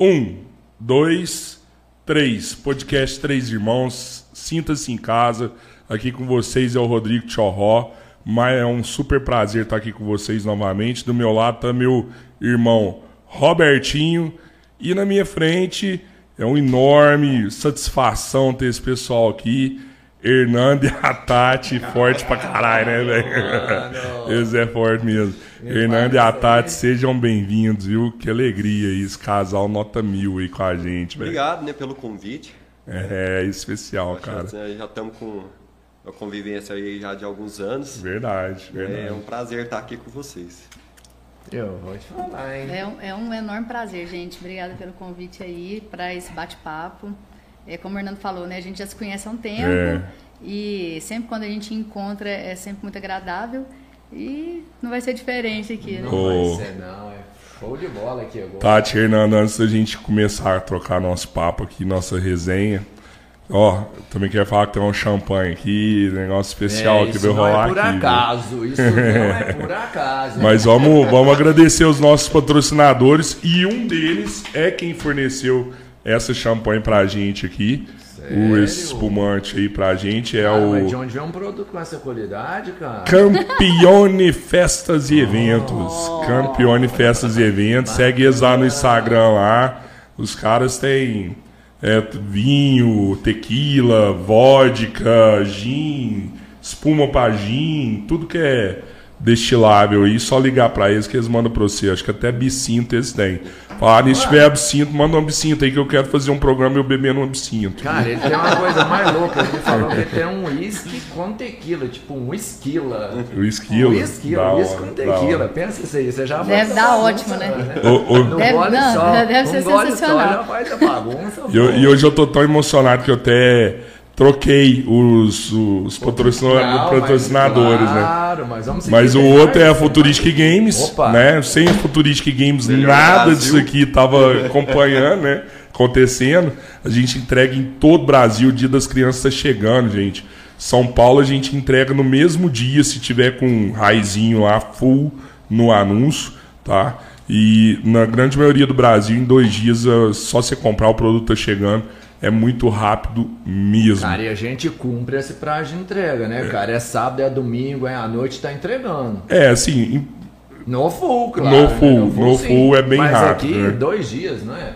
Um, dois, três. Podcast Três Irmãos. Sinta-se em casa. Aqui com vocês é o Rodrigo Chorró. Mas é um super prazer estar aqui com vocês novamente. Do meu lado está meu irmão Robertinho. E na minha frente é uma enorme satisfação ter esse pessoal aqui. Hernando e a Tati, forte pra caralho, né, velho? Esse é forte mesmo. Hernando e a Tati, sejam bem-vindos, viu? Que alegria esse casal nota mil aí com a gente, velho. Obrigado, né, pelo convite. É, é especial, cara. Já estamos com uma convivência aí já de alguns anos. Verdade, verdade. É um prazer estar aqui com vocês. Eu vou te falar, hein? É um, é um enorme prazer, gente. Obrigada pelo convite aí para esse bate-papo. É, como o Hernando falou, né? A gente já se conhece há um tempo. É. E sempre quando a gente encontra é sempre muito agradável. E não vai ser diferente aqui, né? Não Ô. vai ser, não. É show de bola aqui agora. Tati, Hernando, antes da gente começar a trocar nosso papo aqui, nossa resenha. Ó, também quero falar que tem um champanhe aqui, negócio especial é, que isso veio não rolar é por aqui. viu? acaso. Isso não é por acaso. Mas vamos, vamos agradecer os nossos patrocinadores e um deles é quem forneceu essa champanhe pra gente aqui. O esse espumante aí pra gente é Cara, mas de o onde vem um produto com essa qualidade, cara? Campione Festas e Eventos. Campione Festas e Eventos. Segue eles lá no Instagram lá. Os caras têm é, vinho, tequila, vodka, gin, espuma pra gin, tudo que é destilável aí, só ligar pra eles que eles mandam pra você. Acho que até absinto eles têm. Falar, se tiver absinto, manda um absinto aí que eu quero fazer um programa eu bebendo um absinto. Cara, ele tem uma coisa mais louca. Ele falou que ele tem um uísque com tequila, tipo um esquila. O esquilo. Um esquila, uísque com tequila. Pensa isso aí, você já Deve dar ótimo, né? O- o- Não Deve- gole não, só. deve ser um só sensacional. já faz a bagunça. E, eu- e hoje eu tô tão emocionado que eu até troquei os, os patrocina- Não, patrocinadores, mas, né? Claro, mas vamos Mas o outro é a Futuristic Games, Opa. né? Sem a Futuristic Games, Melhor nada disso aqui tava acompanhando, né? Acontecendo. A gente entrega em todo o Brasil, o Dia das Crianças tá chegando, gente. São Paulo a gente entrega no mesmo dia, se tiver com um raizinho lá, full no anúncio, tá? E na grande maioria do Brasil, em dois dias, é só você comprar, o produto tá chegando. É muito rápido mesmo. Cara, e a gente cumpre esse prazo de entrega, né, cara? É sábado, é domingo, é à noite, tá entregando. É, assim, No full, claro. No né? full, no sim. full é bem Mas rápido, aqui, né? dois dias, não é?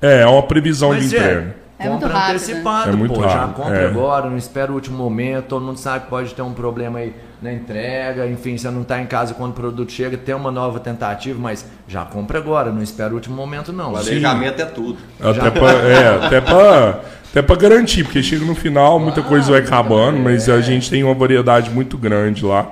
é, é uma previsão Mas de é, entrega. É muito compra rápido, antecipado, né? É muito pô. Já rápido, compra é. agora, não espera o último momento. Todo mundo sabe que pode ter um problema aí na entrega. Enfim, você não tá em casa quando o produto chega, tem uma nova tentativa, mas já compra agora, não espera o último momento, não. Planejamento é tudo. Até pra, é, até pra, até pra garantir, porque chega no final, muita coisa vai acabando, mas a gente tem uma variedade muito grande lá.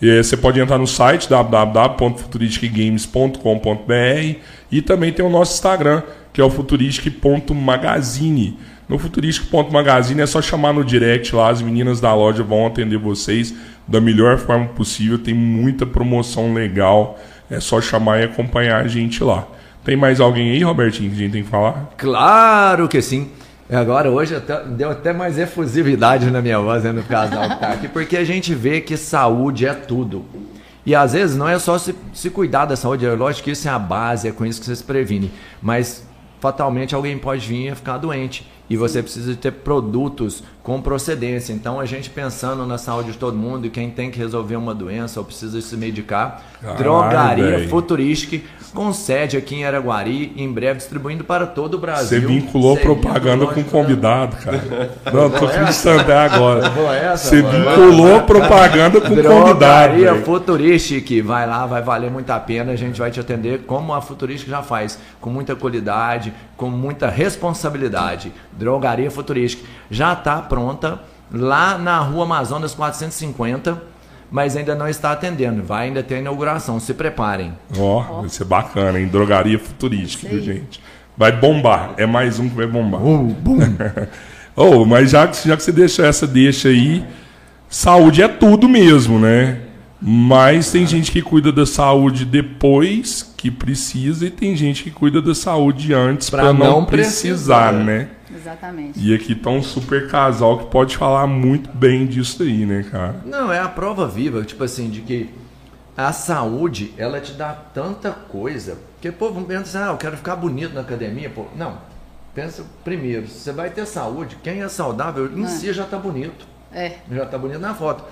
E aí você pode entrar no site www.futuristicgames.com.br e também tem o nosso Instagram, que é o futuristic.magazine. No futuristic.magazine é só chamar no direct lá, as meninas da loja vão atender vocês da melhor forma possível. Tem muita promoção legal. É só chamar e acompanhar a gente lá. Tem mais alguém aí, Robertinho, que a gente tem que falar? Claro que sim. Agora, hoje até- deu até mais efusividade na minha voz, né, no casal tá aqui, porque a gente vê que saúde é tudo. E às vezes não é só se, se cuidar da saúde, é lógico que isso é a base, é com isso que você se previne. Mas fatalmente alguém pode vir a ficar doente. E você precisa ter produtos com procedência. Então a gente pensando na saúde de todo mundo e quem tem que resolver uma doença ou precisa se medicar, Caralho, Drogaria velho. Futuristic, com sede aqui em Araguari, em breve distribuindo para todo o Brasil. Você vinculou propaganda vinculou, com então. convidado, cara. Não, tô acreditando até agora. Você vinculou propaganda com convidado. Drogaria. Futuristic, vai lá, vai valer muito a pena, a gente vai te atender como a Futuristic já faz, com muita qualidade, com muita responsabilidade. Drogaria Futuristic já está pronta lá na Rua Amazonas 450, mas ainda não está atendendo, vai ainda ter a inauguração, se preparem. Ó, vai ser bacana, hein? Drogaria futurística, viu, gente? Vai bombar. É mais um que vai bombar. Uh, oh, mas já que, já que você deixa essa deixa aí, saúde é tudo mesmo, né? Mas tem gente que cuida da saúde depois que precisa e tem gente que cuida da saúde antes Pra para não, não precisar, precisar. né? Exatamente. E aqui tá um super casal que pode falar muito bem disso aí, né, cara? Não, é a prova viva, tipo assim, de que a saúde, ela te dá tanta coisa. Porque, pô, vamos pensar, ah, eu quero ficar bonito na academia. Pô, não. Pensa primeiro, você vai ter saúde, quem é saudável em É. si já tá bonito. É. Já tá bonito na foto.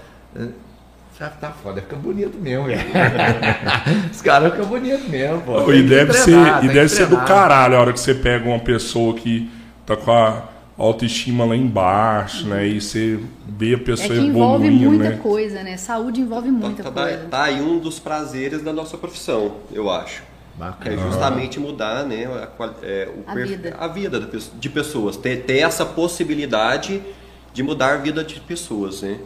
Já tá foda, fica bonito mesmo, velho. Os caras ficam bonitos mesmo, pô. E deve ser, treinar, e tem deve ser do caralho a hora que você pega uma pessoa que tá com a autoestima lá embaixo, né? E você vê a É pessoa que envolve evoluindo, muita né? coisa, né? Saúde envolve muita Tá, tá- coisa. tá aí um dos prazeres da nossa profissão, eu acho. Que é Bacana. justamente mudar né, a, é, o A per- vida. a vida de pessoas. Ter, ter essa possibilidade de mudar a vida de pessoas. Né?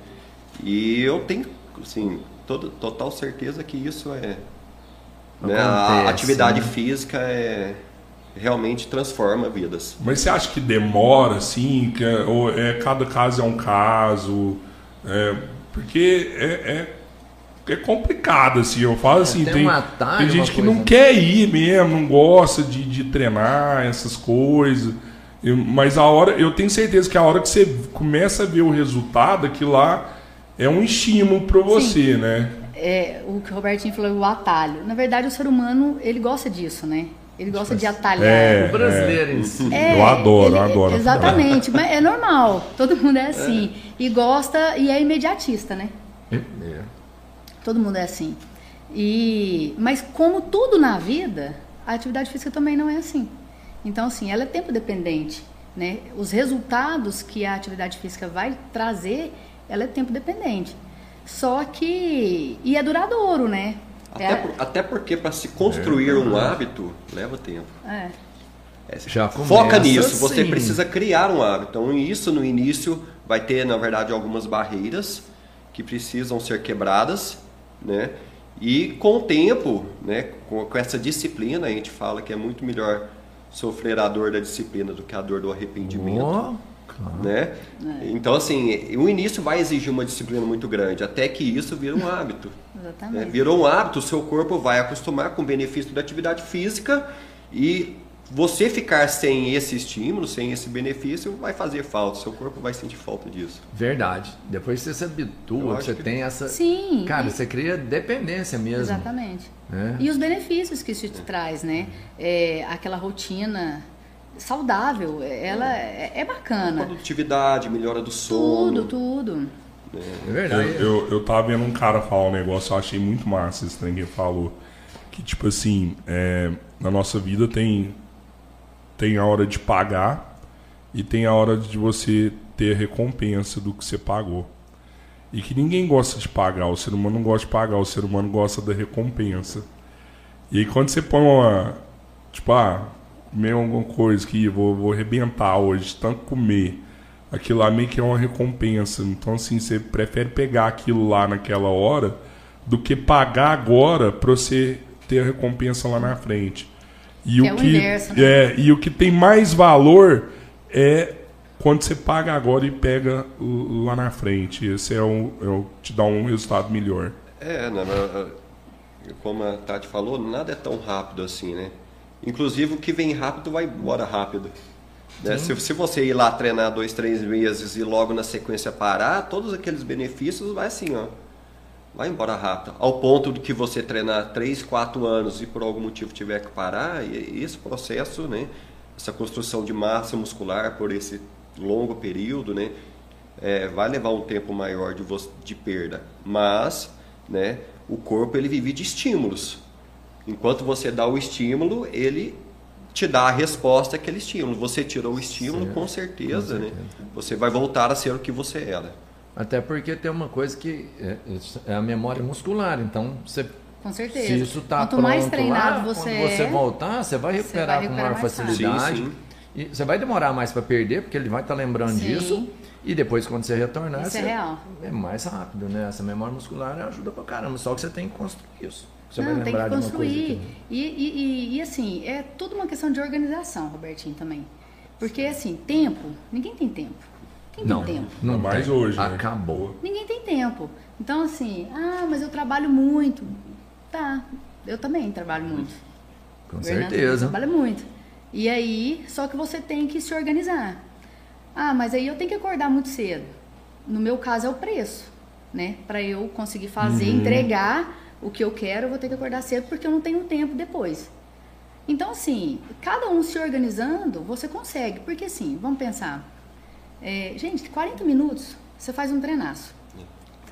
E eu tenho assim, toda, total certeza que isso é. né, a atividade né? física é, realmente transforma vidas. Mas você acha que demora, assim? Que é, ou é, cada caso é um caso? É, porque é, é, é complicado, assim. Eu falo assim, tem tem, atalho, tem gente que coisa. não quer ir mesmo, não gosta de, de treinar essas coisas. Eu- mas a hora, eu tenho certeza que a hora que você começa a ver o resultado, aquilo lá é um estímulo para você, né? É, o que o Robertinho falou, o atalho. Na verdade, o ser humano, ele gosta disso, né? Ele gosta de atalhar. É. O brasileiro em si. É, Eu adoro, ele- eu adoro. Exatamente, mas é normal. Todo mundo é assim. E gosta e é imediatista, né? É. Todo mundo é assim. E, mas como tudo na vida, a atividade física também não é assim. Então, assim, ela é tempo dependente, né? Os resultados que a atividade física vai trazer, ela é tempo dependente. Só que e é duradouro, né? Até, É- por- até porque para se construir um hábito leva tempo. é. É, Já Foca começa nisso, você precisa criar um hábito. Então, isso no início vai ter, na verdade, algumas barreiras que precisam ser quebradas, né? E com o tempo, né, com, com essa disciplina, a gente fala que é muito melhor sofrer a dor da disciplina do que a dor do arrependimento. Ó, Né? Então, assim, o início vai exigir uma disciplina muito grande, até que isso vira um hábito. né? Exatamente. Virou um hábito, o seu corpo vai acostumar com o benefício da atividade física e você ficar sem esse estímulo, sem esse benefício, vai fazer falta, seu corpo vai sentir falta disso. Verdade. Depois você se habitua, você que- tem essa. Sim. Cara, e- você cria dependência mesmo. Exatamente. né? E os benefícios que isso te traz, né? É, aquela rotina saudável, ela é, é bacana. Produtividade, melhora do sono. Tudo, tudo. É Eu, verdade. eu, eu tava vendo um cara falar um negócio, eu achei muito massa esse trem que ele falou. Que, tipo assim, é, na nossa vida tem, tem a hora de pagar e tem a hora de você ter a recompensa do que você pagou. E que ninguém gosta de pagar, o ser humano não gosta de pagar, o ser humano gosta da recompensa. E aí quando você põe uma. Tipo, ah, comer alguma coisa que vou, vou arrebentar hoje, tanto comer. Aquilo lá meio que é uma recompensa. Então, assim, você prefere pegar aquilo lá naquela hora do que pagar agora pra você ter a recompensa lá na frente. E Que é o inverso, né? é, e o que tem mais valor é quando você paga agora e pega o- lá na frente. Esse é o, é o te dá um resultado melhor. É, né, mas, como a Tati falou, nada é tão rápido assim, né? Inclusive o que vem rápido vai embora rápido. né? Se, se você ir lá treinar dois, três meses e logo na sequência parar, todos aqueles benefícios vai assim, ó. Vai embora rápido. Ao ponto de que você treinar três, quatro anos e por algum motivo tiver que parar, e esse processo, né? Essa construção de massa muscular por esse longo período, né? é, vai levar um tempo maior de, de perda, mas né, o corpo ele vive de estímulos. Enquanto você dá o estímulo, ele te dá a resposta àquele estímulo. Você tirou o estímulo, Certo. com certeza, Com né? certeza. Você vai voltar a ser o que você era. Até porque tem uma coisa que é, é a memória muscular. Então, você, Com certeza. se isso tá Quanto pronto mais treinado lá, você quando você é, voltar, você vai recuperar, vai com recuperar maior mais fácil. facilidade. Sim, sim. E você vai demorar mais para perder, porque ele vai estar lembrando Sim. disso. E depois, quando você retornar, Isso é você- real. é mais rápido, né? Essa memória muscular ajuda pra caramba. Só que você tem que construir isso. Você não, vai tem que construir. que- E, e, e, e, assim, é tudo uma questão de organização, Robertinho, também. Porque, assim, tempo, ninguém tem tempo. Quem Não, tem tempo? não Mais tem. hoje, né? Acabou. Ninguém tem tempo. Então, assim, ah, mas eu trabalho muito. Tá, eu também trabalho muito. Com O Fernando certeza. Trabalha muito. E aí, só que você tem que se organizar. Ah, mas aí eu tenho que acordar muito cedo. No meu caso é o preço, né? Para eu conseguir fazer, Uhum. entregar o que eu quero, eu vou ter que acordar cedo porque eu não tenho tempo depois. Então, assim, cada um se organizando, você consegue. Porque, assim, vamos pensar. É, gente, 40 minutos, você faz um treinaço.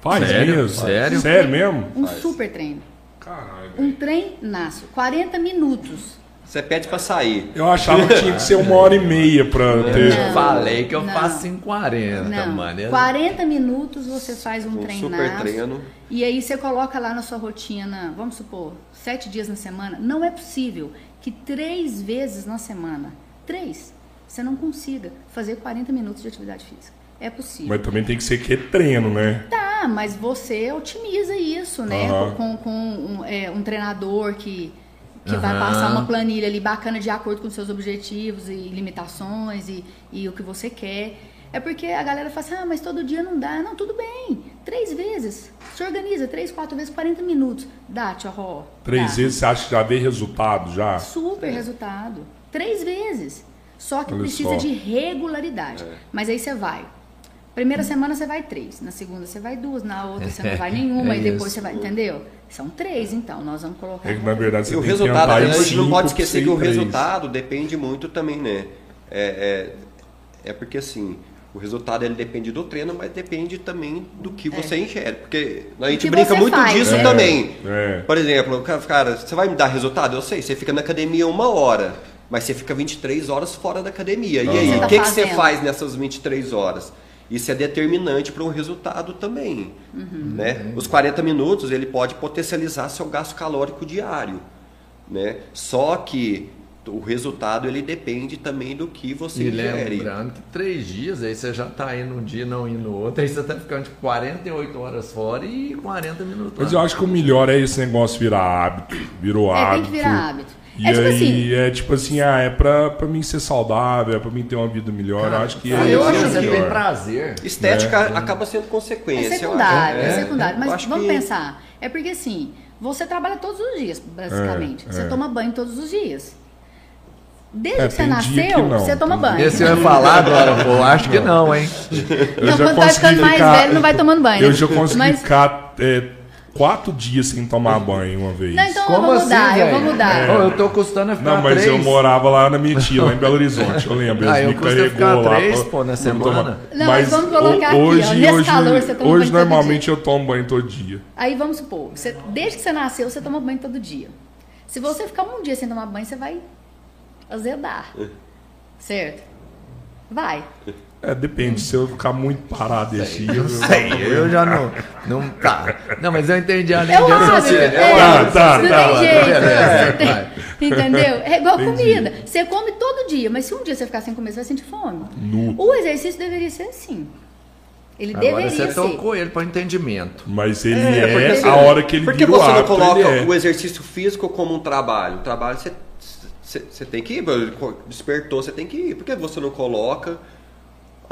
Faz Sério? Sério? Sério mesmo? Um Faz. super treino. Caralho. Um treinaço. 40 minutos. Você pede pra sair. Eu achava que tinha que ser uma hora e meia pra ter. Não. Falei que eu não. faço em 40, Não, mano. 40 minutos você faz um, Um super treino. E aí você coloca lá na sua rotina, vamos supor, sete dias na semana. Não é possível que três vezes na semana, três, você não consiga fazer 40 minutos de atividade física. É possível. Mas também tem que ser que treino, né? Tá, mas você otimiza isso, né? Com, com um, é, um treinador que, que vai Aham. passar uma planilha ali bacana de acordo com seus objetivos e limitações e, e o que você quer. É porque a galera fala assim, ah, mas todo dia não dá. Não, tudo bem. Três vezes. Se organiza, três, quatro vezes, 40 minutos. Dá, tchau, Três Dá. vezes você acha que já vê resultado já? Super resultado. Três vezes. Só que Olha precisa só. de regularidade. Mas aí você vai. Primeira semana você vai três, na segunda você vai duas, na outra você não vai nenhuma, É e depois isso. você vai, entendeu? São três, então, nós vamos colocar. É que na verdade você E o tem resultado, que a gente não pode esquecer que o três. resultado depende muito também, né? É, é, é porque assim, o resultado ele depende do treino, mas depende também do que você ingere. Porque a gente É. brinca muito faz, disso né? também. É. Por exemplo, ca- cara, você vai me dar resultado? Eu sei, você fica na academia uma hora, mas você fica 23 horas fora da academia. E aí, Você o tá que, que você faz nessas 23 horas? Isso é determinante para um resultado também. Uhum. Né? Os 40 minutos ele pode potencializar seu gasto calórico diário. Né? Só que o resultado ele depende também do que você E ingere. lembrando que três dias, aí você já tá indo um dia, não indo no outro, aí você tá ficando tipo 48 horas fora e 40 minutos Mas eu acho que o melhor é esse negócio virar hábito. Virou É, hábito. tem que virar hábito. E É tipo aí assim- é tipo assim, ah, é pra, pra mim ser saudável, é pra mim ter uma vida melhor. eu acho que é eu acho é que melhor. prazer. Estética É. acaba sendo É consequência. eu secundário, acho. é, secundário. Mas vamos que- pensar. É porque assim, você trabalha todos os dias, basicamente. É, você é. toma banho todos os dias. Desde É, que você que nasceu, não, você toma banho. Esse eu ia falar agora, pô, acho que não, hein? Eu Não, já quando vai consegui ficando mais ficar- velho, não vai tomando banho. Eu né? já consegui Mas- ficar é, quatro dias sem tomar banho uma vez. Não, então eu Como vou assim, mudar, eu velho? vou mudar. Ô, eu tô custando a ficar Não, mas três. eu morava lá na minha tia, lá em Belo Horizonte, eu lembro. Ah, eu me carregou lá. três, pra- pô, na semana. Não, mas vamos colocar aqui, ó, hoje, nesse hoje, calor, você toma hoje banho todo normalmente eu tomo banho todo dia. Aí vamos supor, você- desde que você nasceu, você toma banho todo dia. Se você ficar um dia sem tomar banho, você vai azedar. Certo? Vai. É, depende, se eu ficar muito parado esse dia. eu- Sei, eu já não. Não tá. Não, mas eu entendi a linha É de raciocínio. Tá, não tá, tem jeito. você tem- entendeu? É igual Entendi. comida. Você come todo dia, mas se um dia você ficar sem comer, você vai sentir fome. Nu. O exercício deveria ser assim. Ele Agora deveria você ser. tocou ele para entendimento. Mas ele É, é, porque a hora que ele Por que vira o você não coloca é. o exercício físico como um trabalho? O trabalho você, você, você tem que ir, despertou, você tem que ir. Por que você não coloca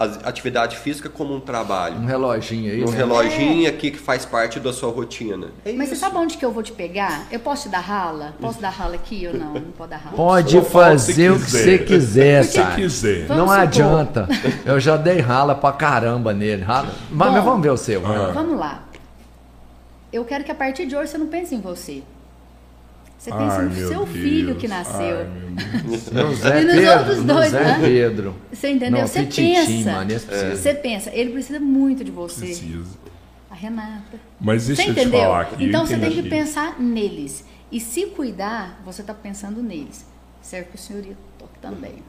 a atividade física como um trabalho? Um reloginho aí. Um né? reloginho aqui que faz parte da sua rotina. É Mas você isso. sabe onde que eu vou te pegar? Eu posso te dar rala? Posso dar rala aqui ou não? Não pode dar rala? Pode Só fazer o que você quiser, O que sabe? quiser. Vamos Não supor. adianta. Eu já dei rala pra caramba nele. Rala. Mas, Bom. vamos ver o seu. Ah. Vamos lá. Eu quero que a partir de hoje você não pense em você. Você Ai, no meu seu Deus. filho que nasceu. Ai, meu Deus. No Zé E nos Pedro. outros no dois, Zé né? Pedro. Você entendeu? Não, você pensa. mano, precisa. Você pensa, ele precisa muito de você. Precisa. A Renata. Mas deixa você eu te entendeu? falar aqui. então você tem que pensar neles. E se cuidar, você está pensando neles. Serve para o senhorito também.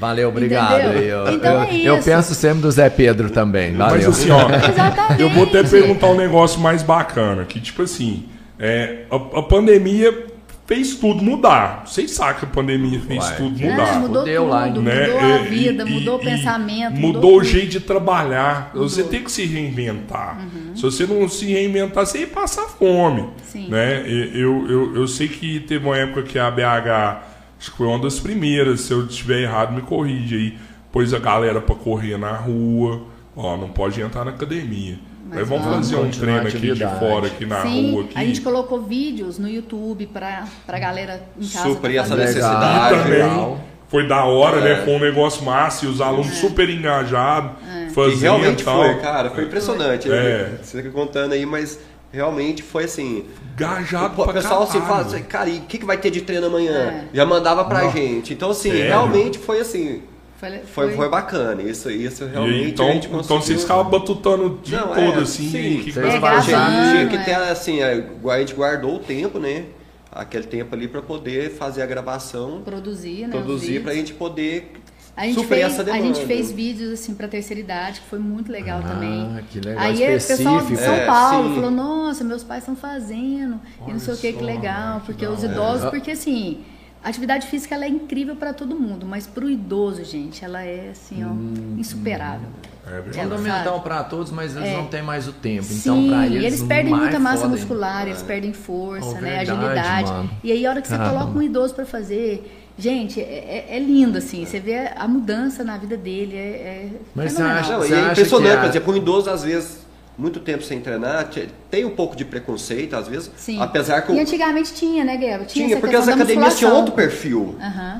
Valeu, obrigado. Eu, Então eu, é eu penso sempre do Zé Pedro também. Valeu. Mas assim, ó, Exatamente. eu vou até perguntar um negócio mais bacana, que tipo assim, é, a, a pandemia fez tudo mudar. Vocês sabem que a pandemia fez Uai. tudo É, mudar. mudou Fudeu tudo, lá, mudou né? a vida, e- mudou o e pensamento. Mudou o tudo. jeito de trabalhar. Você Mudou. tem que se reinventar. Uhum. Se você não se reinventar, você ia passar fome. Sim. Né? Eu, eu, eu sei que teve uma época que a BH, acho que foi uma das primeiras, se eu estiver errado, me corrige aí. Pôs a galera pra correr na rua. Ó, não pode entrar na academia. Mas vamos vamos. fazer um treino a aqui de fora, aqui na Sim, rua. Aqui. a gente colocou vídeos no YouTube pra, pra galera em casa. Suprir essa necessidade. E também foi da hora, É. né? Foi um negócio massa e os alunos super engajados, E fazendo realmente e tal. foi, cara, foi impressionante. É. Você fica contando aí, mas realmente foi assim. Gajado O pra pessoal assim caralho. fala assim, cara, e o que, que vai ter de treino amanhã? É. Já mandava pra Nossa. gente. Então, assim, Sério? realmente foi assim. Foi, Foi, foi bacana. Isso, isso E aí, realmente então, a gente então conseguiu. vocês ficavam batutando o dia Não, todo, é, assim. sim. que- Vocês É, gravando, tinha que é. ter assim, a a gente guardou o tempo, né? Aquele tempo ali pra poder fazer a gravação, produzir, né? produzir pra vídeos. gente poder A gente, suprir fez, essa a gente fez vídeos assim para terceira idade, que foi muito legal também. Ah, que legal, Aí o pessoal de específico. São É, Paulo sim. falou: "Nossa, meus pais estão fazendo". e não sei o que, que legal, que porque os idosos, porque assim, a atividade física ela é incrível para todo mundo, mas para o idoso, gente, ela é assim, ó, Hum, insuperável. É Fundamental para todos, mas eles É. não têm mais o tempo. Então, Sim, para e eles, eles perdem muita massa foda muscular, eles perdem força, Oh, né, verdade, agilidade. mano. E aí a hora que você Caramba. coloca um idoso para fazer, gente, é, é- é lindo assim, você vê a mudança na vida dele, é, é Mas você fenomenal. acha- Não, Você e é acha impressionante, que a- por exemplo, um idoso, às vezes, muito tempo sem treinar, te- tem um pouco de preconceito, às vezes, Sim. apesar que o- E antigamente tinha, né, Guilherme? Tinha, tinha, porque as academias tinham outro perfil.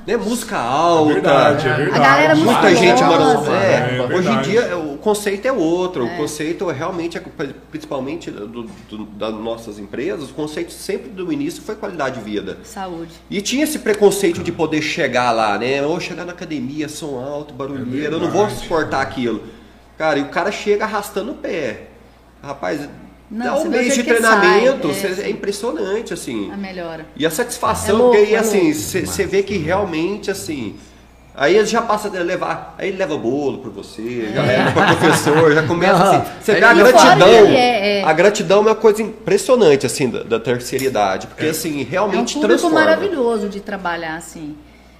Né? Música alta, verdade, é verdade. A galera muita musculosa. gente maromba. É, É, é hoje em dia o conceito é outro. O conceito realmente, é, principalmente do- do- das nossas empresas, o conceito sempre do início foi qualidade de vida. Saúde. E tinha esse preconceito de poder chegar lá, né? Ou chegar na academia, som alto, barulheiro, eu não vou suportar aquilo. Cara, e o cara chega arrastando o pé. Rapaz, Não, dá um mês de treinamento, sai, é, cê- é, impressionante, assim. A melhora. E a satisfação, É louco, porque aí, é assim, você vê que realmente, assim. Aí ele já passa a levar, aí ele leva bolo pra você, já leva pra professor, já começa Não, assim. Você aí vê a gratidão. é, é. A gratidão é uma coisa impressionante, assim, da, da terceira idade. Porque, assim, É um realmente público transforma. maravilhoso de trabalhar assim.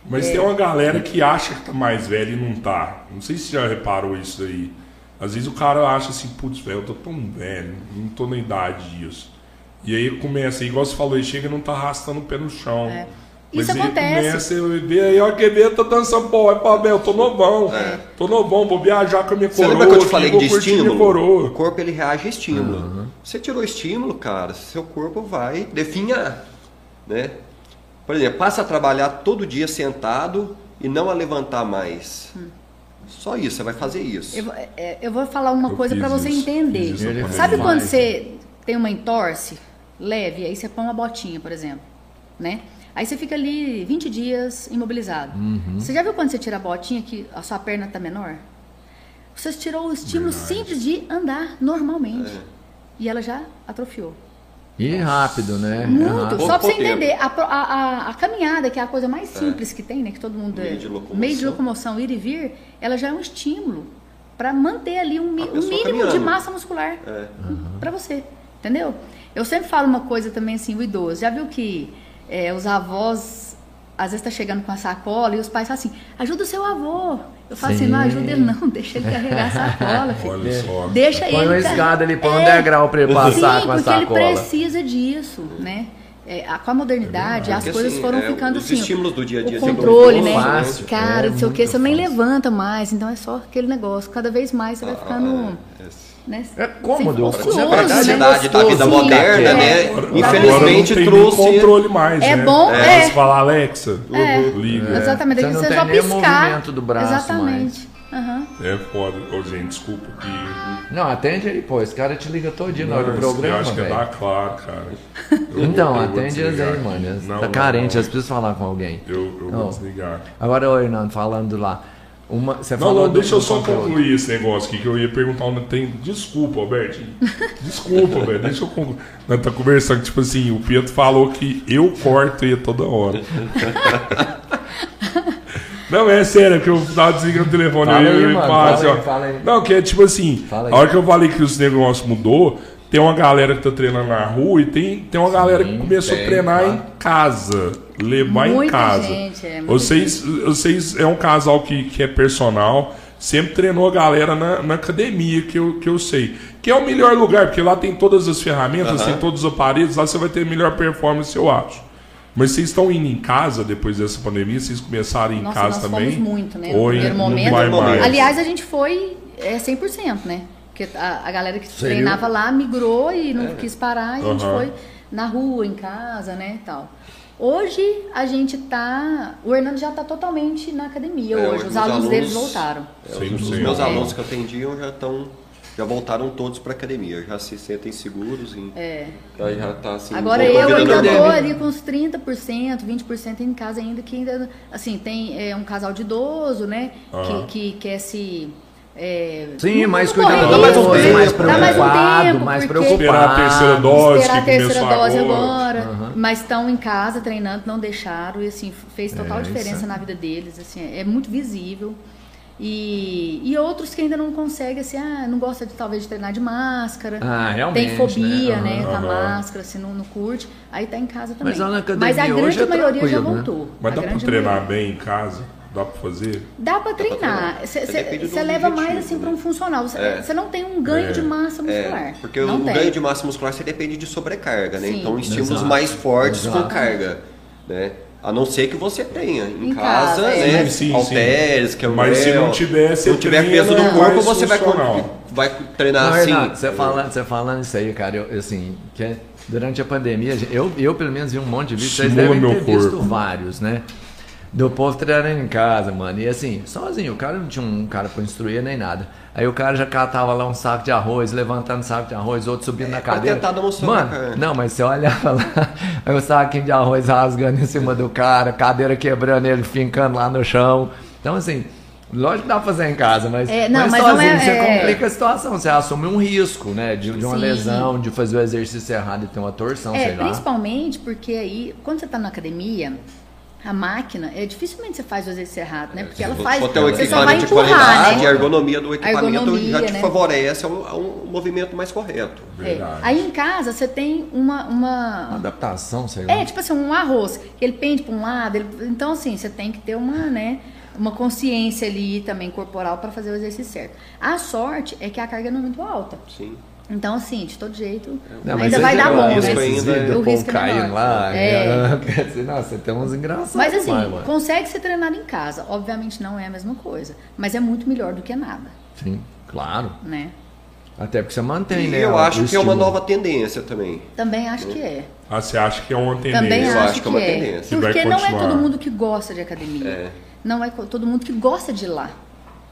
Mas tem uma galera que acha que tá mais velho e não tá. Não sei se você já reparou isso aí. Às vezes o cara acha assim, putz, velho, eu tô tão velho, não tô na idade disso. E aí começa, igual você falou, ele chega e não tá arrastando o pé no chão. É. Mas Isso aí acontece. começa, eu ver aí, ó, que ver, tô dançando, pô, é pra eu tô novão. Tô novão, vou viajar com a minha Você coroa. lembra que eu te falei de estímulo? O corpo ele reage a estímulo. Você tirou estímulo, cara, seu corpo vai definhar, né? Por exemplo, passa a trabalhar todo dia sentado e não a levantar mais. Só isso, você vai fazer isso. Eu, vou- é, eu vou falar uma Eu coisa para você isso, entender. Sabe quando você tem uma entorse leve, aí você põe uma botinha, por exemplo, né? Aí você fica ali 20 dias imobilizado. Uhum. Você já viu quando você tira a botinha que a sua perna tá menor? Você tirou o estímulo Verdade. simples de andar normalmente. É. E ela já atrofiou. E rápido, né? É Muito. rápido. Pouco Só pra você entender, a, a, a- a caminhada, que é a coisa mais simples que tem, né? Que todo mundo Meio é- de locomoção. meio de locomoção, ir e vir, ela já é um estímulo para manter ali um, um mínimo de caminhando. massa muscular É. para você. Entendeu? Eu sempre falo uma coisa também assim, o idoso. Já viu que é, os avós às vezes tá chegando com a sacola e os pais falam assim, ajuda o seu avô. Eu falo assim, não Sim. ajuda ele não, deixa ele carregar a sacola, filho. Olha só. Deixa Põe ele. uma car- escada ali, põe um É. degrau pra ele passar Sim, com a porque ele sacola. precisa disso, né? É, com a modernidade, as Porque, coisas assim, foram é, ficando os assim. estímulos do dia a dia O controle, né? fácil, Cara, é não sei o que, você nem levanta mais, então é só aquele negócio. Cada vez mais você vai ficando. Ah, é. Né, É cômodo, sem- com ocioso, a né? praticidade da vida Sim, moderna, é. né? Agora- Infelizmente agora não tem trouxe. controle mais, É né? bom, É. é. Você fala, Alexa, É. liga. Exatamente, Você você tem só piscar. movimento do braço Exatamente. Aham. É foda. Ô, gente, desculpa que... Não, atende aí, pô. Esse cara te liga todo dia na hora do programa, Eu acho que é velho. da claro, cara. Eu Então, vou- eu atende eles aí, mano. Não, tá não, carente, não. eles precisam falar com alguém. Eu, eu Não. vou desligar. Agora, ô, Hernando, falando lá. Uma, você Não, falou não, deixa eu só conteúdo. concluir esse negócio aqui, que eu ia perguntar onde tem. Desculpa, Albertinho. Desculpa, velho. Deixa eu concluir. Nós tá conversando, tipo assim, o Pietro falou que eu corto ele toda hora. Não, é sério, que eu tava desligando o telefone. Fala eu, aí, eu, mano, fala assim, aí, fala aí. Não, que é tipo assim, a hora que eu falei que os negócios mudou, tem uma galera que tá treinando na rua e tem, tem uma galera que começou a treinar claro. em casa. Levar em Muita casa. gente, é, vocês, vocês é um casal que, que é personal, sempre treinou a galera na, na academia, que eu, que eu sei. Que é o melhor lugar, porque lá tem todas as ferramentas, Aham. tem todos os aparelhos, lá você vai ter melhor performance, eu acho. Mas vocês estão indo em casa depois dessa pandemia? Vocês começaram em Nossa, casa nós também? fomos muito, né? Ou no em- primeiro não momento. vai mais? Aliás, a gente foi é, 100%, né? Porque a, a galera que Sério? treinava lá migrou e não quis parar, e a gente foi na rua, em casa, né, e tal. Hoje a gente tá, o Hernando já tá totalmente na academia É, hoje, os os alunos alunos- deles voltaram. É, os, 100%. os meus É. alunos que atendiam já estão já voltaram todos para academia, já se sentem seguros e É. já, já tá assim. Agora eu ainda tô ali com uns 30%, 20% em casa ainda, que ainda, assim, tem é, um casal de idoso, né? Que, que quer se... é, Sim, mais correr cuidadoso, mais um tempo, né? mais Dá preocupado, mais preocupado. Esperar a terceira dose esperar a que terceira dose agora. agora, mas estão em casa treinando, não deixaram e assim fez total É, diferença isso é. na vida deles, assim é muito visível. E, e outros que ainda não conseguem, assim, ah, não gosta de talvez de treinar de máscara, Ah, realmente, tem fobia, né? né, com a máscara, assim, não, não curte, aí tá em casa também. Mas lá na academia Mas a grande hoje é maioria já né? voltou. Mas A dá pra treinar maioria. bem em casa? Dá pra fazer? Dá pra treinar. Você leva mais assim né? para um funcional. Você É. não tem um ganho É. de massa muscular. É, porque não o tem. ganho de massa muscular você depende de sobrecarga, né? Sim. Então estímulos Exato. mais fortes Exato. com carga, né? A não ser que você tenha em, Em casa, casa, é. né? Sim, sim, halteres, que é Mas se não tiver, você não tiver peso no corpo, mais você vai, funcional. vai treinar Não, assim. Você falando, você falando isso aí, cara, eu, assim, que é- durante a pandemia, eu, eu pelo menos vi um monte de vídeos, vocês devem ter visto corpo. vários, né? Do povo treinando em casa, mano. E assim, sozinho, o cara não tinha um cara pra instruir nem nada. Aí o cara já catava lá um saco de arroz, levantando saco de arroz, outro subindo na pra cadeira. tentar demonstrar, Mano, cara. não, mas você olhava lá, aí o saquinho de arroz rasgando em cima do cara, cadeira quebrando ele, fincando lá no chão. Então, assim, lógico que dá pra fazer em casa, mas, É, não, mas sozinho não é- você é- complica a situação, você assume um risco, né? De, de uma Sim. lesão, de fazer o exercício errado e ter uma torção, É, sei lá. principalmente porque aí, quando você tá na academia, a máquina, é dificilmente você faz o exercício errado, né? Porque ela Se faz. for ter um Você só vai equipamento de empurrar, qualidade, a né? ergonomia do equipamento ergonomia, já te né? favorece a um, a um movimento mais correto. É. Verdade. Aí em casa você tem uma, Uma uma adaptação, sei lá. É, tipo assim, um arroz, que ele pende para um lado, ele- então assim, você tem que ter uma, né, uma consciência ali também corporal para fazer o exercício certo. A sorte é que a carga não é muito alta. Sim. Então, assim, de todo jeito, Não, ainda vai dar bom, né? ainda- O risco é caindo lá. É. Quer dizer, nossa, você tem uns engraçados. Mas assim, consegue ser treinado em casa. Obviamente não é a mesma coisa, mas é muito melhor do que nada, Sim, claro. né? Até porque você mantém, E né? eu acho que é uma nova tendência também. Também acho que é. Ah, você acha que é uma tendência? Também Eu acho, acho que é uma tendência. Que Porque não é todo mundo que gosta de academia. É. Não é todo mundo que gosta de ir lá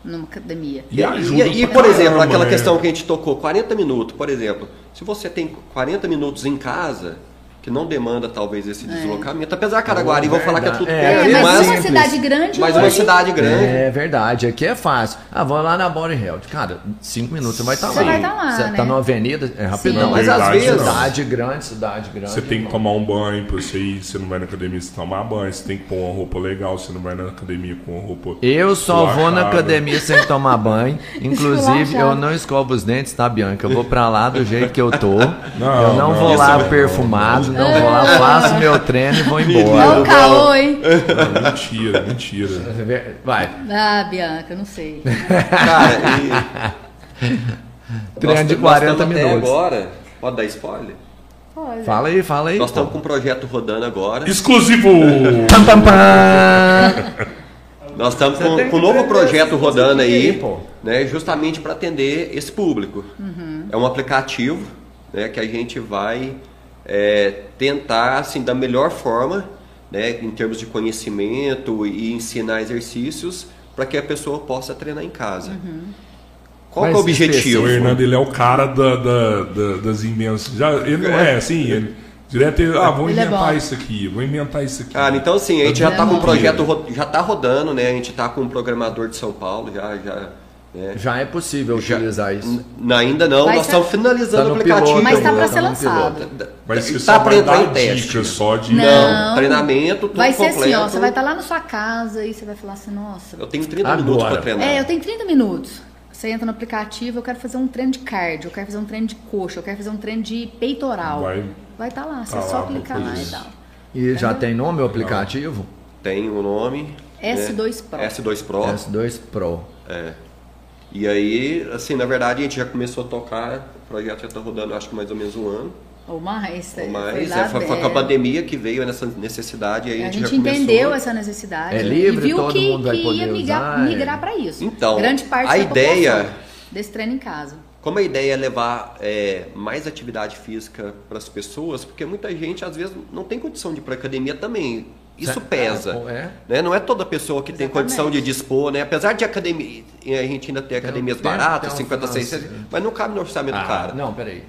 numa academia. E ajuda E, e, por exemplo, caramba, aquela né? questão que a gente tocou, 40 minutos, por exemplo. Se você tem 40 minutos em casa, que não demanda talvez esse deslocamento, apesar que Araguari vão falar que é tudo É, perto, É, mas, mas, uma cidade grande mas hoje, uma cidade grande. É verdade, aqui é fácil. Ah, vou lá na Body Health. Cara, cinco minutos você vai estar Você lá. vai tá lá, Você né? tá numa avenida, é rapidão. Sim. Mas às vezes, não. cidade grande, cidade grande. Você tem que tomar um banho pra você ir, você não vai na academia você tomar banho, você tem que pôr uma roupa legal, você não vai na academia com uma roupa. Eu só vou na academia sem tomar banho. Inclusive, eu não escovo os dentes, tá, Bianca? Eu vou pra lá do jeito que eu tô. Não, eu não, não, vou lá não. perfumado, não vou lá, faço meu treino e vou embora. o caô, hein? Não, mentira, mentira. Vai, Ah, Bianca, eu não sei. Cara, e treino de nós 40 estamos até minutos. agora, pode dar spoiler? Olha. Fala aí, fala aí. Nós estamos com um projeto rodando agora. Exclusivo! Pam, pam, pam. Nós estamos com, com um novo projeto esse rodando aí, aí, pô. né, justamente para atender esse público. É um aplicativo né, que a gente vai é, tentar, assim, da melhor forma, né, em termos de conhecimento e ensinar exercícios, para que a pessoa possa treinar em casa. Qual que é o objetivo? O Hernando, ele é o cara da, da- da- das invenções. Já, ele não é assim, ele direto ele, ah, vou Ele é inventar bom. isso aqui, vou inventar isso aqui. Cara, então assim, a gente já Ele é está com um projeto, ro- já está rodando, né? A gente está com um programador de São Paulo, já, já, né? Já é possível Já- utilizar isso. Ainda não, Vai nós ser- estamos finalizando Tá o aplicativo. piloto Mas tá ainda, para tá ser lançado. piloto. Mas você Tá só vai pra entrar dar em teste. dicas só de... Não. treinamento, tudo Vai ser completo. assim, ó. Você vai estar lá na sua casa e você vai falar assim, nossa. Eu tenho 30 Agora. minutos para treinar. É, eu tenho 30 minutos. Você entra no aplicativo, eu quero fazer um treino de cardio, eu quero fazer um treino de coxa, eu quero fazer um treino de peitoral. Vai- Vai estar lá, você tá é só lá, clicar lá e isso. tal. E já tem nome o aplicativo? Tem o nome. S2 Pro. Né? S2 Pro. S2 Pro. É. E aí, assim, na verdade, a gente já começou a tocar. O projeto já está rodando, acho que mais ou menos um ano. Ou mais. Ou foi mais. É, foi, foi com a pandemia que veio nessa necessidade. Aí a A gente, gente já começou. entendeu essa necessidade É livre, e viu todo que, mundo vai que poder ia migrar, usar, é. migrar para isso. Então, Grande parte a da ideia- população desse treino em casa. Como a ideia é levar é, mais atividade física para as pessoas, porque muita gente às vezes não tem condição de ir para academia também. Isso Certo. pesa. É. Né? Não é toda pessoa que tem Exatamente. condição de dispor, né? Apesar de academia, a gente ainda tem academias tem- baratas, tem um 50, 600, financeiro. mas não cabe no orçamento do Ah, cara. Não, peraí.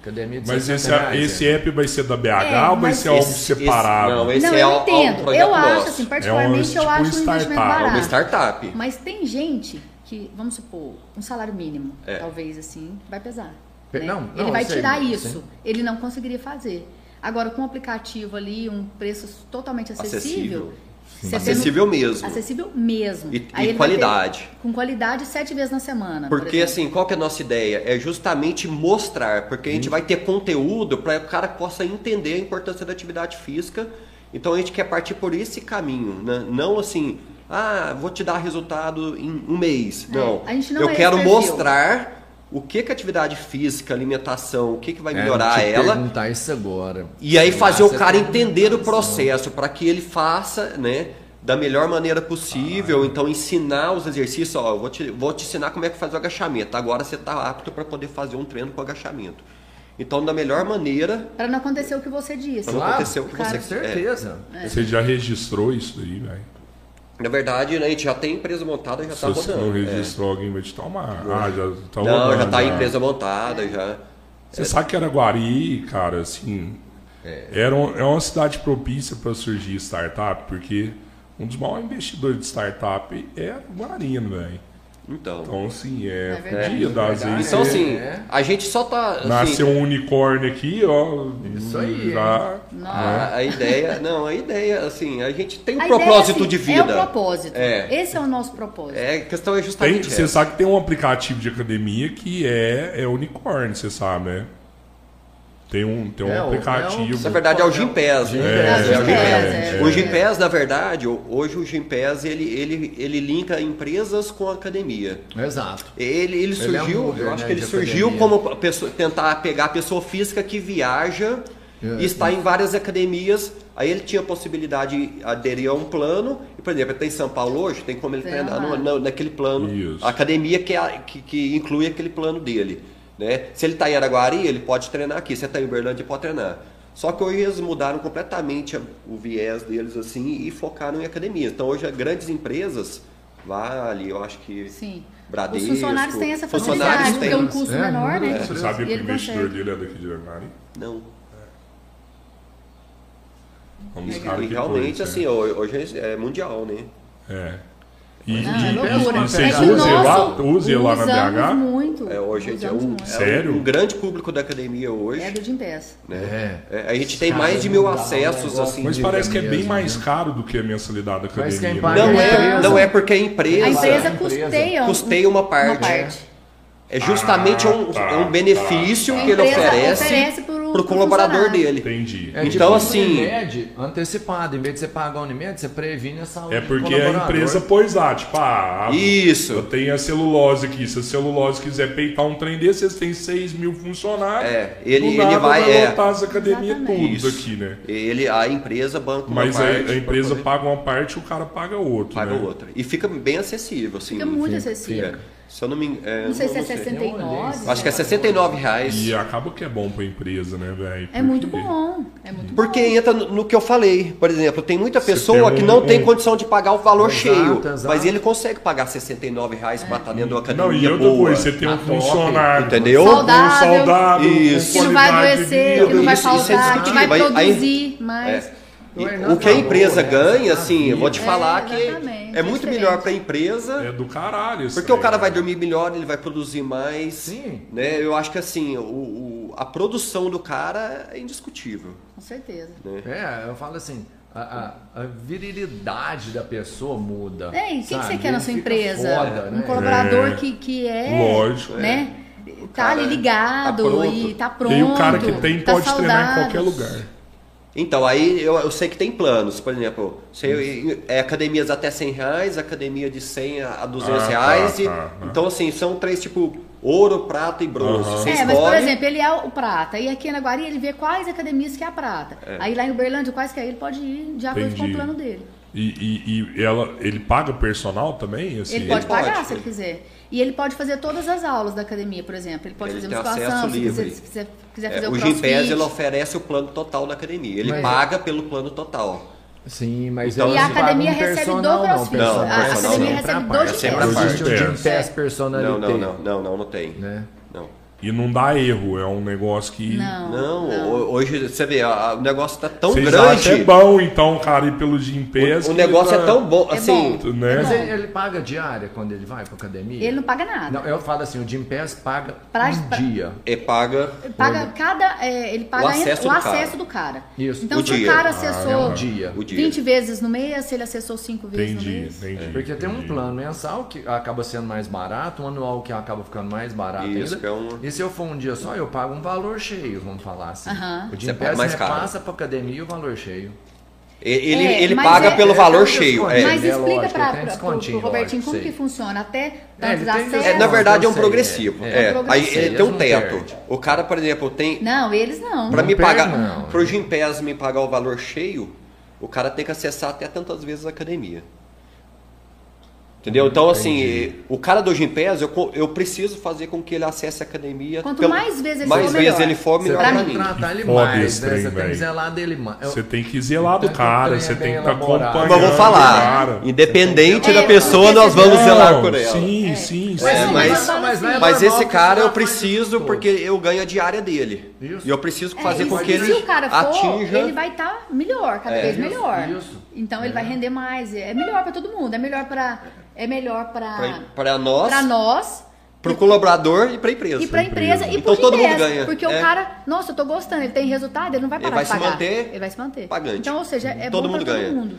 Academia de Mas 60 esse, reais, esse é. app vai ser da BH É, ou vai ser algo esse- separado? esse- não, esse não, é eu entendo. eu acho, nosso. assim, É particularmente, um- eu tipo acho um investimento startup. É barato. uma startup. Mas tem gente que, vamos supor, um salário mínimo, É. talvez assim, vai pesar. Pe- né? não, ele não, vai eu sei, tirar sim. isso. Ele não conseguiria fazer. Agora, com um aplicativo ali, um preço totalmente acessível. Acessível. Acessível mesmo. Acessível mesmo. E- Aí e vai ter- qualidade. com qualidade sete vezes na semana. por Porque exemplo. assim, qual que é a nossa ideia? É justamente mostrar, porque a gente vai ter conteúdo para que o cara possa entender a importância da atividade física. Então a gente quer partir por esse caminho, né? não assim, ah, vou te dar resultado em um mês. É, Não. a gente não Eu é quero mostrar o que que atividade física, alimentação, o que que vai É, melhorar te ela. perguntar isso agora. E aí Sei fazer lá, o cara entender o processo para que ele faça, né, da melhor maneira possível. Então ensinar os exercícios, ó, eu vou te, vou te ensinar como é que faz o agachamento. Agora você está apto para poder fazer um treino com agachamento. Então da melhor maneira, Para não acontecer o que você disse. Pra não Claro, acontecer o que cara, você Com certeza. Você já registrou isso daí, velho? Na verdade, né, a gente já tem empresa montada, já está você rodando. não É. registrou, alguém vai te tomar. Ah, já tá Não, rodando. já está a empresa montada, já. Você sabe que Araguari, cara, assim, era um- é uma cidade propícia para surgir startup, porque um dos maiores investidores de startup é Araguari, velho. Então, Então, assim, é, É dar às Verdade. vezes. então é- assim, É. a gente só tá assim, Nasceu um unicórnio aqui, ó. Isso aí, Já, a, a ideia, não, a ideia assim, a gente tem um A ideia, propósito assim, de É o vida. propósito. É. Esse é o nosso propósito. É, a questão é Tem, justamente você essa. sabe que tem um aplicativo de academia que é, é unicórnio, você sabe, né? Tem um, tem um É, o- aplicativo. Na verdade é o Gympass, né? é, É, o Gympass. é. O Gympass, na verdade, hoje o Gympass ele, ele, ele linka empresas com academia. Exato. Ele, ele Ele é um surgiu, eu acho né, que ele surgiu academia. como a pessoa- tentar pegar a pessoa física que viaja É, e está em várias academias. Aí ele tinha a possibilidade de aderir a um plano. E, por exemplo, ele está em São Paulo hoje, tem como ele treinar no- no- naquele plano. Isso. A academia que, é a- que, que inclui aquele plano dele. Né? Se ele está em Araguari, ele pode treinar aqui. Se ele está em Uberlândia, ele pode treinar. Só que hoje eles mudaram completamente o viés deles assim e focaram em academias. Então hoje grandes empresas, Vale, eu acho que Sim. Bradesco. Os funcionários têm essa facilidade, porque é um custo É, menor, né? é. Você sabe E que o ele investidor dele é daqui de Araguari? Não. Vamos E buscar aqui realmente, assim, ho- hoje é mundial, né? É. E, e- é loucura. e vocês É que o usam lá, usam lá na BH? muito. É, hoje é usamos um, muito. é Sério? um grande público da academia hoje. É do Gympass. né? É. É, a gente tem Cara, mais de mil acessos, né? assim. Mas parece que é bem mais né? caro do que a mensalidade da academia. né? Não a é, não é porque a A empresa, empresa empresa. custeia, um- custeia uma parte. uma parte. é justamente Ah, um, tá, é um benefício A que ele oferece, oferece pro- colaborador dele. Entendi. É Então, tipo assim- Unimed antecipado. Em vez de você pagar a Unimed, você previne a saúde É do porque a empresa pôs lá, tipo, ah, a- Isso. eu tenho a celulose aqui. Se a celulose quiser peitar um trem desse, vocês têm 6 mil funcionários. É, ele- do ele nada vai- é. lotar as academias tudo Isso. aqui, né? Ele, a empresa banca uma Mas a, parte a pra empresa paga uma parte e o cara paga outra. paga né? outra. E fica bem acessível, assim. Fica muito acessível. Se eu não me engano. Não sei se é Eu olhei 69. isso. Acho que é 69 reais. E acaba que é bom pra empresa, né, velho? É muito bom. É muito Porque bom. entra no que eu falei. Por exemplo, tem muita pessoa tem que um- não tem um- condição de pagar o valor Exato, cheio. exato. Mas ele consegue pagar 69 reais pra estar dentro de uma academia Não, e outra boa. coisa, você tem um Ah, top. funcionário. Entendeu? Saudável. Um saudável, Isso. Que não vai adoecer, que não vai é faltar, que vai produzir mais. É. O E que a empresa né? ganha, assim, eu vou te É, falar que exatamente, é é muito melhor para a empresa. É do caralho. isso Porque o cara vai né? dormir melhor, ele vai produzir mais. Sim. Né? Eu acho que assim, o, o- a produção do cara é indiscutível. Com certeza. É, eu falo assim, a, a- a virilidade da pessoa muda. É, e o que, que você quer na sua empresa? foda, um né? colaborador É. que, que é. Lógico, Né? Tá cara ali ligado tá e tá pronto. E o cara que tem tá pode treinar em saudável. qualquer lugar. Então, aí eu, eu sei que tem planos, por exemplo, você, é, academias até 100 reais, academia de 100 a 200 Ah, tá, reais. e- tá, tá. Então, assim, são três, tipo, ouro, prata e bronze. Você É, escolhe. mas por exemplo, ele é o prata. E aqui na Guari ele vê quais academias que é a prata. Aí lá em Uberlândia, quais que é? Ele pode ir de acordo com o plano dele. E, e- e ela, ele paga personal também? Assim, Ele pode ele pode, pagar se ele ele- quiser. E ele pode fazer todas as aulas da academia, por exemplo. Ele pode Ele fazer tem musculação, acesso se quiser, se quiser, quiser É, fazer o, o. Gympass ele oferece o plano total da academia. Ele Mas- paga pelo plano total. Sim, mas Então, E a academia um recebe do CrossFit. Não, a personal academia não. recebe É do Gympass. parte. Existe o É. Gym Pass personalité. Não, não, não, não, não, não tem. Né? E não dá erro, é um negócio que. Não, Não, não. ho- hoje você vê, o negócio tá tão Vocês grande. é bom, então, cara, ir pelo Gym Pass. o, o negócio tá- é tão bom, É assim. bom. Né? Mas ele, ele paga diária quando ele vai pra academia? Ele não paga nada. Não, eu falo assim, o Gym Pass paga Pra- um pra- dia. É paga. Paga cada. é, ele paga O acesso o do acesso cara. do cara. Isso. Então, O se dia. o cara Ah, acessou É um dia. O dia. 20 vezes no mês, se ele acessou 5 vezes no Entendi, mês. entendi. Porque tem um entendi. plano mensal que acaba sendo mais barato, um anual que acaba ficando mais barato Isso, ainda. que é um- E se eu for um dia só, eu pago um valor cheio, vamos falar assim. Aham. O Você Gym paga Pass mais você caro. passa pra academia o valor cheio. Ele, É, ele paga é- pelo é, valor um cheio. É. Mas É, explica lógico, para o Robertinho lógico, como sei. que funciona. Até É, tantos acessos. É, na verdade é um sei, progressivo. é. É, É aí ele tem um teto. perde. O cara, por exemplo, tem. Não, eles não. Pra Não me pagar. não. Pro Gimpass me pagar o valor cheio, o cara tem que acessar até tantas vezes a academia. Entendeu? Então, assim, o cara do Gimpass, eu, eu preciso fazer com que ele acesse a academia. Quanto mais vezes ele mais for, vezes melhor. ele for, melhor Pra mim. que tratar ele Foda mais, né? trem, Você tem que zelar dele mais. Você tem que zelar do que cara, você tem que estar acompanhando. Mas vou falar, independente É, da pessoa, porque nós vamos Não, zelar por ela. Sim, sim, sim. Mas, É, sim, mas- mas, mas assim, é esse cara eu preciso porque eu ganho a diária dele. Isso. E eu preciso É, fazer com que ele se o cara for, atinja. ele vai estar melhor, cada É. vez melhor. isso. Então ele vai render mais. É melhor para todo mundo. É melhor para é melhor para Para nós, para nós para o colaborador e para a empresa. e para a empresa e Então pro todo mundo ganha. Porque É. o cara, nossa, eu tô gostando, ele tem resultado, ele não vai Ele parar vai de se pagar. manter ele vai se manter. pagante. Então, ou seja, é Todo bom mundo para ganha. todo mundo.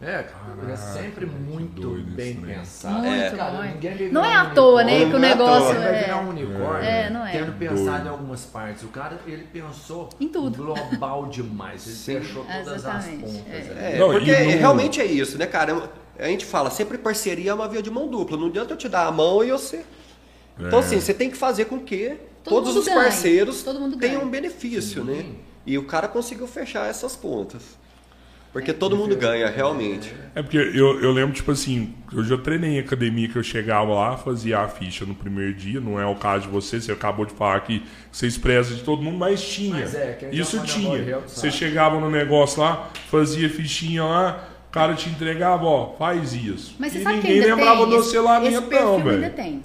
É, cara, é sempre muito bem trem. pensado. Muito, É, cara, ninguém vai Não é à toa, né, que o é negócio vai é virar um unicórnio. É, não é. Tendo pensado Doido. em algumas partes. O cara, ele pensou Em tudo. global demais. Ele fechou todas as pontas. é. né? É, Não, porque realmente é isso, né, cara? A gente fala, sempre parceria é uma via de mão dupla. Não adianta eu te dar a mão e você. Então, É. assim, você tem que fazer com que Todo todos os parceiros Todo mundo tenham um benefício, né? E o cara conseguiu fechar essas pontas. Porque todo mundo ganha, realmente. É porque eu, eu lembro, tipo assim, eu já treinei em academia que eu chegava lá, fazia a ficha no primeiro dia, não é o caso de você, você acabou de falar que você expressa de todo mundo, mas tinha. Mas é, Isso tinha. Você chegava no negócio lá, fazia fichinha lá, o cara te entregava, ó, faz isso. Mas você e sabe que ninguém ainda lembrava tem do esse, selamento, esse perfil não, ainda velho. tem.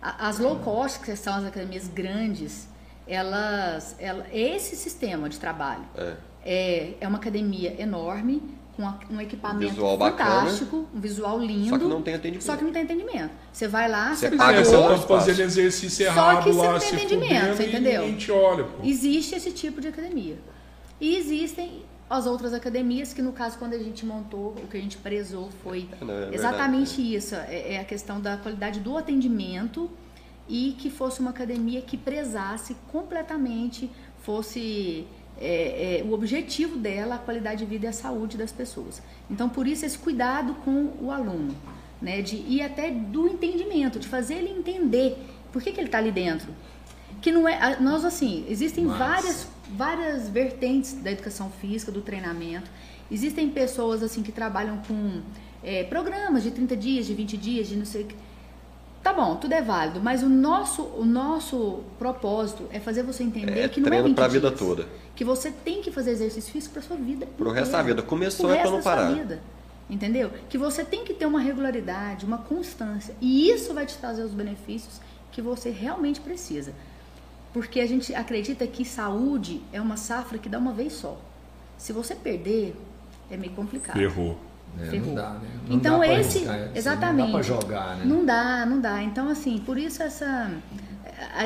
As low cost, que são as academias grandes, elas, ela, esse sistema de trabalho É. é, é uma academia enorme, com a- um equipamento Visual bacana. fantástico, um visual lindo. Só que não tem atendimento. Só que não tem atendimento. Você vai lá, Você você, paga É, o você tá fazendo exercício Só errado que você lá, não tem fudendo você e entendeu? ninguém te olha, pô. Existe esse tipo de academia. E existem as outras academias, que no caso, quando a gente montou, o que a gente prezou foi É, não, é exatamente isso. É, é a questão da qualidade do atendimento e que fosse uma academia que prezasse completamente, fosse é, é, o objetivo dela, a qualidade de vida e a saúde das pessoas. Então, por isso, esse cuidado com o aluno, né? De, e até do entendimento, de fazer ele entender por que, que ele está ali dentro. Que não é. a- Nós, assim, existem várias, várias vertentes da educação física, do treinamento. Existem pessoas, assim, que trabalham com é, programas de 30 dias, de 20 dias, de não sei o que. Tá bom, tudo é válido, mas o nosso, o nosso propósito é fazer você entender É que não é treino 20 pra vida dias. toda. Que você tem que fazer exercício físico para sua vida. Pro resto inteira. da vida. Começou é resto não parar. vida. Entendeu? Que você tem que ter uma regularidade, uma constância. E isso vai te trazer os benefícios que você realmente precisa. Porque a gente acredita que saúde é uma safra que dá uma vez só. Se você perder, é meio complicado. Ferrou. É, Ferrou. não dá, né? Não Então dá pra esse, arriscar, assim, exatamente. Não dá pra jogar, né? Não dá, não dá. Então assim, por isso essa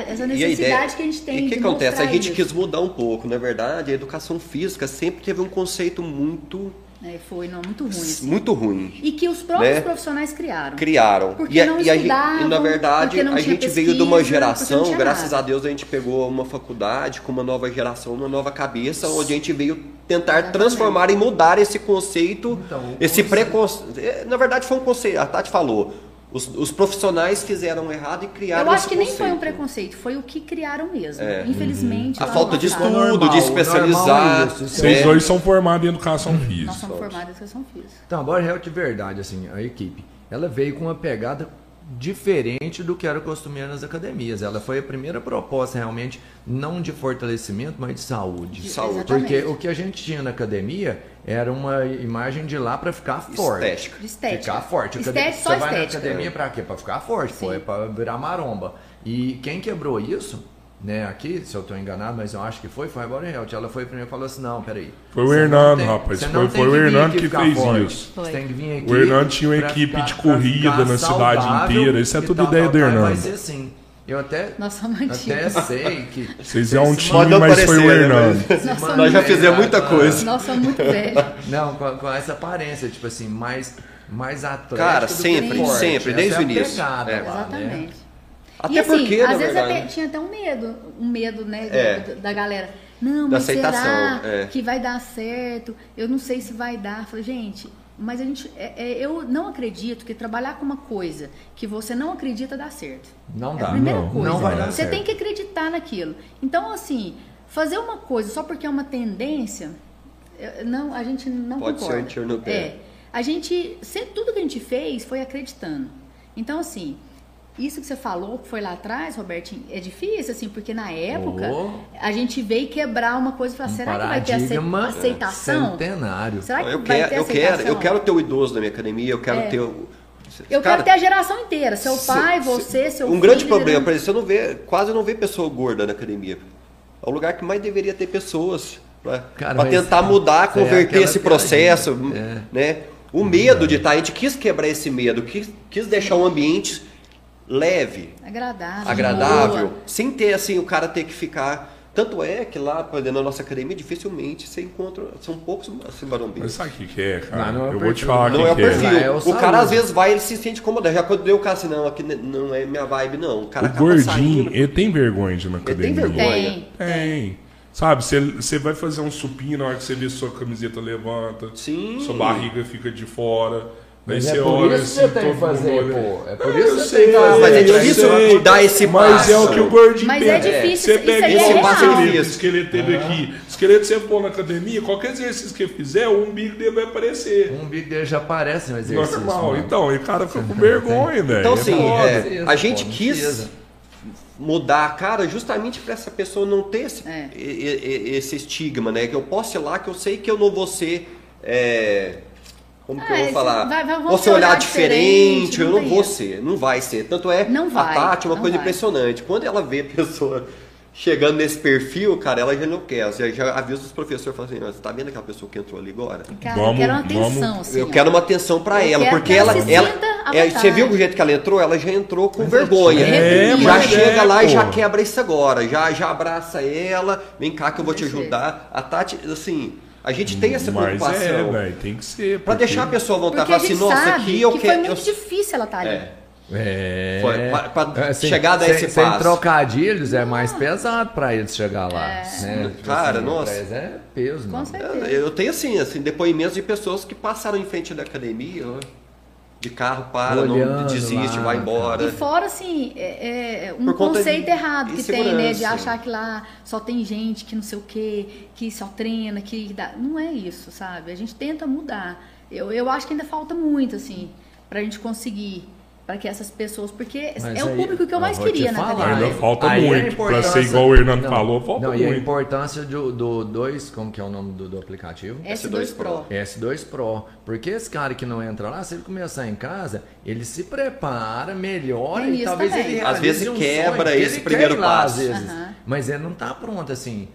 essa necessidade ideia- que a gente tem E o que acontece? A gente isso. quis mudar um pouco. Na verdade, a educação física sempre teve um conceito muito, É, foi não muito ruim. assim. muito ruim. E que os próprios Né? profissionais criaram. Criaram. Porque e, a- não e a gente- e na verdade, porque não a tinha gente veio de pesquisa, uma geração, graças nada. a Deus, a gente pegou uma faculdade com uma nova geração, uma nova cabeça, onde a gente veio tentar Exatamente. transformar e mudar esse conceito, Então, esse preconceito. é, Na verdade, foi um conceito. A Tati falou. Os, os profissionais fizeram errado e criaram Eu acho que nem foi um preconceito, foi o que criaram mesmo. É. Infelizmente. A lá no falta de estudo, Normal, de especializar. normal isso, isso Vocês É. dois são formados em educação Nós física. somos formados em educação física. Então, a Body Health de verdade, assim, a equipe, ela veio com uma pegada diferente do que era costumeiro nas academias. Ela foi a primeira proposta realmente não de fortalecimento, mas de saúde. De saúde. Exatamente. Porque o que a gente tinha na academia era uma imagem de lá para ficar forte. Estética. De estética. Ficar forte. Estética, Você só vai na estética. academia pra quê? Pra ficar forte, pô, é pra virar maromba. E quem quebrou isso, né, aqui, se eu tô enganado, mas eu acho que foi, foi a Bora Health. Ela foi primeiro e falou assim, não, peraí. Foi o Hernando, tem- rapaz. Foi- foi o Hernando que fez forte. isso. Você tem que vir aqui O Hernando tinha uma equipe ficar- de corrida na cidade inteira. Isso é tudo tal, ideia tal, do Hernando. Vai ser assim. Eu até, antigos. até sei que... Vocês é um time, mas foi o né, Hernando. mas- Nós já fizemos muita coisa. Nós somos muito velhos. Não, com, com essa aparência, tipo assim, mais, mais atlético. Cara, sempre, sempre, Essa desde é o início. pegada É. lá, né? Até e assim, porque, às vezes verdade- até, tinha até um medo, um medo, né, da- É. da, da galera. Não, mas será é. que vai dar certo? Eu não sei se vai dar. Eu Falei, gente, mas a gente, é- é, eu não acredito que trabalhar com uma coisa que você não acredita dá certo. Não É dá. a primeira não, coisa. não vai dar você certo. tem que acreditar naquilo. Então, assim, fazer uma coisa só porque é uma tendência, não, a gente não Pode ser concorda. um tiro no pé. É, a gente, tudo que a gente fez foi acreditando. Então, assim, isso que você falou, que foi lá atrás, Robertinho, é difícil, assim, porque na época Oh. a gente veio quebrar uma coisa e falar, Um será que vai ter aceitação? Centenário. Será que Eu vai quero, ter eu quero, aceitação? eu quero ter o idoso na minha academia, eu quero É. ter o. Eu Cara, quero ter a geração inteira, seu se- pai, se- você, seu Um filho. grande problema, liderando. por exemplo, você não vê, quase não vê pessoa gorda na academia. É o lugar que mais deveria ter pessoas para tentar mudar, é converter aquela esse processo, piadinha, né? O medo de estar, a gente quis quebrar esse medo, quis, quis deixar um ambiente leve, Agradável. agradável, boa. sem ter assim o cara ter que ficar. Tanto é que lá na nossa academia dificilmente você encontra, são poucos assim, marombeiros. Mas sabe o que, que é, cara? Não, não é eu vou te perfil. falar o Não que, é o que perfil. Lá é o o cara às vezes vai ele se sente incomodado. Já quando deu o cara assim, não, aqui não é minha vibe, não. O cara O gordinho, saindo. ele tem vergonha de ir na tem academia. vergonha. Tem. Tem. Sabe, você, você vai fazer um supino na hora que você vê sua camiseta levanta, Sim. sua barriga fica de fora. Daí Mas você é por olha isso que assim, você tem todo que fazer, mundo pô. É por Eu isso que você sei, tem que fazer. Mas é difícil sei. dar esse Mas é o passo. que o gordinho Mas é difícil, Você isso pega aí é esse real. esqueleto, esqueleto teve aqui. Esqueleto você pôr na academia, qualquer exercício que fizer, o umbigo dele vai aparecer. Um umbigo dele já aparece no exercício. Normal. mano. Então, e o cara fica com vergonha, velho. Então, É assim, é, a gente pô, quis mudar a cara justamente para essa pessoa não ter esse, É. esse estigma, né? Que eu posso ir lá, que eu sei que eu não vou ser. é, como que Ah, eu vou esse- falar? vai- vai- vou ser olhar olhar diferente, diferente, eu não não vou ser, não vai ser. Tanto é, Não vai, a Tati é uma não coisa vai. impressionante. Quando ela vê a pessoa chegando nesse perfil, cara, ela já enlouquece. Já, já avisa os professores, fala assim, "Ó, você tá vendo aquela pessoa que entrou ali agora? Cara, Vamos- eu quero uma vamos- atenção, assim. eu quero uma atenção pra Eu ela, porque que ela ela, é, você viu o jeito que ela entrou? Ela já entrou com vergonha. É, já mas chega é, lá e já quebra isso agora, já, já abraça ela, vem cá que eu vou te Perfeito. ajudar. A Tati, assim, a gente tem essa Mas é, preocupação velho, tem que ser. pra porque- deixar a pessoa Porque a falar assim, nossa, aqui eu que quero. foi muito eu- difícil ela estar ali. É. É. Foi, pra- pra Assim, chegar a sem, esse sem passo. trocadilhos é mais pesado pra eles chegar lá. Né? Tipo Cara, assim, nossa. é peso, Com mano. certeza. Eu tenho assim, assim, depoimentos de pessoas que passaram em frente da academia, ó, de carro para, Olhando não desiste, lá, vai embora. E fora, assim, é, é um conceito de errado que tem, né? De achar que lá só tem gente que não sei o quê, que só treina, que dá. Não é isso, sabe? A gente tenta mudar. Eu, eu acho que ainda falta muito, assim, pra gente conseguir. Para que essas pessoas. Porque Mas é o aí, público que eu eu mais queria na falar. Ainda falta Aí é muito. Pra ser igual o Hernando Não, falou, falta não, E a muito. importância do, do dois, como que é o nome do, do aplicativo? S2 Pro. S2 Pro. Porque esse cara que não entra lá, se ele começar em casa, ele se prepara, melhora Tem e talvez também. ele Às vezes um quebra sonho esse ele primeiro quer ir lá, passo. Às vezes. Mas ele não tá pronto assim,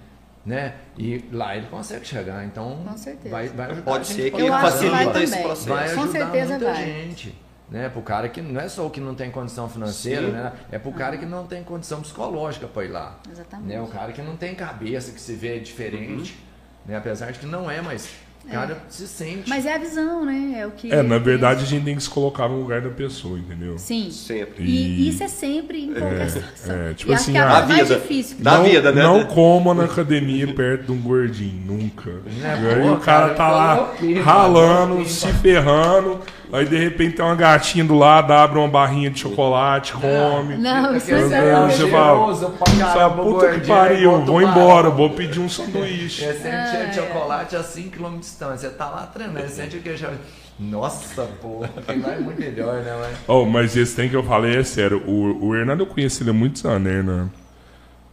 né? E lá ele consegue chegar, então Com certeza. vai, vai ajudar Pode ser que vai facilita esse processo. vai Com ajudar certeza muita vai. gente. Né, pro cara que não é só o que não tem condição financeira, Sim. né? É pro cara que não tem condição psicológica para ir lá. Exatamente. Né? O cara que não tem cabeça, que se vê diferente, né? Apesar de que não é, mas o cara se sente. Mas é a visão, né? É o que. É, na verdade a gente tem que se colocar no lugar da pessoa, entendeu? Sim. Sempre. E, E- isso é sempre em qualquer situação. é, tipo e acho assim, que é a a coisa mais vida. difícil. Da não, vida, né? Não coma na academia perto de um gordinho, nunca. Né, e aí pô, o cara cara, tá eu lá coloquei, ralando, mano. se ferrando, Aí de repente tem uma gatinha do lado, abre uma barrinha de chocolate, come. Não, isso é é Não, um você cheiroso fala, caramba, puta que pariu, vou embora, vou pedir um sanduíche. Ah, cheiro de é. chocolate a 5km de distância. Tá lá treinando, ele sente o que já. Nossa, porra, aquilo lá é muito melhor, né, ué? Oh, mas esse trem que eu falei é sério. O, o Hernando eu conheci ele há muitos anos, né, Hernando?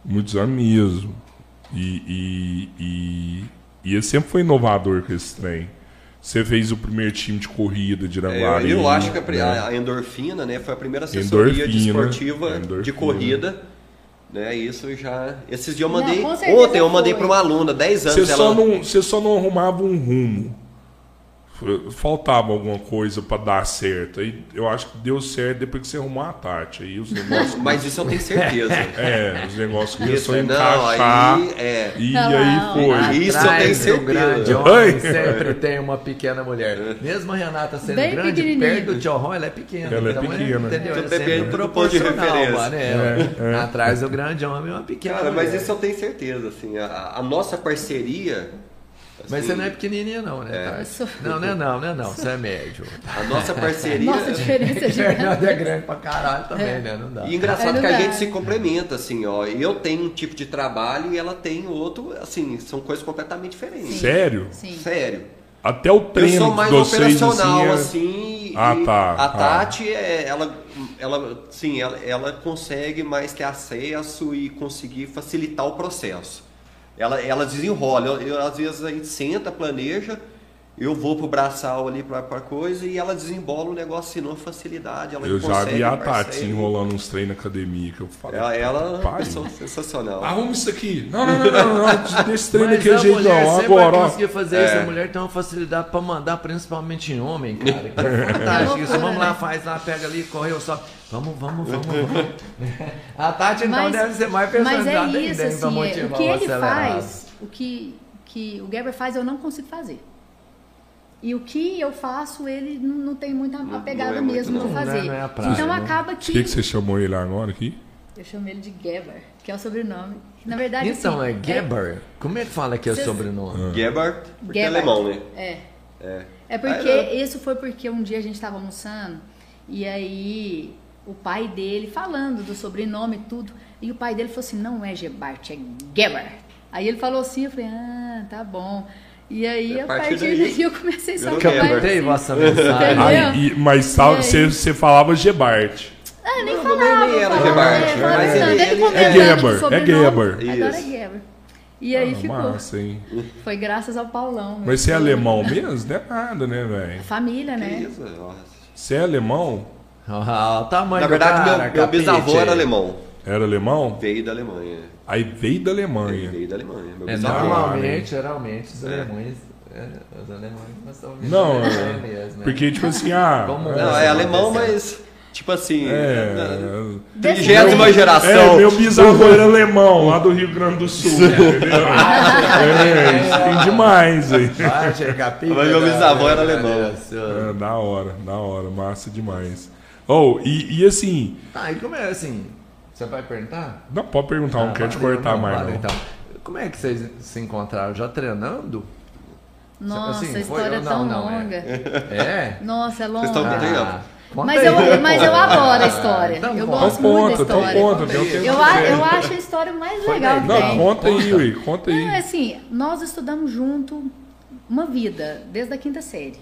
Muitos anos mesmo. E, e, e, e ele sempre foi inovador com esse trem. Você fez o primeiro time de corrida de É, eu, Iranguari. eu acho que a, né? a endorfina, né, foi a primeira assessoria de Endorfina, esportiva de endorfina. corrida. Né, isso já. Esses dias eu Não, mandei. certeza ontem eu mandei para uma aluna, 10 anos. Você só, ela, não, você só não arrumava um rumo. Faltava alguma coisa pra dar certo. Aí eu acho que deu certo depois que você arrumou a Tati. Aí os negócios. Mas isso eu tenho certeza. é, os negócios começaram a encaixar. aí é. E Não, aí não. foi. Isso eu tenho certeza. grande homem sempre tem uma pequena mulher. Mesmo a Renata sendo Bem grande, perto do Ron, ela é pequena. Ela é então pequena. entendeu? Tudo É depende sempre do ponto de referência. mano, é. Atrás do grande homem é uma pequena Cara, mas mulher. isso eu tenho certeza, assim. A, a nossa parceria. Mas assim, você não é pequenininha não, né? É. Sou- Não, não é não, não é não. Você é médio. A nossa parceria. Nossa, diferença é gigante. Fernanda é grande pra caralho também, né? Não dá. E engraçado É, não que a gente se complementa, assim, ó. Eu tenho um tipo de trabalho e ela tem outro, assim, são coisas completamente diferentes. Sério? Sim. Sério. Até o treino eu sou mais de vocês, operacional, assim, assim. Ah, tá, A tá. Tati, é, ela, ela, sim, ela, ela consegue mais ter acesso e conseguir facilitar o processo. Ela, ela desenrola. Eu, eu, às vezes a gente senta, planeja, eu vou pro braçal ali pra, pra coisa e ela desembola o negócio assim, numa facilidade. Ela eu já vi a. Tati enrolando uns treinos na academia que eu falei. Ela, ela é pessoa sensacional. Arruma isso aqui. Não, não, não, não, não. Desse treino Mas daquele a mulher não. Agora, conseguir fazer isso. A mulher tem uma facilidade pra mandar, principalmente em homem, cara. Que é fantástico isso. Vamos lá, faz lá, pega ali, correu só. Vamos, vamos, vamos, vamos. A Tati então Mas- deve ser mais Mas personalizada é isso, ainda, hein, pra assim, é, motivar o que ele faz, o que, que o Gerber faz, eu não consigo fazer. E o que eu faço, ele não, não tem muita a pegada não é muito, mesmo não. de Não é- fazer. não é a praia, então né? acaba O que, que, que você chamou ele agora aqui? eu chamo ele de Gerber, que é o sobrenome. Na verdade, Então, assim, é Geber. Como é que fala que é o sobrenome? Gebhardt, porque é alemão, né? É. É. É porque Ah, isso foi porque um dia a gente estava almoçando e aí o pai dele falando do sobrenome e tudo, e o pai dele falou assim: não é Gebart, é Geber. Aí ele falou assim, eu falei: ah, tá bom. E aí A a partir partir daí, daí eu comecei só a Geber. Captei vossa mensagem. Aí, mas E você, você falava Gebart. Ah, nem Não, falava. nem era Gebart, é, mas é do Geber, é Geber. Agora é. Geber. E aí Ah, ficou. Massa, hein? Foi graças ao Paulão. Mas você é alemão mesmo? Não é nada, né, velho? Família, Que né? Você é alemão? Ah, o tamanho Na do verdade, cara, meu, meu bisavô era alemão. Era alemão? Veio da Alemanha. Aí veio da Ele Alemanha. veio da Alemanha. Meu É, normalmente, geralmente, os É. alemães. é, os alemães não é, mesmo, né? porque, tipo assim, ah. Como- Não, é alemão, mas tipo assim. É. Trigésima jeito. geração. É, meu bisavô era alemão, lá do Rio Grande do Sul? É, isso tem demais aí. Mas meu bisavô era alemão. da- É, da hora, da hora, massa demais. Oh, e, e assim, Tá, e como é assim? Você vai perguntar? não pode perguntar, não Ah, quero te cortar mais, valeu, não. Então. Como é que vocês se encontraram? Já treinando? Nossa, Assim, história é não, tão não, é? longa. É? Nossa, é Vocês estão longa. com? Ah, conta Mas aí. eu, mas eu adoro a história. Então eu conta. gosto Então muito da conta, então história. conta, eu, a- eu acho a história mais Foi legal que Não, tem. conta aí, Ui, conta Não, é aí. assim, nós estudamos junto uma vida, desde a quinta série.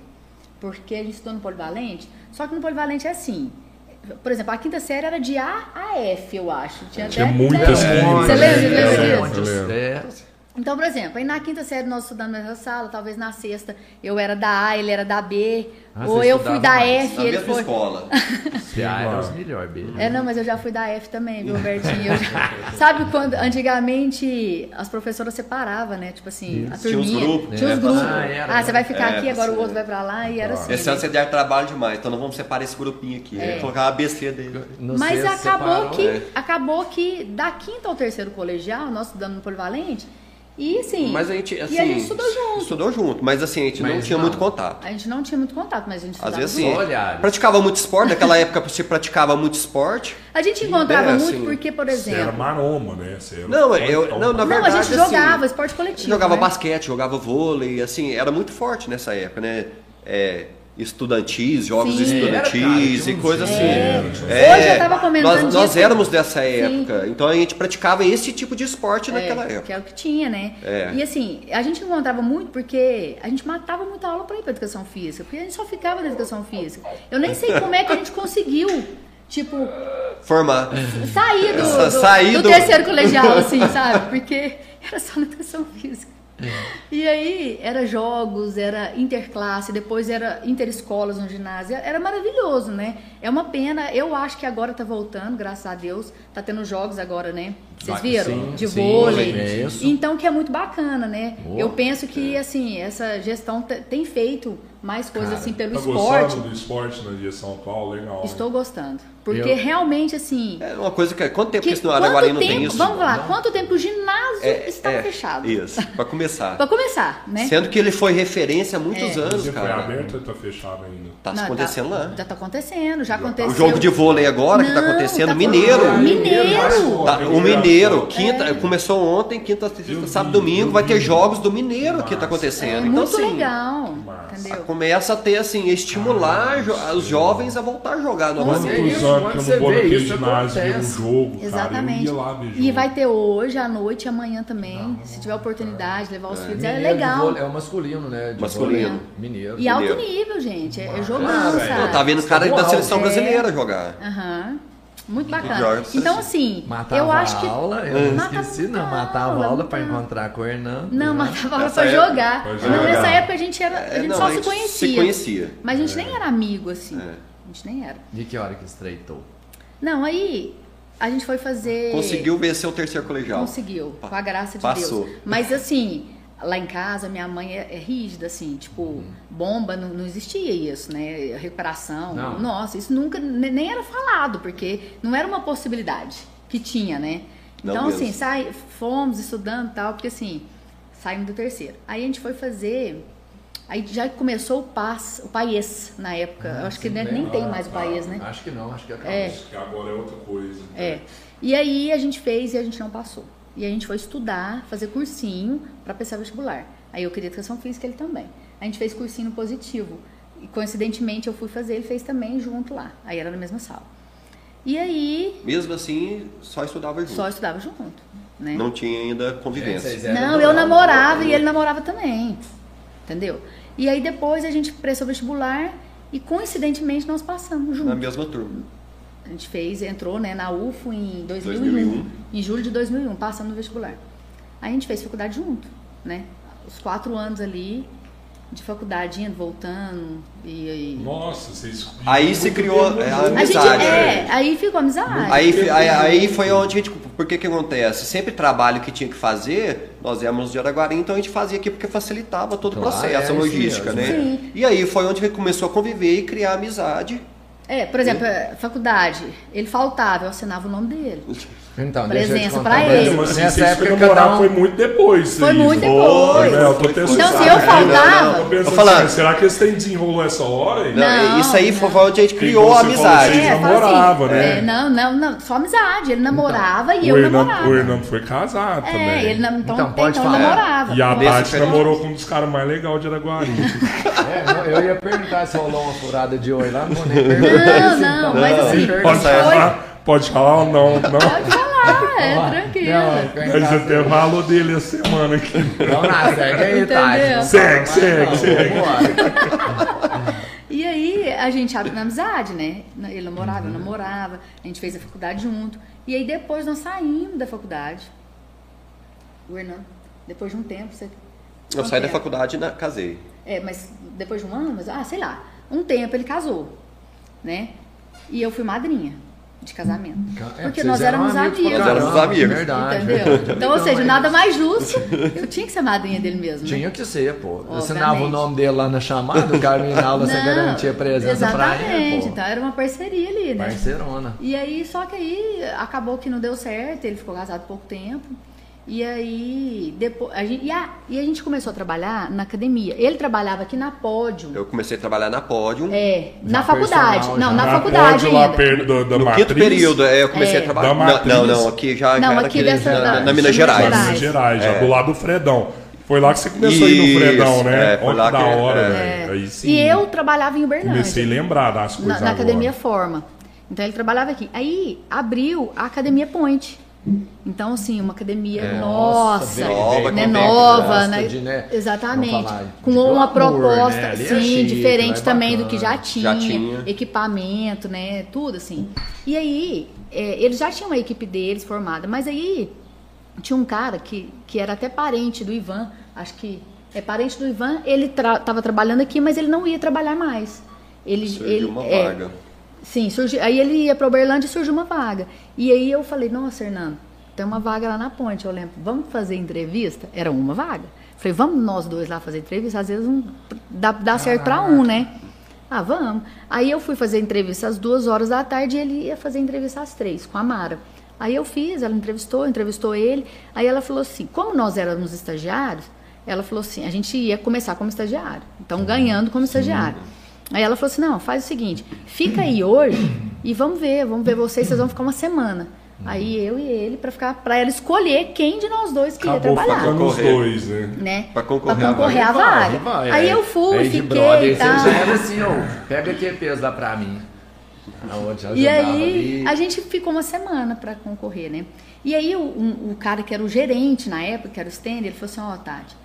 Porque a gente estudou no Polivalente, só que no Polivalente é assim. Por exemplo, a quinta série era de A a F, eu acho. Tinha, Tinha até muitas Você lembra, É, lembra disso? Então, por exemplo, aí na quinta série nós estudamos na mesma sala, talvez na sexta eu era da A, ele era da B, Ah, ou eu fui da mais. F, Na ele foi. escola. Ah, era os melhores, beleza. É, não, mas eu já fui da F também, viu, Bertinho? Já- Sabe quando antigamente as professoras separavam, né? Tipo assim, a Tinha uns turminha. grupos. Tinha os grupos. ah, era, Ah, você vai ficar É, aqui, agora o outro vai pra lá e era assim. Esse ano você der trabalho demais, então nós vamos separar esse grupinho aqui. É. Colocar a ABC dele. No Mas acabou separou, que, é. acabou que da quinta ao terceiro colegial, nós estudando no Polivalente, e assim, Mas a gente, assim. e a gente estudou junto. Estudou junto, mas assim, a gente não Mas tinha não. muito contato. A gente não tinha muito contato, mas a gente Às estudava vezes junto. assim, praticava muito esporte, naquela época você praticava muito esporte. A gente encontrava É, muito assim, porque, por Você era exemplo... maromba, né? Você era Não, eu- não, na Não, a verdade, gente assim, jogava esporte coletivo. Jogava né? basquete, jogava vôlei, assim, era muito forte nessa época, né? É, estudantis, jogos Sim. estudantis Era, cara, e tinha uns- coisa assim. É. Hoje eu tava comentando nós, nós éramos dessa Sim. época, então a gente praticava esse tipo de esporte naquela É, época. que é o que tinha, né? É. E assim, a gente não encontrava muito porque a gente matava muita aula para ir para educação física, porque a gente só ficava na educação física. Eu nem sei como é que a gente conseguiu, tipo, Formar. sair do, Sa- do, sair do do- terceiro colegial, assim, sabe? Porque era só na educação física. E aí, era jogos, era interclasse, depois era interescolas no ginásio. Era maravilhoso, né? É uma pena, eu acho que agora tá voltando, graças a Deus. Tá tendo jogos agora, né? Vocês viram? sim, De sim, vôlei. é. Então, que é muito bacana, né? Boa. Eu penso que, assim, essa gestão te- tem feito mais coisas, Cara, assim, pelo Tá esporte. gostando do esporte na dia São Paulo? Legal. Estou gostando. Porque Eu- realmente, assim... É uma coisa que. Quanto tempo que, Que, esse no Araguari não tem tempo, isso? vamos lá, quanto tempo o ginásio É, está é, fechado? Isso, pra começar. Pra começar, né? Sendo que ele foi referência há muitos É. anos, Você foi cara. aberto ou tá fechado ainda? Tá Não, acontecendo lá. Já tá acontecendo, já aconteceu. O jogo de vôlei agora que tá Não, acontecendo, tá Mineiro. acontecendo. Mineiro. Tá, o Mineiro, quinta, começou ontem, quinta, sexta, sábado, domingo, vai ter jogos do Mineiro que tá Massa. É acontecendo. então, muito assim, legal, Massa. entendeu? Começa a ter, assim, estimular jo- os jovens a voltar a jogar novamente. anos eu Quando não vou naquele isso, ginásio ver um jogo, Exatamente. cara? Eu ia lá ver jogo. E vai ter hoje, à noite e amanhã também. se tiver oportunidade, levar os filhos. É Mineiro de legal. vôlei- É o masculino, né? de Masculino. vôlei. Mineiro. E alto nível, gente. É, é Ah, jogando, velho. sabe? Não, tá vendo os caras da seleção É. brasileira jogar. Aham. Muito bacana. Então, assim, Matava eu acho que. aula, eu não Matava esqueci, não. Matava aula, aula pra muita- encontrar com o Hernando. Não, né? matava aula pra época- jogar. pra Não, jogar. nessa época a gente era. A É, gente não, só a se gente conhecia. se conhecia. Mas a gente nem era amigo, assim. É. A gente nem era. De que hora que estreitou? Não, aí a gente foi fazer. Conseguiu vencer o terceiro colegial. Conseguiu, Pa- com a graça de passou. Deus. Mas assim, lá em casa, minha mãe é, é rígida, assim, tipo, bomba, não, não existia isso, né? Recuperação. Não. Nossa, isso nunca ne- nem era falado, porque não era uma possibilidade que tinha, né? Não Então, mesmo. assim, sai, fomos estudando e tal, porque assim, saímos do terceiro. Aí a gente foi fazer. Aí já começou o PAS, o PAES na época. Eu acho que sim, né? nem tem mais o PAES, né? Acho que não, acho que acabou. É. Acho que agora é outra coisa. É. E aí a gente fez e a gente não passou. E a gente foi estudar, fazer cursinho para pensar vestibular. Aí eu queria educação física ele também. A gente fez cursinho no positivo. E coincidentemente eu fui fazer, ele fez também junto lá. Aí era na mesma sala. E aí Mesmo assim, só estudava junto. só estudava junto, né? Não tinha ainda convivência. Não, eu namorava e ele namorava também. Entendeu? E aí depois a gente prestou vestibular e coincidentemente nós passamos Na juntos. mesma turma. A gente fez, entrou né, na UFO em 2001, 2001. em julho de 2001, passando no vestibular. Aí a gente fez faculdade junto, né? Os quatro anos ali de faculdade, indo, voltando, e... e... Nossa, vocês. Aí se criou, é, a A gente, amizade. é, aí ficou amizade. Aí, aí, aí foi onde a gente. Por que que acontece? Sempre trabalho que tinha que fazer, nós éramos de Araguari, então a gente fazia aqui porque facilitava todo o Claro, processo, é a isso logística, mesmo. né? Sim. E aí foi onde a gente começou a conviver e criar amizade. É, por exemplo, a faculdade, ele faltava, eu assinava o nome dele. Então, eu Presença uma ele. Mesmo assim, Nessa época, namorar um... foi muito depois. Foi isso. muito depois. É, eu tô pensando, Então, se eu Não, faltava... Tô pensando Tô falando. assim, será que eles têm desenrolou essa hora? Não, Não, isso aí foi onde a gente criou a amizade. vocês fala namoravam, assim, né? é, não, não, não, só amizade. Ele namorava e eu namorava. o Hernando foi casado É, também. ele não, então, Então, pode então falar. namorava. E a período. namorou com um dos caras mais legais de Araguari. É, eu ia perguntar se rolou uma furada de oi lá, não vou nem perguntar Não, não, então. mas assim? Pode falar ou não? Não. Falar, é Não, tranquilo. não, Mas até falou dele a semana aqui. Não, não, segue aí? Tati. Não Segue, segue, segue. E aí a gente abre na amizade, né? Ele namorava, Uhum. eu namorava, a gente fez a faculdade junto. E aí depois nós saímos da faculdade. O Hernando, depois de um tempo, você. Eu saí da faculdade e casei. É, mas depois de um ano, mas, ah, sei lá, um tempo ele casou, né? E eu fui madrinha de casamento. É, Porque nós éramos amigos. Nós éramos amigos. Verdade. Entendeu? Então, ou seja, mas- nada mais justo. Eu tinha que ser madrinha dele mesmo. né? Tinha que ser, pô. Eu Obviamente. assinava o nome dele lá na chamada, o cara me na aula, você garantia presença pra ele, Exatamente, pô. então era uma parceria ali, né? Parceirona. E aí, só que aí acabou que não deu certo, ele ficou casado há pouco tempo. E aí, depois. A gente, e, a, e a gente começou a trabalhar na academia. Ele trabalhava aqui na Pódio. Eu comecei a trabalhar na Pódio. É, Já na faculdade. personal, Não, já. na Na faculdade pódio lá ainda. perto do- da No matriz. quinto período, é, eu comecei É. a trabalhar. Da não, não, não, aqui já, Não, aqui aqui dessa- na, na Minas Gerais. Minas Gerais, já É. do lado do Fredão. Foi lá que você começou a ir no Isso, Fredão, né? é, foi Olha lá que da que- hora, é. velho. Aí sim. E eu trabalhava em Uberlândia. comecei a lembrar das coisas na, na agora. Academia Forma. Então ele trabalhava aqui. Aí abriu a Academia Point. Então, assim, uma academia É, nossa, veio- nova, né, com nova, né? de, né, Exatamente. Com de uma glamour, proposta, né? É sim, chique, diferente é também do que já tinha, Já tinha. equipamento, né? Tudo assim. E aí, é, eles já tinham a equipe deles formada, mas aí tinha um cara que, que era até parente do Ivan, acho que é parente do Ivan, ele estava trabalhando aqui, mas ele não ia trabalhar mais. Ele, Surgiu ele, uma é, vaga. Sim, aí ele ia para Uberlândia e surgiu uma vaga. E aí eu falei, nossa, Hernando, tem uma vaga lá na ponte. Eu lembro, vamos fazer entrevista? Era uma vaga. Falei, vamos nós dois lá fazer entrevista? Às vezes um, dá, dá certo para um, né? Ah, vamos. Aí eu fui fazer entrevista às duas horas da tarde e ele ia fazer entrevista às três, com a Mara. Aí eu fiz, ela entrevistou, entrevistou ele. Aí ela falou assim, como nós éramos estagiários, ela falou assim, a gente ia começar como estagiário. Então, ganhando como estagiário. Aí ela falou assim, não, faz o seguinte, fica aí hoje e vamos ver, vamos ver vocês, vocês vão ficar uma semana. Aí eu e ele, pra ficar, para ela escolher quem de nós dois queria Acabou trabalhar ficando os dois, né? né? Pra concorrer à concorrer à Vai, vaga. vai, Aí é. eu fui, fiquei brother, e tal. Você já era assim, ó, pega aqui peso lá pra mim. Aonde E aí ali. a gente ficou uma semana para concorrer, né? E aí o, um- o cara que era o gerente na época, que era o Stanley, ele falou assim, ó, Tati,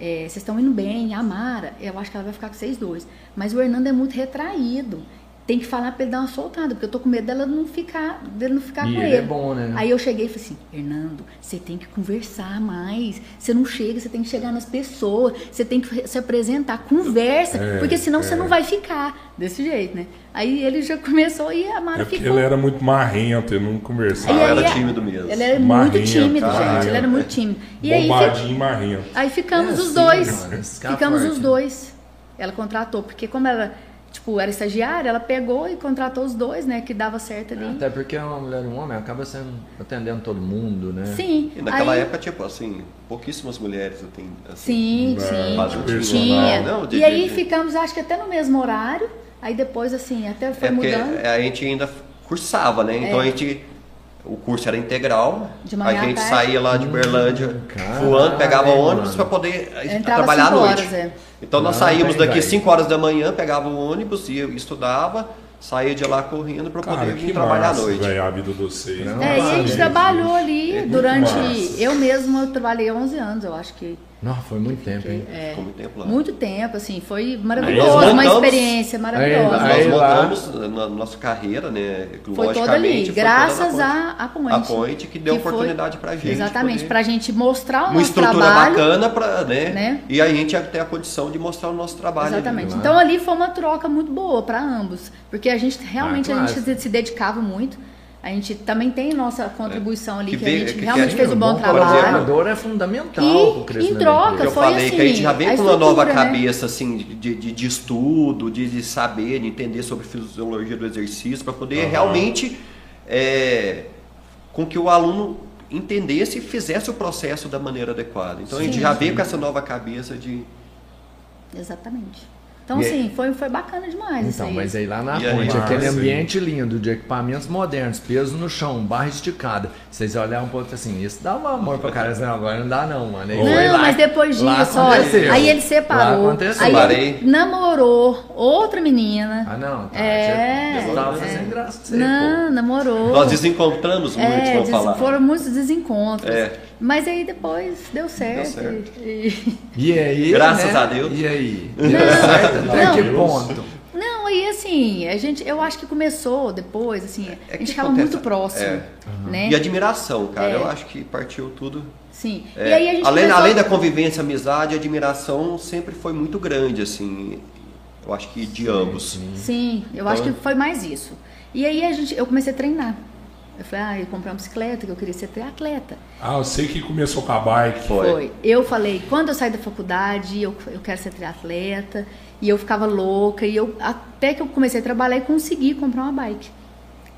é, vocês estão indo bem, a Mara, eu acho que ela vai ficar com vocês dois. Mas o Hernando é muito retraído. Tem que falar pra ele dar uma soltada, porque eu tô com medo dela não ficar, dele não ficar E com ele ele. é bom, né? Aí eu cheguei e falei assim, Hernando, você tem que conversar mais. Você não chega, você tem que chegar nas pessoas, você tem que se apresentar, conversa, É, porque senão é. você não vai ficar desse jeito, né? Aí ele já começou e a Mara É ficou. ele era muito marrento, ele não conversava. E Ah, aí, era a- tímido mesmo. Ele era Marrento, muito tímido, gente. Ele era muito tímido. E aí, Bombadinho e marrento. aí ficamos É os dois. ficamos os né? dois. Ela contratou, porque como ela, tipo, era estagiária, ela pegou e contratou os dois, né? Que dava certo ali. Até porque uma mulher e um homem acaba sendo atendendo todo mundo, né? Sim. E naquela aí- época, tipo assim, pouquíssimas mulheres tem assim. Sim, Não, sim. personal. Tinha. Não, de- e aí de- de- ficamos, acho que até no mesmo horário. Aí depois, assim, até foi É mudando. a gente ainda cursava, né? Então É. a gente. O curso era integral. De manhã a gente tarde. saía lá de Berlândia caralho, voando, pegava mano. ônibus para poder eh, Entrava trabalhar à noite. horas, é. Então nós Não, saímos bem, daqui velho. 5 horas da manhã, pegava o ônibus, ia, estudava, saía de lá correndo para poder vir trabalhar massa, à noite. vida de vocês. Não, É, e a gente trabalhou ali é durante. Eu mesma eu trabalhei 11 anos, eu acho que. Não, foi muito tempo, hein? É, Ficou muito tempo lá. muito tempo, assim, foi maravilhoso, uma montamos- experiência maravilhosa. Aí Nós montamos na nossa carreira, né? Foi toda ali, foi graças toda à ponte. A ponte que deu foi- oportunidade pra gente. Exatamente, poder- pra gente mostrar o Uma nosso estrutura trabalho. bacana, pra, né? né? E aí a gente ia ter a condição de mostrar o nosso trabalho. ali, Exatamente. né? Então ali foi uma troca muito boa para ambos, porque a gente realmente Ah, a claro. gente se- se dedicava muito. A gente também tem nossa contribuição ali Que que, a gente que- realmente que- fez um bom bom trabalho. colaborador é fundamental E crescimento em troca. Eu foi falei que a gente já assim, veio a com uma nova né? cabeça assim de, de, de estudo, de, de saber, de entender sobre fisiologia do exercício, para poder realmente é, com que o aluno entendesse e fizesse o processo da maneira adequada. Então a gente Sim. já veio com essa nova cabeça de Exatamente. Então, E assim, foi, foi bacana demais Então, aí. mas aí lá na E aí? ponte, Ah, aquele ambiente lindo de equipamentos modernos, peso no chão, barra esticada. Vocês olharam um pouco assim, isso dá um amor pra cara, não, agora não dá não, mano. Aí Não, lá- mas depois lá disso, olha, aconteceu. aí ele Lá separou, aconteceu. aí Separei. ele namorou outra menina. Ah, não, tá. É, Você tava é. fazendo graça você, Não, namorou. nós desencontramos muito, É, vamos des- falar. foram muitos desencontros. É. Mas aí depois deu certo. certo. e-. E aí, Graças né? a Deus. E aí? Não, Deu certo até não. que ponto? Não, aí assim, a gente, eu acho que começou depois, assim, É a que gente ficava acontece- muito próximo, é. né? E admiração, cara. É. Eu acho que partiu tudo. Sim. É, e aí a gente além, começou... além da convivência, amizade, a admiração sempre foi muito grande, assim. Eu acho que de ambos. Sim, eu Então- acho que foi mais isso. E aí a gente, eu comecei a treinar. Eu falei, ah, eu comprei uma bicicleta, que eu queria ser triatleta. Ah, eu sei que começou com a bike. Foi. Eu falei, quando eu sair da faculdade, eu, eu quero ser triatleta. E eu ficava louca. E eu, até que eu comecei a trabalhar e consegui comprar uma bike.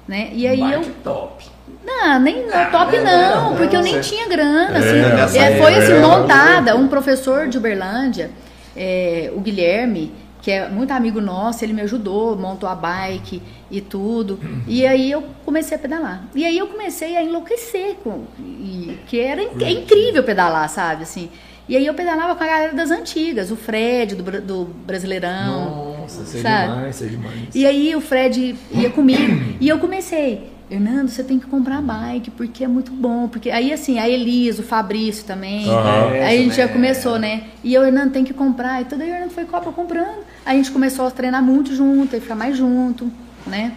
Né? E aí Bike eu. top. Não, nem no top é, não, não, porque eu nem você- tinha grana. É, assim. É, foi assim, época- montada. Um professor de Uberlândia, é, o Guilherme, que é muito amigo nosso, ele me ajudou, montou a bike e tudo. E aí eu comecei a pedalar. E aí eu comecei a enlouquecer com. E, que era é incrível pedalar, sabe? Assim. E aí eu pedalava com a galera das antigas, o Fred, do, do Brasileirão. Nossa, isso é demais, isso é demais. E aí o Fred ia comigo e eu comecei. Hernando, você tem que comprar bike, porque é muito bom. Porque aí assim, a Elisa, o Fabrício também. Aham. Aí a gente já começou, né? E eu, Hernando, tem que comprar. E tudo aí o Hernando foi Copa comprando. Aí a gente começou a treinar muito junto, aí ficar mais junto, né?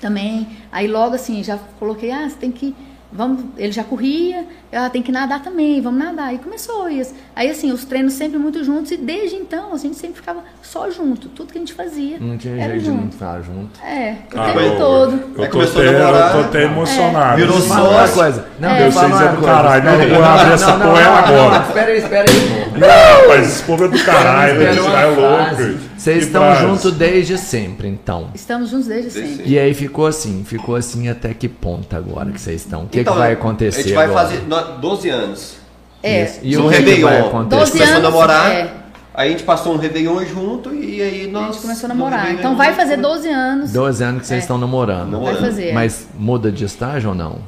Também. Aí logo assim, já coloquei, ah, você tem que. Vamos, ele já corria, ah, tem que nadar também, vamos nadar. Aí começou isso. Aí assim, os treinos sempre muito juntos e desde então a gente sempre ficava só junto, tudo que a gente fazia. Não tinha era jeito de não junto. ficar junto. É, o Ah, tempo eu- todo. Eu Aí tô até, namorar. eu tô até emocionado. Virou assim. Fala uma coisa. Não, É. eu é uma do caralho. Não, eu vou abrir essa porra agora. não, Espera aí, espera aí. Não, mas esse povo é do caralho, velho. É louco. Vocês estão juntos desde sempre, então. Estamos juntos desde Desde sempre. E aí ficou assim, ficou assim até que ponto agora que vocês estão? O que, Então, que vai acontecer A gente vai agora? fazer nó- 12 anos. É. Isso. E No o Réveillon. vai 12 acontecer? Doze começou a anos, namorar. é. Aí a gente passou um Réveillon junto e aí nós. A gente começou a namorar. Então vai fazer 12 anos. 12 anos que vocês É. estão namorando. Não. Vai fazer. Mas muda de estágio ou não?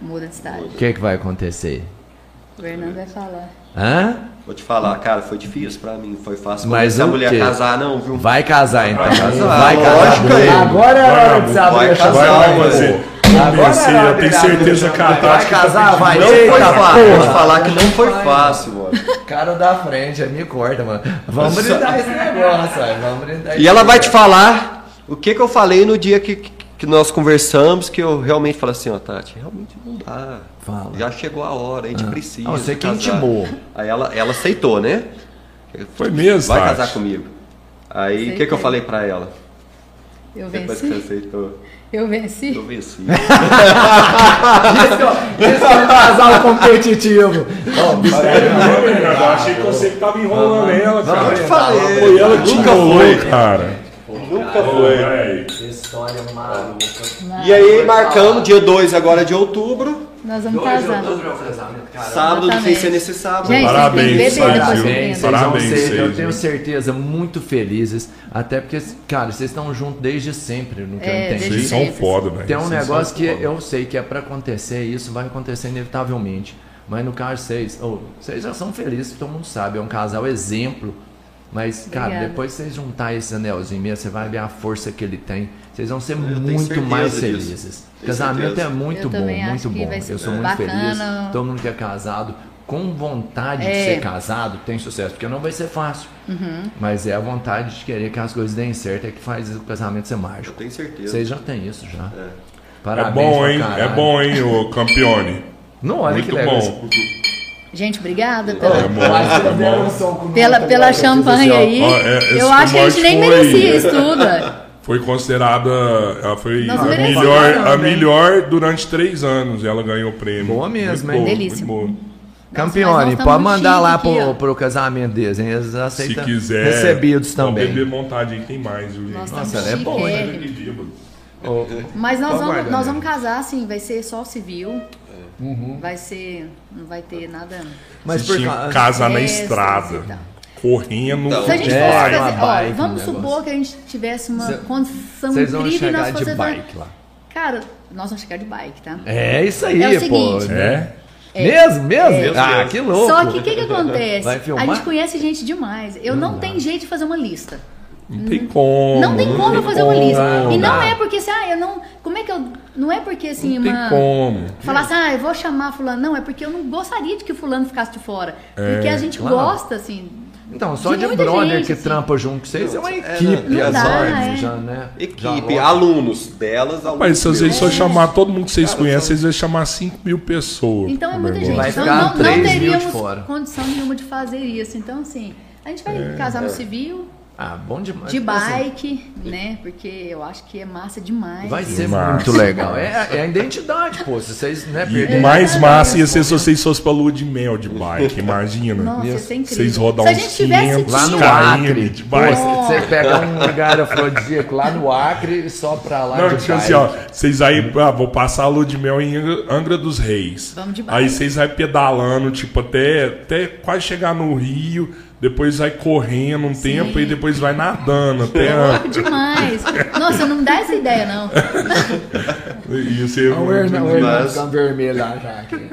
Muda de estágio. O que, que vai acontecer? O Fernando vai falar. Hã? Vou te falar, cara, foi difícil pra mim. Foi fácil Mas convencer a mulher quê? casar, não, viu? Vai casar então. Vai casar, Vai casar. Agora é a hora de abrir vai casar. Vai. Agora é hora eu tenho certeza que a. Tati Vai casar, vai. Não foi Eita, fácil. Vou falar que não foi Vai. fácil, mano. Cara da frente, me corta, mano. Vamos brindar esse negócio, aí. Vamos brindar E esse ela vai te falar o que, que eu falei no dia que, que, nós conversamos, que eu realmente falei assim, ó, Tati, realmente não dá. Fala. Já chegou a hora, a gente precisa. Ah, você que intimou. Aí ela, ela aceitou, né? Foi mesmo, Vai Tati? casar comigo. Aí o que, que eu falei pra ela? Eu Depois que você venci. aceitou, Eu venci. eu venci. Isso é um casal competitivo. Eu achei que você que tava enrolando ela, cara. Vamos te falei. Foi ela que Nunca foi. cara. Nunca Foi, aí. História maluca. E aí marcamos dia 2 agora de outubro. Nós vamos casar. Sábado, não sei se é nesse sábado. Gente, Parabéns, Parabéns, entendem. Vocês vão Parabéns, ser, eu tenho certeza, muito felizes. Até porque, cara, vocês estão juntos desde sempre, no que É, eu Vocês são foda, velho. Tem um Vocês negócio que foda. eu sei que é pra acontecer, e isso vai acontecer inevitavelmente. Mas no caso, vocês, oh, vocês já são felizes, todo mundo sabe, é um casal exemplo. Mas, cara, Obrigada. depois que vocês juntar esse anelzinho mesmo, você vai ver a força que ele tem. Vocês vão ser tenho muito mais felizes. Casamento é muito Eu bom, muito bom. Eu sou muito bacana. feliz. Todo mundo que é casado, com vontade de É. ser casado, tem sucesso. Porque não vai ser fácil. Uhum. Mas é a vontade de querer que as coisas deem certo é que faz o casamento ser Eu mágico. tenho certeza. Vocês já têm isso já. É. É Parabéns bom, pra hein? caralho. É bom, hein, o campeone. Não, olha Muito que legal. bom. Gente, obrigada É pela, é bom. pela, pela champanhe aí. É, eu acho que a gente nem foi- merecia isso tudo. é. Foi considerada. Ela foi Nós a merecemos melhor, a também. melhor durante três anos. Ela ganhou o prêmio. Boa mesmo, Muito hein? boa, Delícia. Campeone, pode mandar lá aqui, pro, ó. pro casamento deles, hein? Eles Se aceitam quiser. recebidos também. beber vontade aí, tem mais, viu, gente? Nossa, ela é boa, né? chiquérrimos. Ô, Mas nós vamos, nós né? vamos casar, assim, vai ser só civil. Uhum. Vai ser. Não vai ter nada. Mas por tinham ca- que casar na estrada. tal. Correndo. Então, Se a gente É, fazer. Ó, bike, um vamos negócio. supor que a gente tivesse uma Cê- condição Vocês vão incrível e nós chegar de bike lá. Cara, nós vamos chegar de bike, tá? É isso aí, É pô. seguinte. É? Mesmo, mesmo? Mesmo, ah, mesmo. que louco. Só que o que, que acontece? A gente conhece gente demais. Eu não, tenho jeito de fazer uma lista. Não tem como. Não tem como eu fazer uma como. lista. E não dá. é porque assim, ah, eu não. Como é que eu. Não é porque assim, Não tem uma. como. Falar assim, ah, eu vou chamar fulano. Não, é porque eu não gostaria de que fulano ficasse de fora. É, porque a gente claro. gosta, assim. Então, só de de, brother gente, que assim. trampa junto com vocês é uma É, equipe. não as é. já, né? Já Equipe, logo. alunos delas, alunos. Mas se vocês meus. for chamar todo mundo que vocês Cara, conhecem, vocês vão chamar 5 mil pessoas. Então é muita gente. Vai Então não, não 3 mil de teríamos fora. condição nenhuma de fazer isso. Então, assim, a gente vai casar no civil, Ah, bom demais. de Assim, bike, né? Porque eu acho que é massa demais. Vai ser Massa. muito legal. É, é a identidade, pô. Se vocês né, E mais massa ia ser se vocês fossem pra lua de mel de bike, imagina. Nossa, ia ser incrível. Vocês rodam Se uns gente tivesse 500 Lá no Acre. de Pô, bike. você pega um lugar afrodisíaco lá no Acre e só pra lá Não, de tipo bike. assim, ó, vocês aí, ah, vou passar a lua de mel em Angra, Angra dos Reis. Vamos de bike. Aí vocês vai pedalando, tipo, até, até quase chegar no Rio, depois vai correndo um tempo e depois vai nadando até a... Louco demais. Nossa, não dá essa ideia, não. Ia ser O Hernando o Hernando Mas- ficando vermelho lá já. aqui.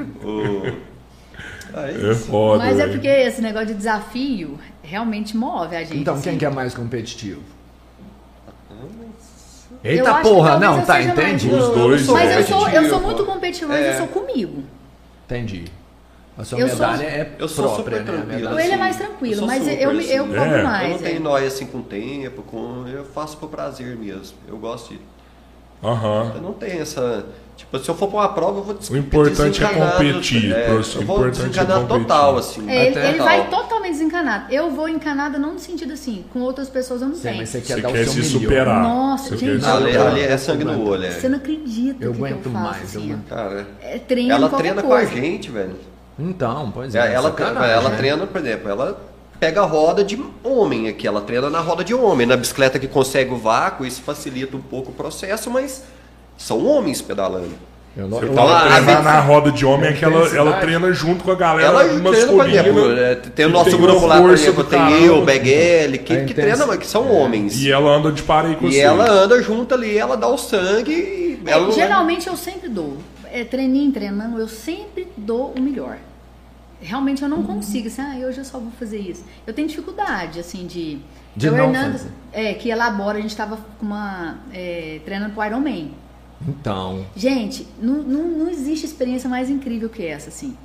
Aí, É foda. Mas é porque esse negócio de desafio realmente move a gente. Então, assim. quem que é mais competitivo? Eu Eita acho que porra, não, tá, entendi. Os dois Mas eu sou, eu sou muito competitivo, mas É. eu sou comigo. Entendi. A sua Eu sou- medalha é Eu sou própria, super né? Tranquilo. medalha- Ele é mais assim, tranquilo, eu sou mas super, eu, me- eu assim. cobro É. mais. Eu não tenho é. nóia assim com tempo, com... eu faço por prazer mesmo. Eu gosto de. Aham. Eu não tenho essa. Tipo, se eu for pra uma prova, eu vou des- O importante é competir, É, professor. eu o vou importante é desencanar competir. total, assim. É, ele, ele vai totalmente desencanado. Eu vou encanada não no sentido assim, com outras pessoas eu não Sim, tenho. mas você quer Você dar quer o seu se milhão. superar. Nossa, Você gente, quer se Ali, ali é sangue no olho, é. Você não acredita Eu o que, que aguento eu faço mais, eu assim. Cara, É, treino ela treina coisa. com a gente, velho. Então, pois é. É, ela, sacanagem, ela né? treina, por exemplo, ela pega a roda de homem aqui, ela treina na roda de homem. Na bicicleta que consegue o vácuo, isso facilita um pouco o processo, mas são homens pedalando. Eu, Você eu- Ah, treinar na roda de homem é que ela, ela treina junto com a galera Ela treina, por masculina. exemplo, é, tem o nosso tem grupo lá, por exemplo, tem caramba. eu, o Beguele, que, que intensa- treinam, que são homens. E ela anda de para aí com E você. ela anda junto ali, ela dá o sangue e É, ela geralmente eu sempre dou. É, treininho, treinando, eu sempre dou o melhor. Realmente eu não consigo, assim, ah, hoje eu só vou fazer isso. Eu tenho dificuldade, assim, de. De Eu, não Hernando, fazer. É, que elabora, a gente tava com uma. é, treinando pro Iron Man. Então, Gente, não, não, não existe experiência mais incrível que essa, assim.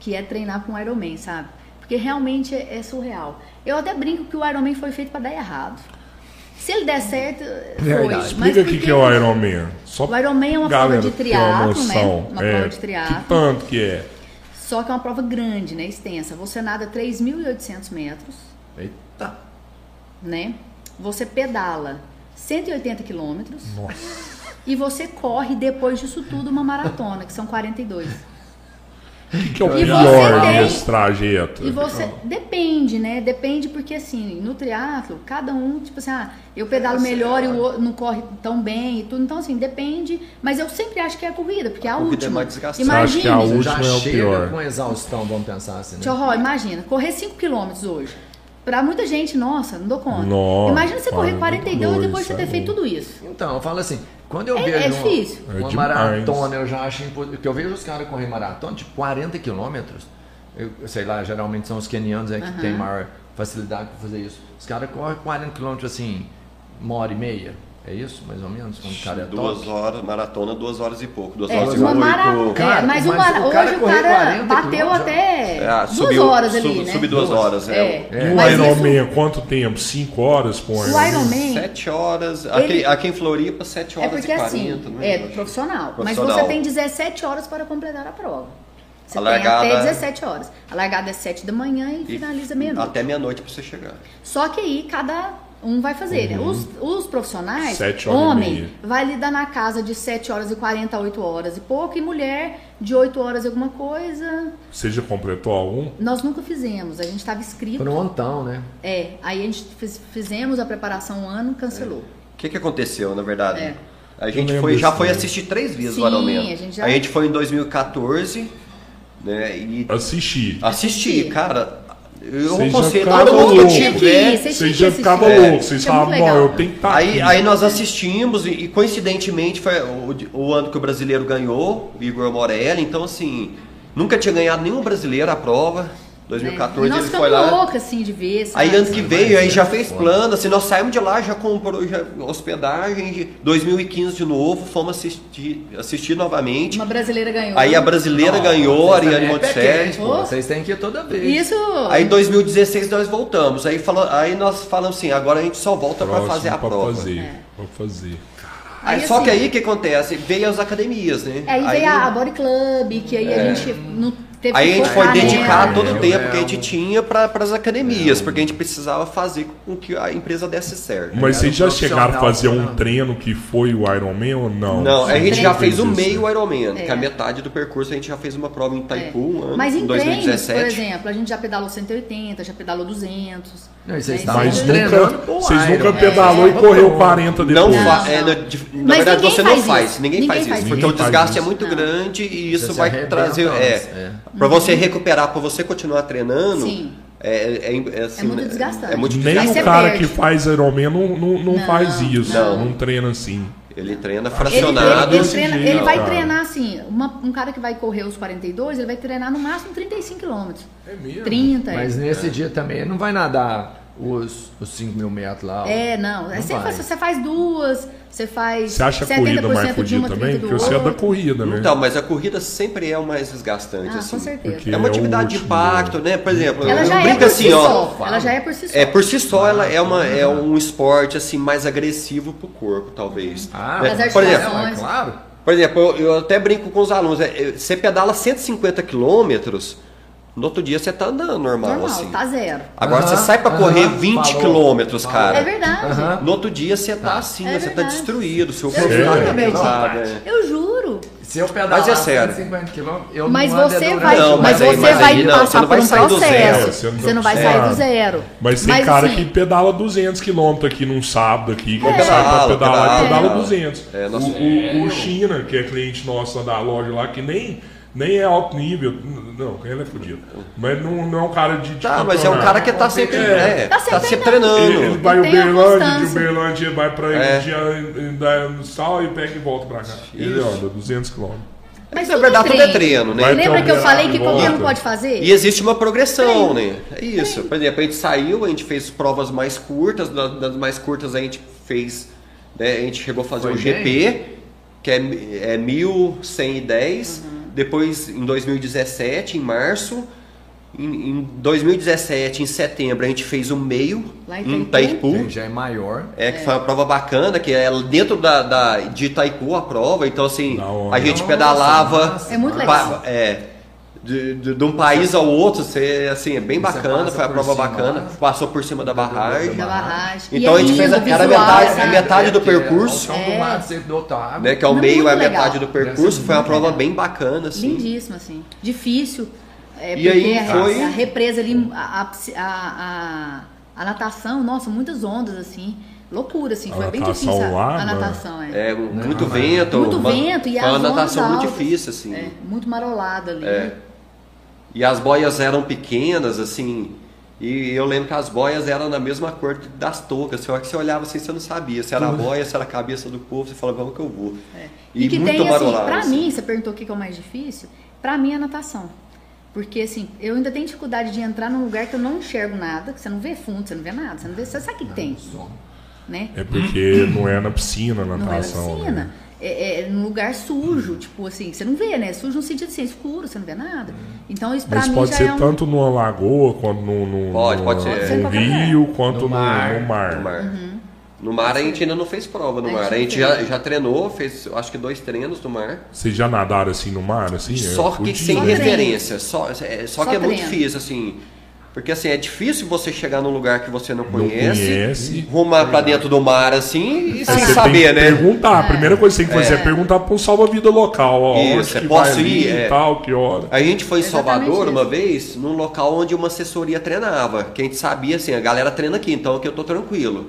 Que é treinar com o Iron Man, sabe? Porque realmente é, é surreal. Eu até brinco que o Iron Man foi feito para dar errado. Se ele der certo, foi. Verdade. Mas Explica o que, que é o Iron Man. Só O Iron Man é uma galera prova de triatlo, né? Uma É, prova de Que triatlo. tanto que é? Só que é uma prova grande, né? Extensa. Você nada 3.800 metros, eita. né? Você pedala 180 quilômetros Nossa. e você corre depois disso tudo uma maratona, que são 42. O que, é o E pior você tem- desse trajeto? E você depende, né? Depende porque assim, no triatlo, cada um, tipo assim, ah, eu pedalo melhor e o outro não corre tão bem e tudo. Então assim, depende, mas eu sempre acho que é a corrida, porque é a, corrida é última. mais desgastante. Você acha que a O já é o chega pior. com exaustão, vamos pensar assim, né? Tio Ró, imagina, correr 5 km hoje. Pra muita gente, nossa, não dou conta. Nossa, imagina você correr muito 42 doido, depois de você ter feito tudo isso. Então, eu falo assim, quando eu É- vejo é uma- difícil. É uma, demais. maratona, eu já acho impossível. Porque eu vejo os caras correr maratona de 40 quilômetros. Eu eu sei lá, geralmente são os kenianos aí que têm maior facilidade para fazer isso. Os caras correm 40 quilômetros assim, uma hora e meia. É isso, mais ou menos? Quando o cara é duas top. horas, maratona, duas horas e pouco. Duas É, horas e uma oito. maratona. Cara, É, mas, mas uma, o cara hoje o cara 40 bateu quilômetros, até É, duas subiu- horas ali, sub- né? Subi duas horas, é. É. E o Mas Iron isso- é quanto tempo? Cinco horas com o Iron O Man? Iron Man Sete horas. Ele- Aqui, aqui em Floripa, sete é horas porque e quarenta. assim, é profissional, Mas Profissional. você tem 17 horas para completar a prova. Você A tem largada- até 17 horas. A largada é 7 da manhã e, E finaliza meia-noite. Até meia-noite pra você chegar. Só que aí cada um vai fazer, né? Os, os profissionais, homem, vai lidar na casa de 7 horas e 40 a 8 horas e pouco, e mulher de 8 horas e alguma coisa. Você já completou algum? Nós nunca fizemos, a gente estava inscrito. Prontão, né? É, aí a gente fiz- fizemos a preparação um ano, cancelou. O que, que aconteceu, na verdade? É. A gente foi, já foi assistir três vezes Sim, o Man. a gente já- A gente foi em 2014, né? E Assisti. assisti, Assisti. cara. Eu Vocês ficaram todo mundo ir, tiver. vocês Vocês já ficavam loucos. Vocês é falavam, bom, eu tenho que estar Aí, aqui. aí nós assistimos e, e coincidentemente foi o, o ano que o brasileiro ganhou, o Igor Morelli. Então, assim, nunca tinha ganhado nenhum brasileiro a prova. 2014 É. Nós ele foi lá. loucos assim de ver. sabe? Aí ano que veio, aí já fez Foda. plano, assim, nós saímos de lá, já comprou já, hospedagem, de 2015 de novo, fomos assistir, assistir novamente. Uma brasileira ganhou. Aí a brasileira Nossa, ganhou, a Ariane é Monticelli. Vocês têm que ir toda vez. Isso. Aí em 2016 nós voltamos. Aí, falou, aí nós falamos assim, agora a gente só volta para fazer a pra prova. Fazer, É. pra fazer. Aí, Aí, só assim, que aí o que acontece? Veio as academias, né? Aí veio a Body Club, que aí a gente não teve Aí a que gente foi dedicar todo o É, tempo é que a gente um- tinha para as academias, porque a gente precisava fazer com que a empresa desse certo. Mas vocês já um chegaram a fazer um né? treino que foi o Iron Man ou não? Não, a gente já fez o isso. meio Ironman, que É. a metade do percurso a gente já fez uma prova em Itaipu, um ano, Mas em em treinos, por 2017. exemplo, a gente já pedalou 180, já pedalou 200. Não, vocês né? estavam Mas Isso- nunca, vocês nunca pedalou É. e correu 40 depois. Não, Não, é, não. na, na verdade você não faz isso. ninguém, Ninguém faz isso, porque isso. o desgaste é Ninguém muito faz grande e isso Você vai trazer, é, é. Para você recuperar, para você continuar treinando, Sim. é, é, é, assim, É muito desgastante. É muito Nem Aí o cara perde. que faz Iron Man não, não, não Não, faz isso, não. não treina assim. Ele treina Ele, fracionado. ele- ele desse treina- jeito, ele vai cara. treinar assim, uma- um cara que vai correr os 42, ele vai treinar no máximo 35 quilômetros. É mesmo? 30. Mas é. nesse dia também ele não vai nadar os, os 5 mil metros lá. É, não. É, você, faz, você faz duas, você faz. Você acha a 70% corrida mais de fodida também? 30% do Porque você é da corrida, né? Então, mas a corrida sempre é o mais desgastante, Ah, assim. com certeza. Porque É uma é atividade de último, impacto, né? Por exemplo, Ela já é por assim, si ó. só. Ela já é por si só. É, por si só, ela é, uma, é um esporte assim mais agressivo pro corpo, talvez. Ah, Né? As Por exemplo, é claro. por exemplo, eu, eu até brinco com os alunos. é, é, Você pedala 150 quilômetros, no outro dia você tá andando normal, Normal, assim. tá zero. Agora Aham, você sai pra correr aham, 20 falou, quilômetros, cara. É verdade. Aham. No outro dia você tá assim, É você tá verdade. destruído, seu Eu corpo tá é? Eu juro. Se eu pedalar Mas é sério. 150 quilômetros, eu Mas não você durante vai, Não, mas, mas aí- você mas vai aí não, você passar não por um processo. zero, Você você não, não vai tá- sair É. do zero. Mas tem cara assim, que pedala 200 km aqui num sábado aqui, que É. sai pra Pedala, pedalar e pedala. pedala É. 200. É, o China, que é cliente nosso da loja lá, que nem, nem é alto nível, não, ele é fodido. Mas não, não é um cara de, de Tá, mas é um cara que tá sempre, É. é, Tá tá sempre sempre treinando. Ele, ele vai Tem a Uberlândia, de. Uberlândia vai pra É. dia, dá no sal e pega e volta pra cá. Ele Isso. anda 200 km. Mas Na verdade, é tudo é treino. né? Vai Lembra que eu falei que volta. qualquer um pode fazer? E existe uma progressão, Treino. né? É isso. Por exemplo, a gente saiu, a gente fez provas mais curtas, da- das mais curtas a gente fez, né, a gente chegou a fazer Foi um GP, que é, é 1110, Uhum. Depois em 2017, em março, em, em 2017, em setembro, a gente fez o meio Lá em Itaipu. Itaipu. Já é maior. É, que foi uma prova bacana, que é dentro da, da, de Itaipu a prova, então assim, a gente Nossa, pedalava. massa, É muito legal. pa- é, de, de, de um país ao outro, você, assim, é bem Você bacana, foi a prova cima bacana, lá. passou por cima da barragem. Da barragem. Então E a gente é fez a- visual, metade- sabe? metade do É, é percurso. ao som do mar, você do outro água. Né, que é o Não, meio, muito é a metade do percurso, foi uma muito prova legal. bem bacana, assim. Lindíssimo, assim. Difícil. É, E porque aí a, foi- a represa ali, a, a, a, a natação, nossa, muitas ondas, assim. Loucura, assim. A Foi bem difícil a, lá, a né? natação, é. É, muito mas- vento. Muito uma, vento e foi uma as ondas natação muito difícil, assim. É, muito marolada ali. É. E as boias eram pequenas, assim. E eu lembro que as boias eram na mesma cor das toucas. Só que você olhava assim, você não sabia se era a boia, se era a cabeça do povo. Você falava, vamos que eu vou. E, que muito tem, assim, pra assim. mim, você perguntou o que é o mais difícil, pra mim é a natação. Porque, assim, eu ainda tenho dificuldade de entrar num lugar que eu não enxergo nada, que você não vê fundo, você não vê nada, você não vê, você sabe o que que tem, né? É porque não é na piscina a Não é na natação. piscina. né? É, é num lugar sujo, tipo assim, você não vê, né? Sujo no sentido assim, escuro, você não vê nada. Então isso pra Mas mim pode já ser é um... tanto numa lagoa, quanto no, no, Pode, pode ser. Pode ser qualquer rio, quanto No no, mar. no mar. No mar. No mar a gente ainda não fez prova no A mar. A gente já, já treinou, fez acho que dois treinos no mar. Vocês já nadaram assim no mar, assim? Só É que sem Só referência. Só, é, só, Só que é muito difícil, assim. Porque assim, é difícil você chegar num lugar que você não conhece, conhece. rumar pra dentro do mar assim e Aí sem você tem saber, que né? perguntar. A primeira coisa que você tem que fazer é, É. perguntar para um salva-vida local. Ó, Isso, onde é, que posso ir? É. e tal, que hora. A gente foi em Salvador isso. uma vez, num local onde uma assessoria treinava. Que a gente sabia assim, a galera treina aqui, então aqui eu tô tranquilo.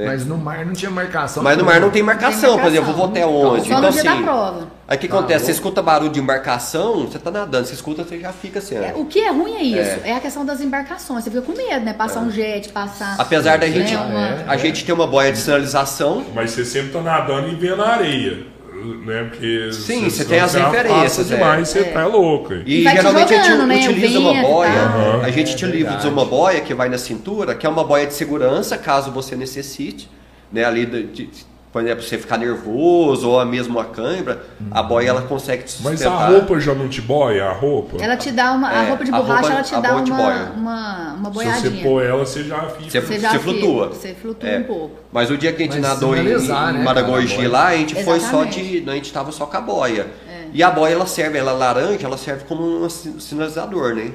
Né? Mas no mar não tinha marcação. Mas no mar não tem marcação, por marcação. exemplo, eu vou até onde? Só então, no dia da assim, prova. Aí o que Tá acontece? Você louco. escuta barulho de embarcação, você tá nadando. Você escuta, você já fica assim. É, o que é ruim é isso, é. a questão das embarcações. Você fica com medo, né? Passar um jet, passar. Apesar da né, gente, uma- a gente ter uma boia de sinalização, Mas você sempre tá nadando e vendo a areia. Né? Porque Sim, você tem as referências, é. demais, você tá louco. E, E geralmente a gente jogando, né, utiliza uma vento boia. tal. A gente É utiliza uma boia que vai na cintura, que é uma boia de segurança, caso você necessite. Né, ali, de, de- por exemplo, você ficar nervoso ou mesmo a cãibra, a boia ela consegue te Mas sustentar. a roupa já não te boia? A roupa? Ela te dá uma. a É, roupa de a borracha, roupa- ela te a dá boia te uma, boia. uma, uma Se você boiadinha. pôr ela, você já fica. Você, Você você já flutua. fica, você flutua É. um pouco. Mas o dia que a gente Mas nadou em, em né, Maragogi a lá, a gente foi só Exatamente. de. A gente tava só com a boia. E a boia ela serve, ela é laranja, ela serve como um si- sinalizador, né?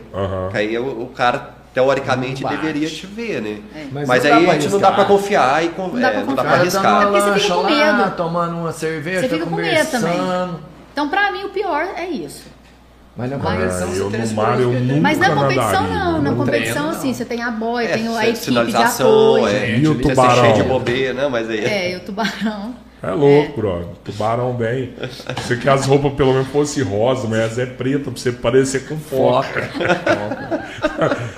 Que aí o, o cara, teoricamente, Não deveria te ver, né? Mas Mas, não dá aí a gente não dá pra confiar e con- Não dá é, pra não dá pra O cara tá arriscar. É porque você fica com lá, medo. tomando uma cerveja, Você fica com medo também. Então, pra mim, o pior é isso. Mas na Mas- competição Ah, você eu tem mar eu nunca Mas na competição, nadaria, não. Na competição, treino, assim, não. você tem a boia, É, tem a é, equipe de sinalização, apoio. é, E o você tubarão? cheio de bobeira, né? Mas aí. É, e o tubarão. É louco, brother. Tubarão bem. Você que as roupas pelo menos fossem rosa, mas é preta pra você parecer com foca.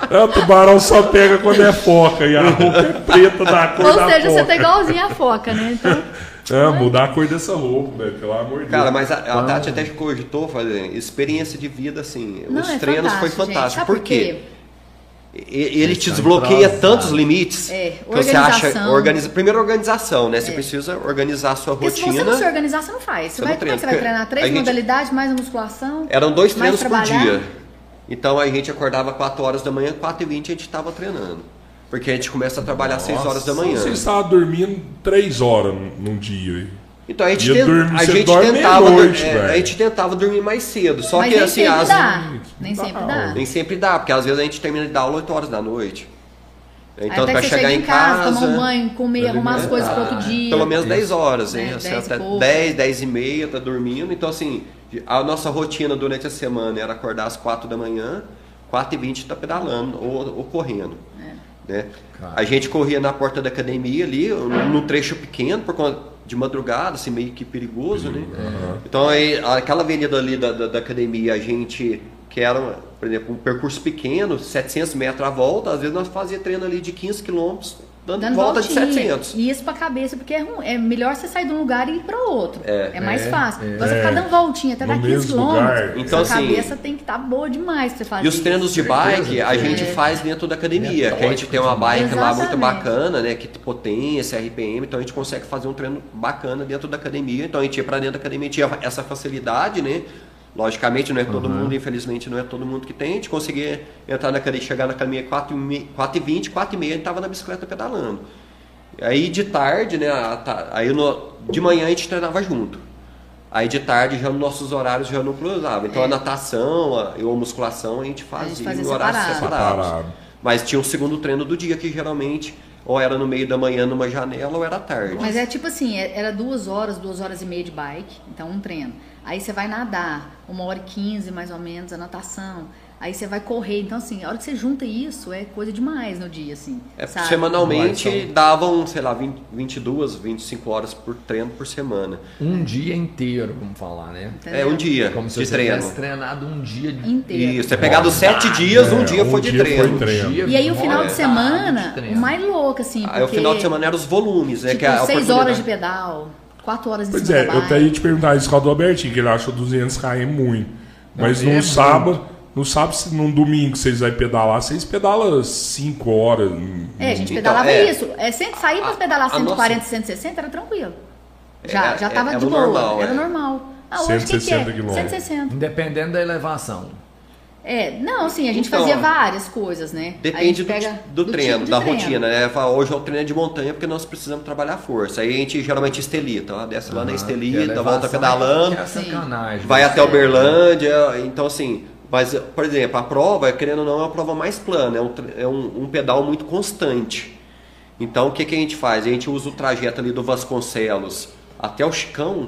É, o tubarão só pega quando é foca e a roupa é preta da cor Ou da seja, você foca. tá igualzinho a foca, né? Então, É, mudar a cor dessa roupa, velho, pelo amor de Deus. Cara, mas a, a Tati até cogitou fazer experiência de vida, assim. Não, os é treinos foi fantástico, gente. Por quê? E- Ele te desbloqueia tantos limites É, que você acha. organização. Organiza, primeiro, organização, né? Você precisa organizar a sua Porque se você rotina. não se organizar, você não faz. Você Você vai, não como é que treina, você vai treinar? Três gente- modalidades, mais a musculação? Eram dois mais treinos por dia. Então a gente acordava 4 horas da manhã, 4 e 20 a gente estava treinando. Porque a gente começa a trabalhar às 6 horas da manhã. Você estava dormindo três horas num, num dia. Então a gente, ten- dormir- a gente dorme tentava, meia-noite, é, a gente tentava dormir mais cedo. Só Mas que nem assim, sempre as- dá. Nem Não sempre dá. dá. nem sempre dá, porque às vezes a gente termina de dar aula 8 horas da noite. Então até pra chegar chega em casa, casa, tomar um banho, comer, arrumar as coisas para outro ah, dia. pelo menos 10 horas, hein? É, Assim, 10 e até pouco. 10, 10 e meia tá dormindo. Então assim, a nossa rotina durante a semana era acordar às 4 da manhã, 4 e 20 tá pedalando ou, ou correndo. É. Né? Cara. A gente corria na porta da academia ali, num trecho pequeno, por conta de madrugada, assim, meio que perigoso, né? Então aí, aquela avenida ali da, da, da academia, a gente, que era, por exemplo, um percurso pequeno, 700 metros à volta, às vezes nós fazia treino ali de 15 quilômetros, dando, Dando volta voltinha. de 700. E isso pra cabeça, porque é, ruim. é melhor você sair de um lugar e ir para outro. É. mais É, fácil. é. Você ficar dando voltinha até dar 15 mesmo quilômetros. Então, sua assim, cabeça tem que estar boa demais pra você fazer E os treinos de bike a gente É. faz dentro da academia, que a gente tem uma bike lá muito Exatamente. bacana, né? Que tem potência, RPM, então a gente consegue fazer um treino bacana dentro da academia. Então a gente ia pra dentro da academia, tinha essa facilidade, né? Logicamente não é todo mundo, infelizmente não é todo mundo que tem. A gente conseguia entrar na academia, chegar na academia 4 e 20, 4 e meia, a gente tava na bicicleta pedalando. Aí de tarde, né? a Aí no- de manhã a gente treinava junto. Aí de tarde já nos nossos horários já não cruzava. Então É. a natação a, ou a musculação a gente fazia, gente fazia em horários separado. separados. Separado. Mas tinha um segundo treino do dia que geralmente ou era no meio da manhã numa janela ou era tarde. Mas é tipo assim, é- era duas horas, duas horas e meia de bike, então um treino. Aí você vai nadar, uma hora e quinze mais ou menos, a natação. Aí você vai correr. Então, assim, a hora que você junta isso, é coisa demais no dia, assim. É, sabe? semanalmente Vai, são- davam, sei lá, 20, 22, 25 horas por treino por semana. Um dia inteiro, vamos falar, né? Entendeu? É um dia Como se de você treino. tivesse treinado um dia de Inteiro. Isso, você pegar dos sete dias, um É, dia um foi de dia treino. foi treino. dia E aí o final de semana, treino. o mais louco, assim, Aí o final de semana eram os volumes, né? tipo, que é a seis horas de pedal, quatro horas em Pois cima é, da eu até ia te perguntar isso com a do Albertinho, que ele achou 200 km muito. Mas Não, no é sábado, no sábado, se num domingo vocês vão pedalar, vocês pedalam 5 horas. É, a gente Então, pedalava é. isso. É, sempre sair pra A- pedalar a 140, 160 era tranquilo. Já, É, já é, tava era de o boa, normal, era é. normal. Ah, hoje o que que 160 é? quilômetros. 160. Independendo da elevação. É, não, assim, a gente Então, fazia várias coisas, né? Depende do, pega do treino, tipo de da treino. rotina, né? Fala, Hoje é o treino de montanha porque nós precisamos trabalhar força. Aí a gente geralmente estelita, ó, desce lá na Aham, estelita, volta pedalando, É sacanagem. vai né? até Uberlândia. Então, assim, mas, por exemplo, a prova, querendo ou não, é uma prova mais plana, é um, é um, um pedal muito constante. Então, o que, que a gente faz? A gente usa o trajeto ali do Vasconcelos até o Chicão,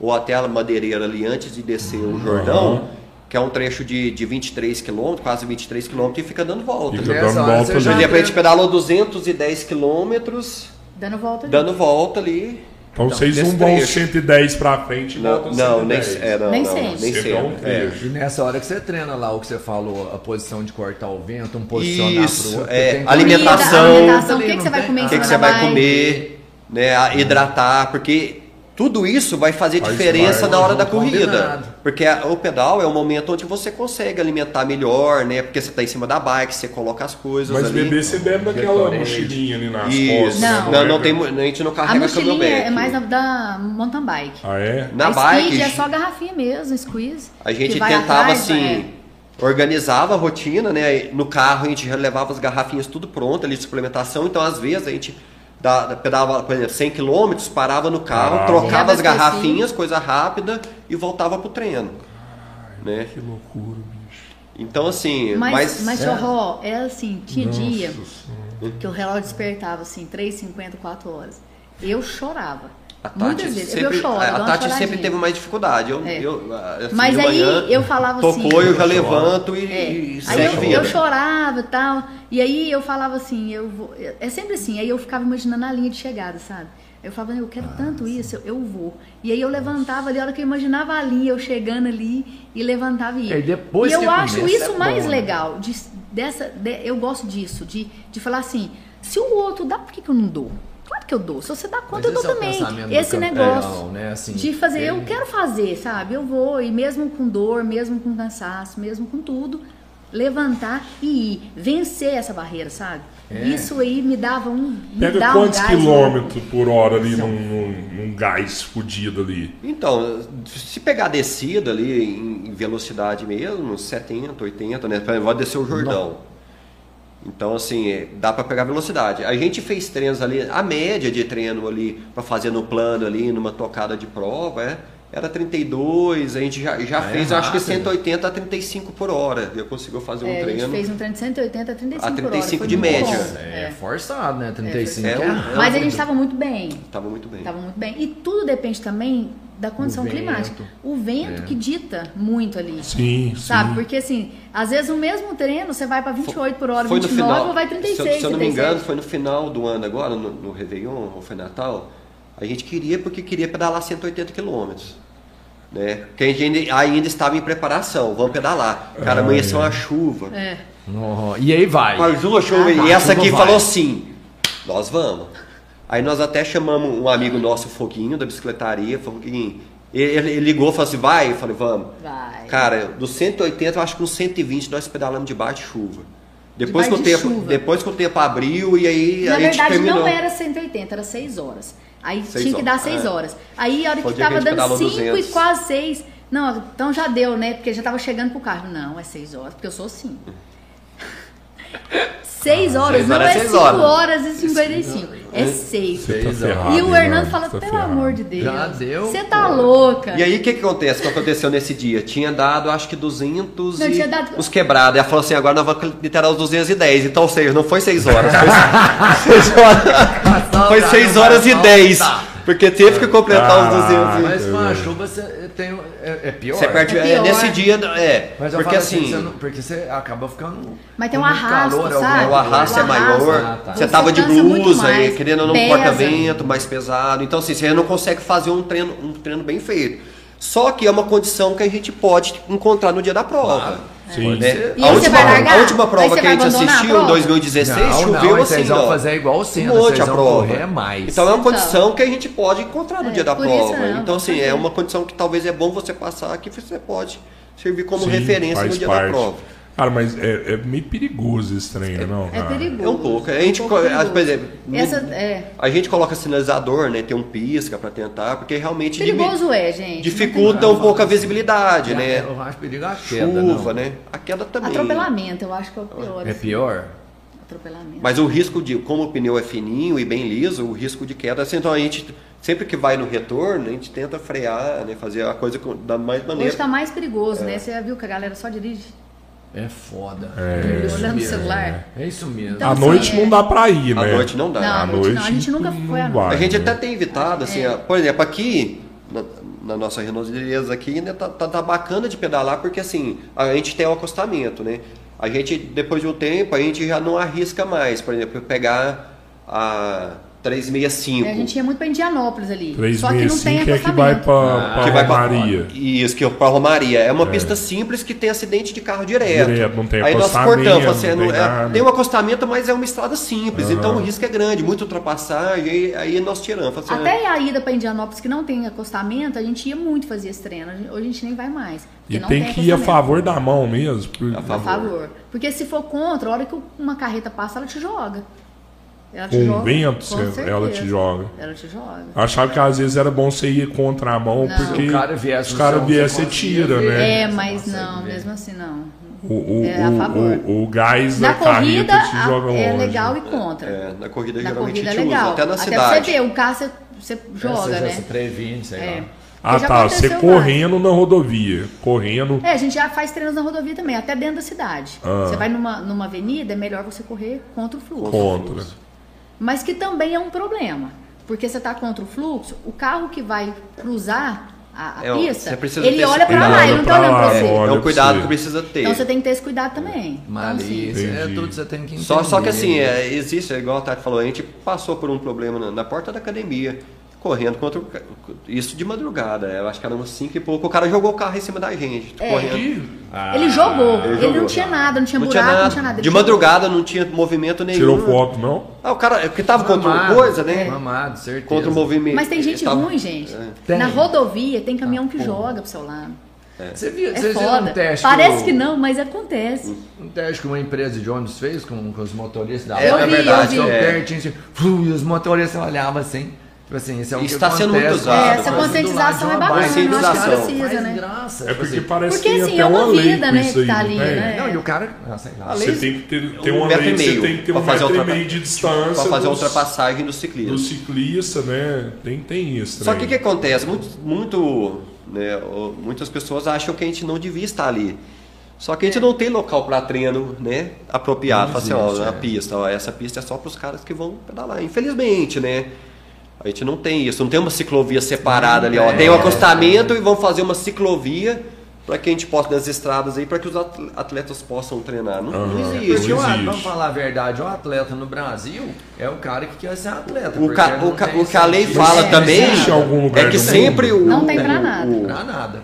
ou até a Madeireira ali antes de descer o Jordão, que é um trecho de, de 23 km, quase 23 km, e fica dando volta. Fica dando volta ali. a gente pedalou 210 quilômetros, Dando volta ali. dando volta ali. Então vocês não vão trecho. 110 pra frente e Não, voltam não, nem, 110. é, não, Nem não, sempre. nem Sempre sempre. é um é. E nessa hora que você treina lá o que você falou, a posição de cortar o vento, um posicionar Isso, pro outro. é, alimentação. Comida, alimentação, o que, que você vai comer em O que, que você vai comer, né? Hidratar, porque tudo isso vai fazer Faz diferença parte, na hora da combinado. corrida. Porque a- o pedal é o momento onde você consegue alimentar melhor, né? Porque você está em cima da bike, você coloca as coisas Mas ali. beber você bebe daquela mochilinha ali nas Isso. costas. Não. Não, né? não tem, mu- a gente não A carrega mochilinha camelback. é mais da, da mountain bike. Ah, é? Na a bike, Speed é só garrafinha mesmo, squeeze. A gente tentava atrás, assim, é. organizava a rotina, né? No carro a gente já levava as garrafinhas tudo pronto ali de suplementação, então às vezes a gente da, da- pedava, por exemplo, 100 km, parava no carro, Parava. trocava as garrafinhas, coisa rápida e voltava pro treino. Né? Que loucura, bicho. Então assim, Mas, mas, mas, é. Chorró, é assim, tinha Nossa dia Senhora. que o relógio despertava assim, 3, 50, 4 horas. Eu chorava. A Tati Muitas vezes. sempre, eu choro, a, uma Tati sempre teve mais dificuldade. Eu, É. eu, assim, Mas aí manhã, eu falava assim. tocou, eu já levanto e, É. e Aí eu, vida. eu chorava e tal. E aí eu falava assim, eu vou. É sempre assim, aí eu ficava imaginando a linha de chegada, sabe? Eu falava, eu quero tanto isso, eu, eu vou. E aí eu levantava ali, a hora que eu imaginava a linha, eu chegando ali e levantava e ia. E aí depois e eu acho começa, isso é mais bom, né? legal. de- dessa, de- eu gosto disso, de, de falar assim, se o outro dá, por que, que eu não dou? Claro que eu dou. Se você dá conta, Mas eu dou é também. do Esse campeão, negócio né? Assim, de fazer, eu ele- quero fazer, sabe? Eu vou, e mesmo com dor, mesmo com cansaço, mesmo com tudo, levantar e ir. Vencer essa barreira, sabe? É. Isso aí me dava um. Me Pega dá quantos um quilômetros por hora ali num, num, num gás fudido ali? Então, se pegar a descida ali em velocidade mesmo, 70, 80, né? Vai descer o Jordão. Então, assim, é, dá para pegar velocidade. A gente fez treinos ali, a média de treino ali, para fazer no plano ali, numa tocada de prova, é, era 32, a gente já, já é fez, acho que rápido. 180 a 35 por hora. Eu conseguiu fazer um É, a gente treino. fez um treino de 180 a 35 A por hora. 35 foi de média. bom. É, É. forçado, né? 35 É, é, é um- rápido. Mas a gente estava muito bem. Tava muito bem. Tava muito bem. E tudo depende também da condição vento. climática. O vento É. que dita muito ali. Sim, Sabe? sim. Porque assim, às vezes o mesmo treino você vai para 28 por hora, Foi no 29 final, ou vai se, 36, eu- se eu não me 37. engano, foi no final do ano agora, no, no Réveillon, ou foi Natal, a gente queria porque queria pedalar 180 quilômetros. Né? Porque a gente ainda, ainda estava em preparação, vamos pedalar. Cara, Ah, amanheceu é. uma chuva. É. Oh, e aí vai. Mas uma chuva, Ah, e tá, essa aqui vai. falou assim, nós vamos. Aí nós até chamamos um amigo nosso, Foguinho, da bicicletaria, Foguinho. Ele, ele ligou e falou assim, vai? Eu falei, vamos. Vai. Cara, dos 180, eu acho que uns 120 nós pedalamos debaixo de chuva. Depois, que o, Debaixo de tempo, chuva. depois que o tempo abriu e aí Na a gente verdade terminou. não era 180, era 6 horas. Aí Seis tinha que dar horas, 6 é. horas. Aí a hora Foi que tava dando 5 e 200. quase 6. Não, então já deu, né? Porque já tava chegando pro carro. Não, é 6 horas, porque eu sou assim. 6 horas, seis não horas é é seis 5 horas. horas e 55. É 6. Você tá Seis horas. ferrado. E o Hernando fala, tá pelo ferrado. amor de Deus. Já deu, Você tá pô. louca. E aí o que, que acontece? O que aconteceu nesse dia? Tinha dado acho que 200 Não, e tinha dado- os quebrados. Ela falou assim, agora nós vamos literar os 210. Então, ou seja, não foi 6 horas. Foi 6 horas, foi seis horas e 10. Porque teve que completar os 200. e- Mas com a chuva você tem, é, é pior. Você perde, É é, pior. nesse dia, é. Mas eu porque falo assim, você não- porque você acaba ficando. Mas tem um arrasto, calor, sabe? o arrasto é maior. Ah, tá. Você tava de blusa e querendo ou não pesa. porta-vento mais pesado. Então, assim, você não consegue fazer um treino, um treino bem feito. Só que é uma condição que a gente pode encontrar no dia da prova. Claro. Sim. Né? E A, última, vai largar? a última prova que a gente assistiu, em prova? 2016, Não, choveu não, assim. vocês vão fazer igual o Senna, um monte a prova. correr mais. Então é uma Então. condição que a gente pode encontrar no É, dia da prova. não, então, assim, é uma condição que talvez é bom você passar que você pode servir como Sim, referência no dia parte. da prova. Cara, mas é, é meio perigoso esse treino, não? É cara? perigoso. É um pouco. A gente, É um pouco co- por exemplo, no- Essa, é. a gente coloca sinalizador, né? Tem um pisca para tentar, porque realmente Perigoso é, gente. dificulta um pouco a visibilidade, né? Eu acho perigo a queda. Chuva, não. né? A queda também. Atropelamento, eu acho que é o pior. É assim. pior? Atropelamento. Mas o risco de, como o pneu é fininho e bem liso, o risco de queda, assim, então a gente, sempre que vai no retorno, a gente tenta frear, né? Fazer a coisa com- da mais maneira. Hoje tá mais perigoso, É. né? Você já viu que a galera só dirige É foda. É. isso olhando o mesmo. celular. É isso mesmo. Então, à noite assim, é- não dá pra ir, À né? noite não dá. Não, À à noite não. A gente nunca foi à noite. A gente né? até tem evitado, assim, É. ó, por exemplo, aqui na, na nossa Renault aqui ainda tá, tá, tá bacana de pedalar, porque assim, a gente tem o acostamento, né? A gente, depois de um tempo, a gente já não arrisca mais, por exemplo, pegar a 365. É, a gente ia muito pra Indianópolis ali. Só que não tem 365 é que vai pra, pra que vai pra Romaria. Isso, que é pra Romaria. É uma pista simples que tem acidente de carro direto. Direto, não tem Aí nós cortamos, assim, não não- tem é, tem um acostamento, mas é uma estrada simples, Aham. então o risco é grande, muita ultrapassagem, aí, aí nós tiramos. Assim, Até a ida pra Indianópolis, que não tem acostamento, a gente ia muito fazer esse treino. Hoje a gente nem vai mais. E não tem que ir a favor da mão mesmo. por- A A favor. favor. Porque se for contra, a hora que uma carreta passa, ela te joga. Ela joga. vento, com você- ela te joga. Ela te joga. Achava que às vezes era bom você ir contra a mão, Não. porque Se o cara viesse os caras viessem, você você tira, ver. né? É, você mas não, ver. mesmo assim não. O, o, É, a o- favor. o, o gás Na da carreta corrida te joga longe. é legal e contra. É, na corrida Na geralmente corrida a é legal. usa, até na pra cidade. você ver, o carro você, você joga, Essa já né? se previne, sei É. lá. Ah, tá. Você aconteceu correndo na rodovia. Correndo. É, a gente já faz treinos na rodovia também, até dentro da cidade. Ah. Você vai numa, numa avenida, é melhor você correr contra o fluxo. Contra. Mas que também é um problema. Porque você está contra o fluxo, o carro que vai cruzar a, a É, pista, ele olha para lá, ele não tá Olha olhando pra para você. É pra cuidado que precisa ter. Então você tem que ter esse cuidado também. Então, assim, Malícia, é tudo que você tem que entender. Só, só que assim, é, existe, é igual a Tati falou, a gente passou por um problema na, na porta da academia. Correndo contra o, isso de madrugada. Eu acho que era umas 5 e pouco. O cara jogou o carro em cima da gente, É. correndo. ele jogou, ele ele, jogou. não tinha nada, não tinha Não buraco, tinha nada. não tinha nada. ele De jogou. madrugada não tinha movimento nenhum. Tirou foto, não? Ah, o cara, porque tava contra uma Mamado, coisa, né? Mamado, certeza. Contra o movimento. Mas tem gente Tava- ruim, gente. Tem. Na rodovia tem caminhão que Ah, pô. joga pro seu lado. Você viu, É vocês viram foda. um teste Parece o- que não, mas acontece. Um teste que uma empresa de ônibus fez com, com os motoristas da É, é verdade. eu vi. é. assim, e os motoristas olhavam assim. Tipo assim, isso é que Está sendo muito usado. É, essa do conscientização é bacana, eu acho que precisa, né? graça. É porque assim. parece Porque, que assim, até é uma uma lei vida, com né, isso que aí, tá ali, né? Não, e o cara. Ah, sei lá. A Você tem que ter, ter um uma lei e você tem que ter um fazer metro e ultrapa- meio de distância Pra fazer a ultrapassagem do do ciclismo. ciclista, né? Tem, tem isso. Só que o que acontece? Muito, muito, né, muitas pessoas acham que a gente não devia estar ali. Só que a gente não tem local para treino né, apropriado. Não Fala assim, ó, existe, é. pista, ó, essa pista é só para os caras que vão pedalar. Infelizmente, né? A gente não tem isso, não tem uma ciclovia separada ali, ó. É. Tem um acostamento e vão fazer uma ciclovia para que a gente possa das estradas aí para que os atl- atletas possam treinar. Não, não Aham. existe. Porque, o- existe. vamos falar a verdade, o atleta no Brasil é o cara que quer ser atleta. O, ca- não o, ca- o que a lei fala É, também existe em algum lugar é que sempre mundo? o, Não tem pra o- nada. o- Pra nada.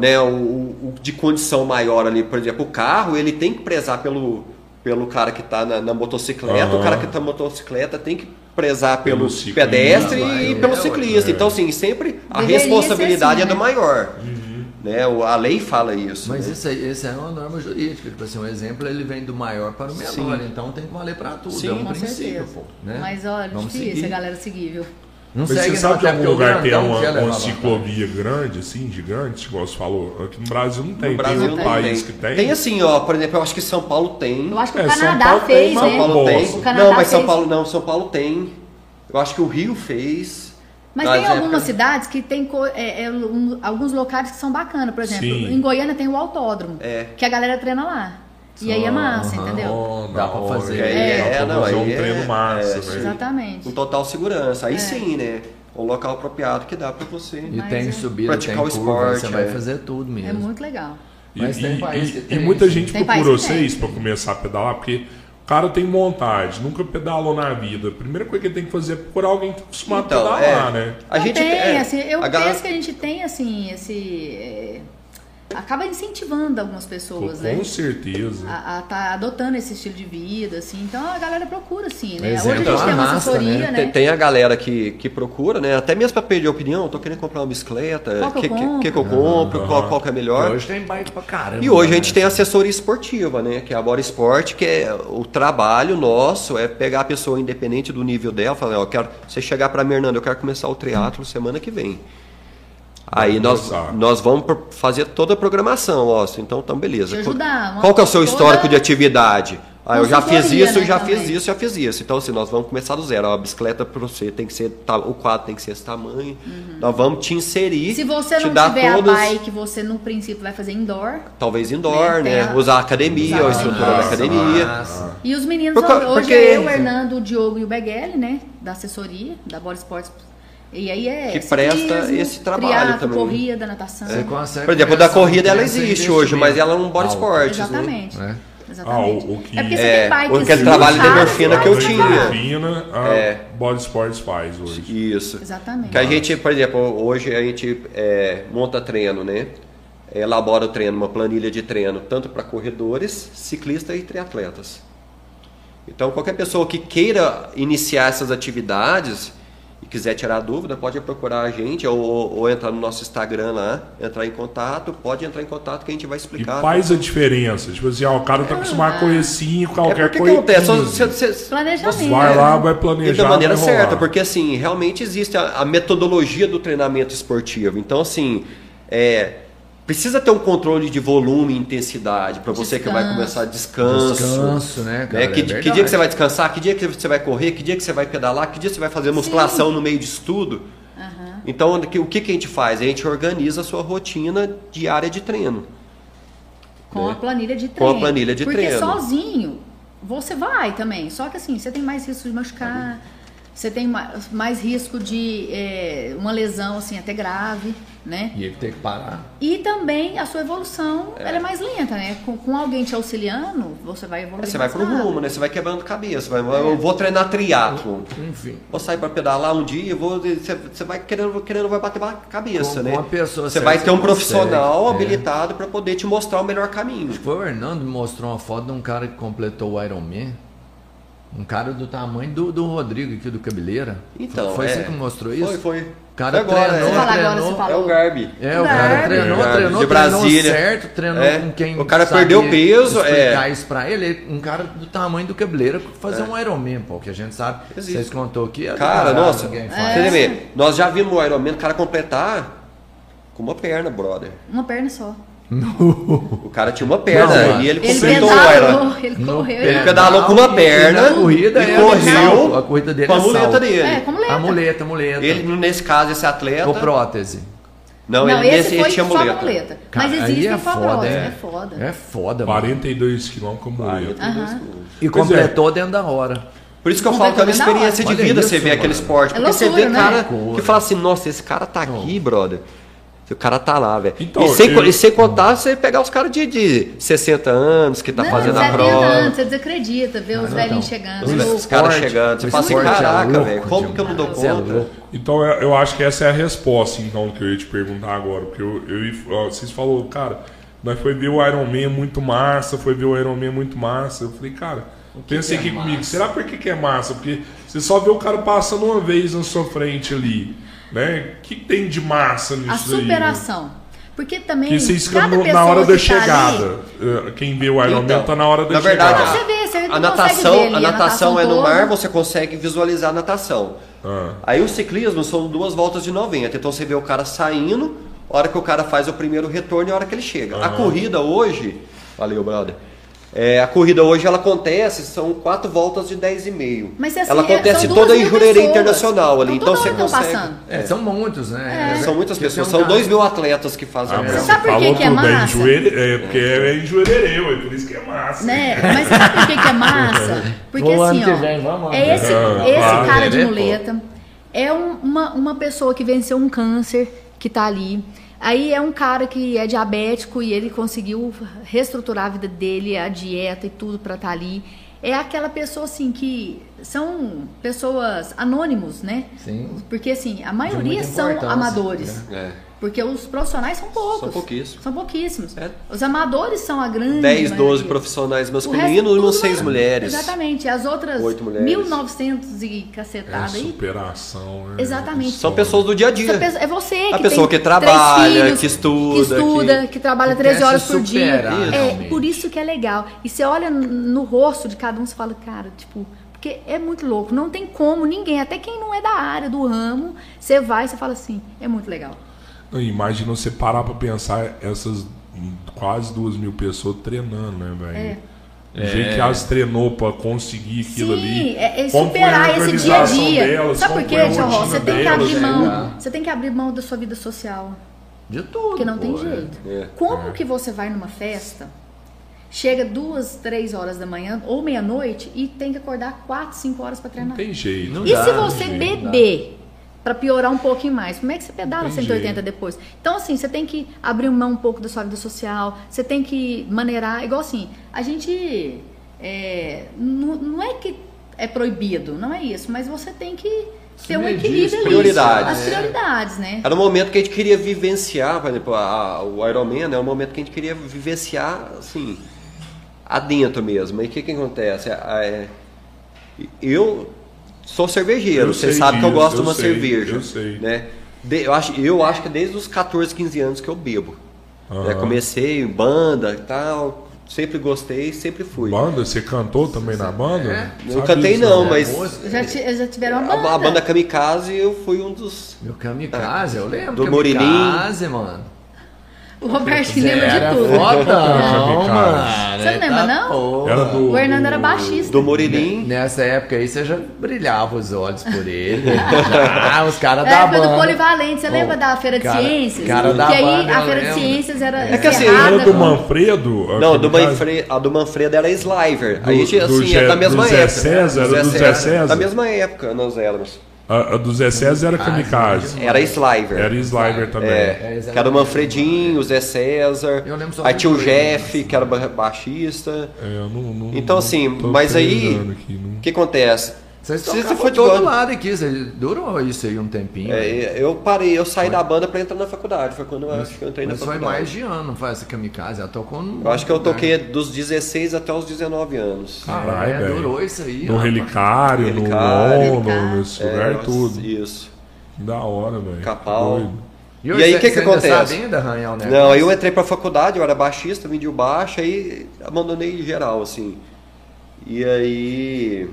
né, o, o de condição maior ali, por exemplo, o carro, ele tem que prezar pelo, pelo cara que está na, na motocicleta, Aham. o cara que está na motocicleta tem que prezar pelo, Pelo pedestre vai, e é, pelo ciclista. é. Então, assim, sempre a Deveria responsabilidade assim, é do né? maior. Uhum. Né? O- A lei fala isso. Mas né? isso aí, esse é uma norma jurídica. Tipo assim, um exemplo ele vem do maior para o menor, Sim. então tem que valer para tudo. Sim, é um Com princípio, pô. Né? Mas olha, Vamos difícil seguir. a galera seguir, viu? Não Mas segue você não, sabe de até algum lugar tem uma, uma ciclovia grande, assim, gigante, igual você falou? Aqui no Brasil não tem. No Brasil tem um não país tem. que tem. Tem assim, ó, por exemplo, eu acho que São Paulo tem. Eu acho que É, o São Canadá Paulo tem, fez, né? São Paulo tem. O Canadá não, mas São fez. Paulo não, São Paulo tem. Eu acho que o Rio fez. Mas tem algumas épocas- cidades que tem é, é, um- alguns locais que são bacanas. Por exemplo, Sim. em Goiânia tem o autódromo, É. que a galera treina lá. E aí é massa, Aham. entendeu? Bom, dá pra fazer. É, Dá pra não, fazer um aí é- treino massa, é, velho. Exatamente. Com total segurança. Aí sim, né? Um local apropriado que dá pra você. E Mas tem é- subida, tem Praticar o curva, esporte, você vai é. fazer tudo mesmo. É muito legal. E, Mas tem e- país e- e tem. muita gente Tem procura tem. vocês para começar a pedalar, porque o cara tem vontade, nunca pedalou na vida. A primeira coisa que ele tem que fazer é procurar alguém que está acostumado Então, a pedalar, é. né? A Não gente tem, é, assim, eu a penso galera- que a gente tem, assim, esse... é, acaba incentivando algumas pessoas, Com né? certeza. A, a tá adotando esse estilo de vida, assim. Então a galera procura, assim, né? Exemplo, Hoje a gente tem uma massa, assessoria, né? né? Tem, tem a galera que, que procura, né? Até mesmo para pedir opinião, tô querendo comprar uma bicicleta, Qual que eu que, que, compro? que eu compro, qual, Aham. qual que é E melhor. Hoje tem bike pra caramba. E hoje a né? gente tem assessoria esportiva, né? Que é a Bora Esporte, que é o trabalho nosso, é pegar a pessoa independente do nível dela, falar, ó, eu quero você chegar para mim, Hernando, eu quero começar o triatlo semana que vem. Aí nós, nós vamos fazer toda a programação, ó. Então, então beleza. Te ajudar, Qual que é o seu toda histórico de atividade? Ah, eu já fiz isso, né, já também. fiz isso, já fiz isso. Então, assim, nós vamos começar do zero. A bicicleta para você tem que ser, o quadro tem que ser esse tamanho. Nós vamos te inserir, Uhum. Se você te não dar tiver todas, a bike, você no princípio vai fazer indoor. talvez indoor, Né, tem né? a- Usar a academia, a Usar a estrutura da academia. Massa. E os meninos, Por ca- hoje porque- é eu, o Hernando, o Diogo e o Beguele, né? Da assessoria, da Bora Esportes. E aí é Que presta esse trabalho triatlo, também. corrida, natação. Você consegue Por exemplo, da corrida ela existe hoje, mas ela é um body alto. esportes, né? Exatamente. É. Exatamente. Ah, o- o que- é porque você É, tem bike aquele assim, trabalho de endorfina você que eu vai tinha. Endorfina, a É. Body Sports faz hoje. Isso. Exatamente. Que a gente, por exemplo, hoje a gente é, monta treino, né? Elabora o treino, uma planilha de treino, tanto para corredores, ciclistas e triatletas. Então, qualquer pessoa que queira iniciar essas atividades e quiser tirar dúvida, pode procurar a gente ou, ou entrar no nosso Instagram lá, entrar em contato, pode entrar em contato que a gente vai E explicar. faz a diferença. Tipo assim, ó, o cara tá acostumado a correr 5, é qualquer porque coisa. que acontece? 15. Você- você- Planejamento. Vai lá, vai E planejar. da maneira certa, porque assim, realmente existe a, a metodologia do treinamento esportivo. Então, assim, é, precisa ter um controle de volume e intensidade para você que vai começar descanso. Descanso, né, cara? É Que, que verdade. dia que você vai descansar? Que dia que você vai correr? Que dia que você vai pedalar? Que dia você vai fazer musculação no meio disso tudo? Aham. Então, que- o que, que a gente faz? A gente organiza a sua rotina diária de treino. Com né? a planilha de Com treino. a planilha de Porque treino. sozinho, você vai também. Só que assim, você tem mais risco de machucar. Você tem ma- mais risco de é, uma lesão assim até grave, né? E ele tem que parar. E também a sua evolução ela é mais lenta, né? Com, com alguém te auxiliando, você vai evoluir. Você vai mais pro rápido. rumo, né? Você vai quebrando cabeça. Vai, Eu vou treinar triatlo. Enfim. Vou sair pra pedalar um dia, vou, você, você vai querendo, querendo vai bater a cabeça, Com né? uma pessoa você vai ter um você profissional consegue, é. habilitado pra poder te mostrar o melhor caminho. Foi o Hernando que mostrou uma foto de um cara que completou o Iron Man. Um cara do tamanho do, do Rodrigo aqui do Cabeleira. Então, foi é. você que mostrou isso? Foi, foi. O cara Foi agora, treinou, agora, treinou. É o Garbi. É, o cara treinou, Garbi, treinou, de treinou Brasília. certo, treinou É. com quem O cara perdeu peso, é. isso pra ele, ele- um cara do tamanho do Cabeleira fazer um Ironman, pô, que a gente sabe, Existe. vocês contou aqui, é Cara, caralho, nossa, ninguém faz. vê, nós já vimos o Ironman, o cara completar com uma perna, brother. Uma perna só. O cara tinha uma perna Não, e ele completou Ironman. ele No correu. Ele pedalou com uma perna e na corrida e é correu. A corrida dele com a é muleta dele. É, como lembra. A muleta, a muleta. Ele, nesse caso, esse atleta. Ou prótese. Não, Não, ele, esse nesse, ele foi tinha só muleta. muleta. Mas aí existem é com a foda, prótese, é. é foda. É foda, mano. 42 quilômetros com muleta. Aham. E Pois completou dentro da hora. Por isso que eu falo que é uma experiência de vida você ver aquele esporte. É Porque você vê né? cara Loucura. que fala assim, nossa, esse cara tá aqui, brother. O cara tá lá, velho. Então, e, sem, eu- e sem contar você pegar os caras de, de 60 anos que tá Não, fazendo a 70 prova. anos, você desacredita, ver os velhinhos chegando. Os, os caras chegando. Você fala assim, é caraca, velho, como que eu não dou é conta? Então eu, eu acho que essa é a resposta então que eu ia te perguntar agora, porque eu, eu vocês falou, cara, nós foi ver o Iron Man muito massa, foi ver o Iron Man muito massa. Eu falei, cara, pensei que é aqui comigo, será por que, que é massa? Porque você só vê o cara passando uma vez na sua frente ali, né? O que tem de massa nisso A aí? né? superação. Porque também. Que cada no- na pessoa hora da que tá chegada. ali- Eh, Quem vê o Iron Man Então, tá na hora da na verdade, chegada. Você vê, você A natação, ver ali, a natação é no mar, você consegue visualizar a natação. Ah. Aí o ciclismo são duas voltas de 90. Então você vê o cara saindo, a hora que o cara faz o primeiro retorno e a hora que ele chega. A corrida hoje, valeu, brother. É, a corrida hoje ela acontece, são quatro voltas de 10,5. Mas assim, ela é- acontece toda em Jurerê. Internacional ali. Então, Então você tão consegue. É, são muitos, né? São muitas pessoas, são dois mil atletas que fazem Ah, a mas prova. você sabe por que falou que é tudo, massa? é porque é em Juererê, ué, por isso que é massa. Né? Mas sabe por que, que é massa? Porque assim, ó, vem, vamos lá. é esse, Ah, esse claro. cara de pô? muleta é um- uma, uma pessoa que venceu um câncer que tá ali. Aí é um cara que é diabético e ele conseguiu reestruturar a vida dele, a dieta e tudo pra estar ali. É aquela pessoa assim que são pessoas anônimos, né? Sim. Porque assim, a maioria são amadores. É. Porque os profissionais são poucos. São pouquíssimos. São pouquíssimos. É. Os amadores são a grande 10, 12 maioria. profissionais masculinos e umas 6 é- mulheres. Exatamente. As outras Oito mulheres. 1900 e É cacetada aí. superação. é Exatamente. São pessoas do dia a dia. Pessoa- é você que A pessoa tem que trabalha, filhos, que estuda, que, estuda, que- que trabalha que 13 quer horas por dia. É por isso que é legal. E você olha no rosto de cada um, você fala, cara, tipo, porque é muito louco. Não tem como ninguém, até quem não é da área, do ramo, você vai e você fala assim, é muito legal. Não, Imagina você parar pra pensar essas quase duas mil pessoas treinando, né, velho? O jeito que elas treinou pra conseguir aquilo Sim, ali. é, é superar esse dia a dia. delas, Sabe por quê, Tio Você tem que abrir né? mão. Você tem que abrir mão da sua vida social. De tudo. Porque não tem pô, é. jeito. É. Como que você vai numa festa, chega duas, três horas da manhã ou meia-noite e tem que acordar quatro, cinco horas pra Não treinar? tem jeito. Não E dá, se não você tem, não beber pra piorar um pouquinho mais, como é que você pedala Tem 180 jeito. depois? Então assim, você tem que abrir mão um pouco da sua vida social, você tem que maneirar, igual assim, a gente é, não, não é que é proibido, não é isso, mas você tem que ter um equilíbrio ali. As prioridades, né? Era um momento que a gente queria vivenciar, por exemplo, a- o Ironman é um momento que a gente queria vivenciar, assim, adentro mesmo. Aí o que que acontece? A- é- eu sou cervejeiro, Eu você sabe que eu disso, gosto de eu uma sei, cerveja. eu sei. Né? De- eu, acho, eu acho que desde os 14, 15 anos que eu bebo. Né? Aham. Comecei em banda e tal, sempre gostei, sempre fui. Banda, você cantou também na banda? É. Não Sabe cantei disso, não, né? mas. Já, já tiveram uma a, banda. a banda Kamikaze eu fui um dos... Meu kamikaze, eu lembro. Do Murilinho. kamikaze, mano. O Robertinho lembra de tudo. fodão, Cara. mano. Você não lembra, Eita não? Era do- O Hernando era baixista. Do Murilim. Nessa época aí você já brilhava os olhos por ele. Já, os caras É, da foi do banda. Polivalente. Você lembra da Feira de cara- Ciências? cara da que aí banda, a Feira de. Ciências era É que assim, Era do Manfredo? Não, a do kamikaze? Manfre, a do Manfredo era Sliver. A gente, do assim, é da mesma época. César, do Zé César? Da mesma época nós éramos. A, a do Zé César era kamikaze. Era Sliver. Era Sliver também. É, que era o Manfredinho, o Zé César. Eu lembro só Aí tinha o Jeff, que era ba- baixista. É, eu não, não- Então, não assim, mas aí- O que acontece? Vocês você for de todo banda- lado aqui. Você durou isso aí um tempinho. É, eu parei, eu saí da banda pra entrar na faculdade. Foi quando eu acho que eu entrei na Mas foi faculdade. mais de ano, não foi essa kamikaze? Ela tocou no. Eu acho que eu toquei dos 16 até os 19 anos. Caralho, é, velho. durou isso aí. No rapaz. Relicário, no Relicário. Relicário. nesse lugar É, tudo. Isso. Da hora, velho. Capau. Doido. E hoje aí, o que que acontece? sabe ainda arranhar negócio? Não, aí eu entrei pra faculdade, eu era baixista, vendi o baixo, aí abandonei geral, assim. E aí.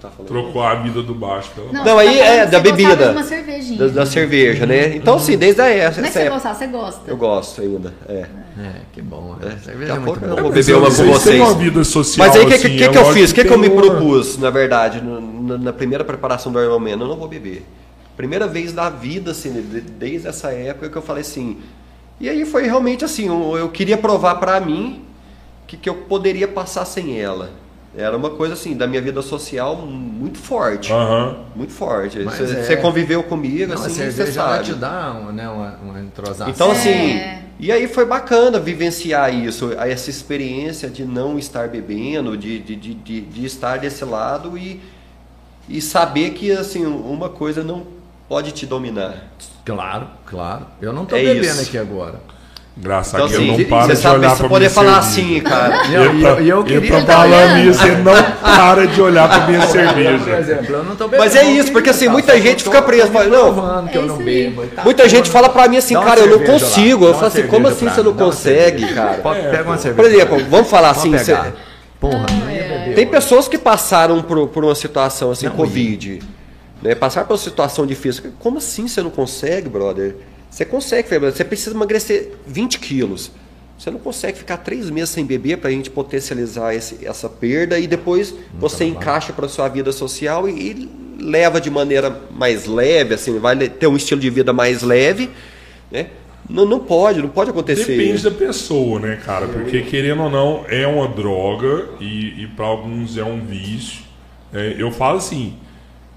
Tá? Trocou a vida do baixo pela Não, Não, você aí tá é da bebida. de uma cervejinha. Da, da cerveja, né? Então, assim, desde a essa, é que essa você época. gostava, você gosta. Eu gosto ainda, é. É, que bom. né? Daqui Cerveja a é pouco muito eu bom. vou Mas beber uma com vocês uma vida social, Mas aí o que, assim, que, que, é que eu fiz? O que, que eu me propus, na verdade, no- na, na primeira preparação do Iron Man? Eu não vou beber. Primeira vez na vida, assim, de- desde essa época que eu falei assim. E aí foi realmente assim, eu, eu queria provar pra mim que, que eu poderia passar sem ela. Era uma coisa assim, da minha vida social muito forte. Aham. Muito forte. Mas Você é- conviveu comigo, Não, a assim, você sabe. te dá um, né, uma, uma entrosação. Então, É. assim, e aí foi bacana vivenciar isso, essa experiência de não estar bebendo, de, de, de, de, de estar desse lado e, e saber que, assim, uma coisa não pode te dominar. Claro, claro. Eu não tô É bebendo isso. aqui agora. Graças Então, a Deus, assim, eu não paro você de sabe, olhar você pra poder minha falar cerveja. assim, cara. E eu, e eu, e eu queria tá Ele tá falando olhando. isso, ele não para de olhar pra minha Por cerveja. exemplo, eu não tô bebendo. Mas é eu isso, porque, assim, tá? muita gente tô- fica presa, tô fala, não, que é eu não bebo. tá Muita gente fala pra mim assim, cara, eu não consigo. Eu falo assim, como cerveja assim você não consegue, cerveja. cara? Pega uma cerveja. Por exemplo, vamos falar assim, você- Porra. Tem pessoas que passaram por, por uma situação assim, Covid, né? Passaram por uma situação difícil. Como assim você não consegue, brother? Você consegue, você precisa emagrecer 20 quilos. Você não consegue ficar três meses sem beber para a gente potencializar esse- essa perda e depois você encaixa para sua vida social e, e leva de maneira mais leve, assim, vai ter um estilo de vida mais leve, né? Não, não pode, não pode acontecer Depende da pessoa, né, cara? Porque querendo ou não, é uma droga e, e para alguns é um vício. É, eu falo assim,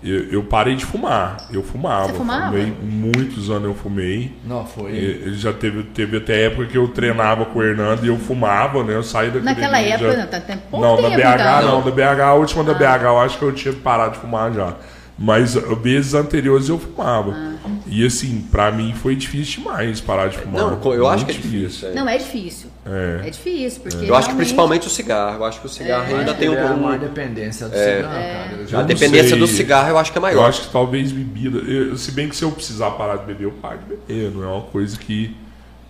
eu, eu parei de fumar. Eu fumava. Você fumava? Fumei, muitos anos eu fumei. Não, foi. E- Já teve, teve até época que eu treinava com o Hernando e eu fumava, né? Eu saí da Naquela academia época, já- não, tá- tem pouco Não, da tempo, BH então. não, da BH, a última da BH, eu acho que eu tinha parado de fumar já. Mas uh, vezes anteriores eu fumava. Ah. E assim, pra mim foi difícil demais parar de fumar. Não, eu acho que é Muito difícil. é. Não, é difícil. É. É difícil, porque Eu acho que principalmente o cigarro. Eu acho que o cigarro Eu ainda tem um, é a um- maior dependência do cigarro, cara. Eu já A não dependência sei. do cigarro eu acho que é Eu maior. acho que talvez bebida. eu- se bem que se eu precisar parar de beber, eu paro de beber. Não é uma coisa que.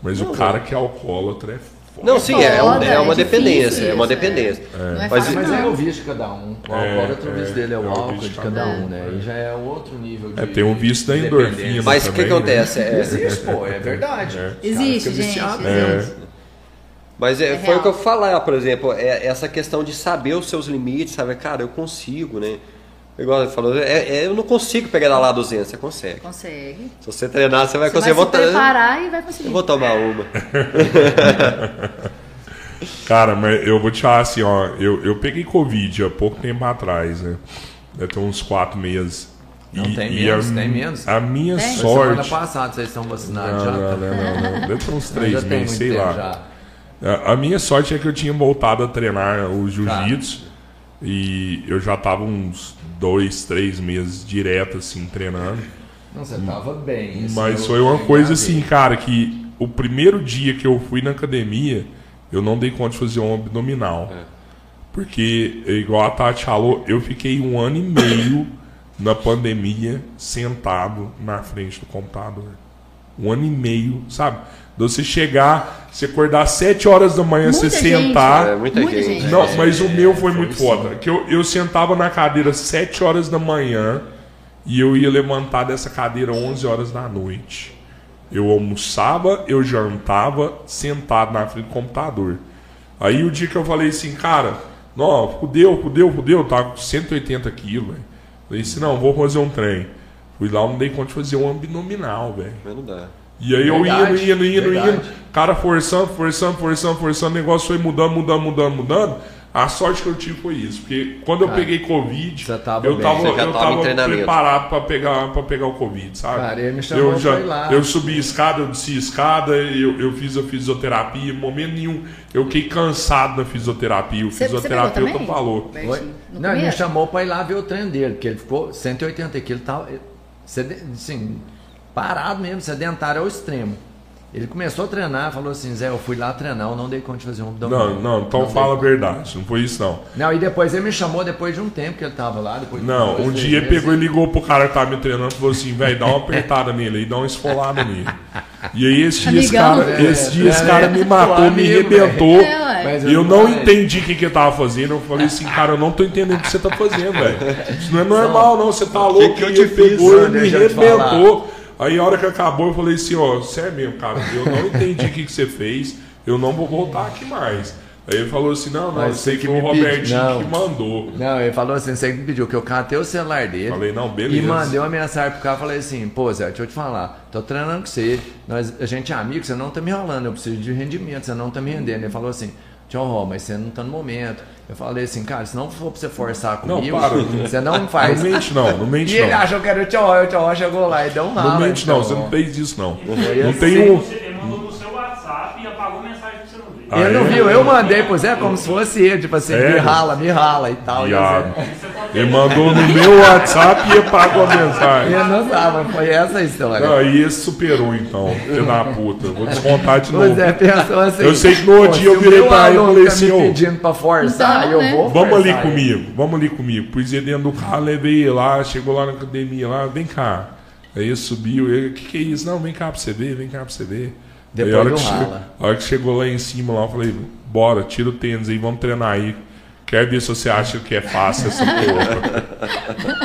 Mas o cara que é alcoólatra é foda. Não, sim, é, Foda, é uma é difícil dependência. É uma é. dependência. É Mas- fácil, Mas não. é o vício de cada um. O É, alcoólatra, o vício é, dele é o é o álcool de cada cada um, né? E já é outro nível de. É, tem o vício da de endorfina. Mas o que, né? acontece? É, Existe, pô, é verdade. Existe, gente. É. Mas é, É foi o que eu real. falar, por exemplo, é essa questão de saber os seus limites, sabe? Cara, eu consigo, né? Igual ele falou, é- é, eu não consigo pegar da lá 200, você consegue. Consegue. Se você treinar, você vai Você conseguir. vai Eu se vou, preparar e vai conseguir. eu vou tomar uma. Cara, mas eu vou te falar assim, ó. Eu, eu peguei Covid há pouco tempo atrás, né? Deve ter uns quatro meses. Não, E- tem e menos, a, tem menos. A minha Tem? Foi Semana sorte. passada vocês estão vacinados Não, já. não, não, não, não. Deve ter uns três meses, sei tempo lá. já. A, minha sorte é que eu tinha voltado a treinar o Tá. jiu-jitsu e eu já tava uns dois, três meses direto assim treinando. Não, você tava bem. isso Mas foi uma coisa assim, cara, que o primeiro dia que eu fui na academia, eu não dei conta de fazer um abdominal. Porque, igual a Tati falou, eu fiquei um ano e meio na pandemia sentado na frente do computador. Um ano e meio, sabe? De você chegar, você acordar às 7 horas da manhã, Muita você gente. sentar. É, muita Muita gente. gente. Não, mas o meu foi foi muito sim. foda. Que eu, eu sentava na cadeira 7 horas da manhã e eu ia levantar dessa cadeira 11 horas da noite. Eu almoçava, eu jantava sentado na frente do computador. Aí o dia que eu falei assim, cara, não, fudeu, fudeu, fudeu, tava com 180 quilos, velho. Falei assim, não, vou fazer um trem. Fui lá, não dei conta de fazer um abdominal, velho. Mas não dá. E aí eu Verdade, indo, indo, indo, verdade. indo. Cara forçando, forçando, forçando, forçando. O negócio foi mudando, mudando, mudando, mudando. A sorte que eu tive foi isso. Porque quando eu Cara, peguei Covid, tava eu bem. tava, Você já eu tava preparado pra pegar, pra pegar o Covid, sabe? Cara, ele me chamou eu, já, pra ir lá. eu subi escada, eu desci escada, eu, eu fiz a fisioterapia. Em momento nenhum, eu fiquei cansado da fisioterapia. O pegou fisioterapeuta também? falou. Bertinho? Oi? No Não, ele me chamou pra ir lá ver o treino dele, porque ele ficou 180 quilos, tava, assim, parado mesmo, sedentário ao extremo. Ele começou a treinar, falou assim, Zé, eu fui lá treinar, eu não dei conta de fazer um abdominal. Não, não, então dei fala a verdade. Não foi isso, não. Não, e depois ele me chamou depois de um tempo que ele tava lá. Depois de Não, dois, um dia meses. pegou e ligou pro cara que tava me treinando e falou assim, velho, dá uma apertada nele aí, dá uma esfolada nele. E aí esse dia esse cara, esse dia esse É, cara é, me matou, pô, me amigo, arrebentou. É, E eu não entendi o que, que ele tava fazendo. Eu falei assim, cara, eu não tô entendendo o que você tá fazendo, velho. Isso não é normal, não. Você tá louco. que eu E te ele fiz? pegou e Não, me eu arrebentou. Aí a hora que acabou, eu falei assim, ó, sério mesmo, cara, eu não entendi o que, que você fez. Eu não vou voltar aqui mais. Aí ele falou assim, não, não, eu sei você que que foi o. Robertinho Não. que mandou. Não, ele falou assim, você que me pediu que eu catei o celular dele. Falei, não, beleza. E mandei uma mensagem pro cara, falei assim, pô Zé, deixa eu te falar, tô treinando com você, nós, a gente é amigo, você não tá me rolando, eu preciso de rendimento, você não tá me rendendo. Ele falou assim, Ró, mas você não tá no momento. Eu falei assim, cara, se não for pra você forçar Não, comigo, para. você não faz. Não mente não, não mente E ele não. achou que era o tio e o tio chegou lá e deu um ralo. Não mente não, então. você não fez isso não. Não assim. tem um... Ah, Ele não é? viu, eu mandei pro Zé como se fosse ele, tipo assim, me rala, me rala e tal. e Viado. Ele mandou no meu WhatsApp e apagou a mensagem. Ele não sabe, foi essa a história. Não, e esse superou então, filho da puta. Vou descontar de novo. Pensou assim. Eu sei que no pô, dia eu virei pra ele e falei tá assim, me pedindo pra forçar, Então, eu né? vou Vamos ali ele. comigo, vamos ali comigo. Pus ele dentro do carro, levei ele lá, chegou lá na academia lá, vem cá. Aí ele subiu, ele, o que, que é isso? Não, vem cá pra você ver, vem cá pra você ver. Depois aí, a hora, que che- rala. a hora que chegou lá em cima, lá, eu falei, bora, tira o tênis aí, vamos treinar aí. Quero ver se você acha que é fácil essa porra.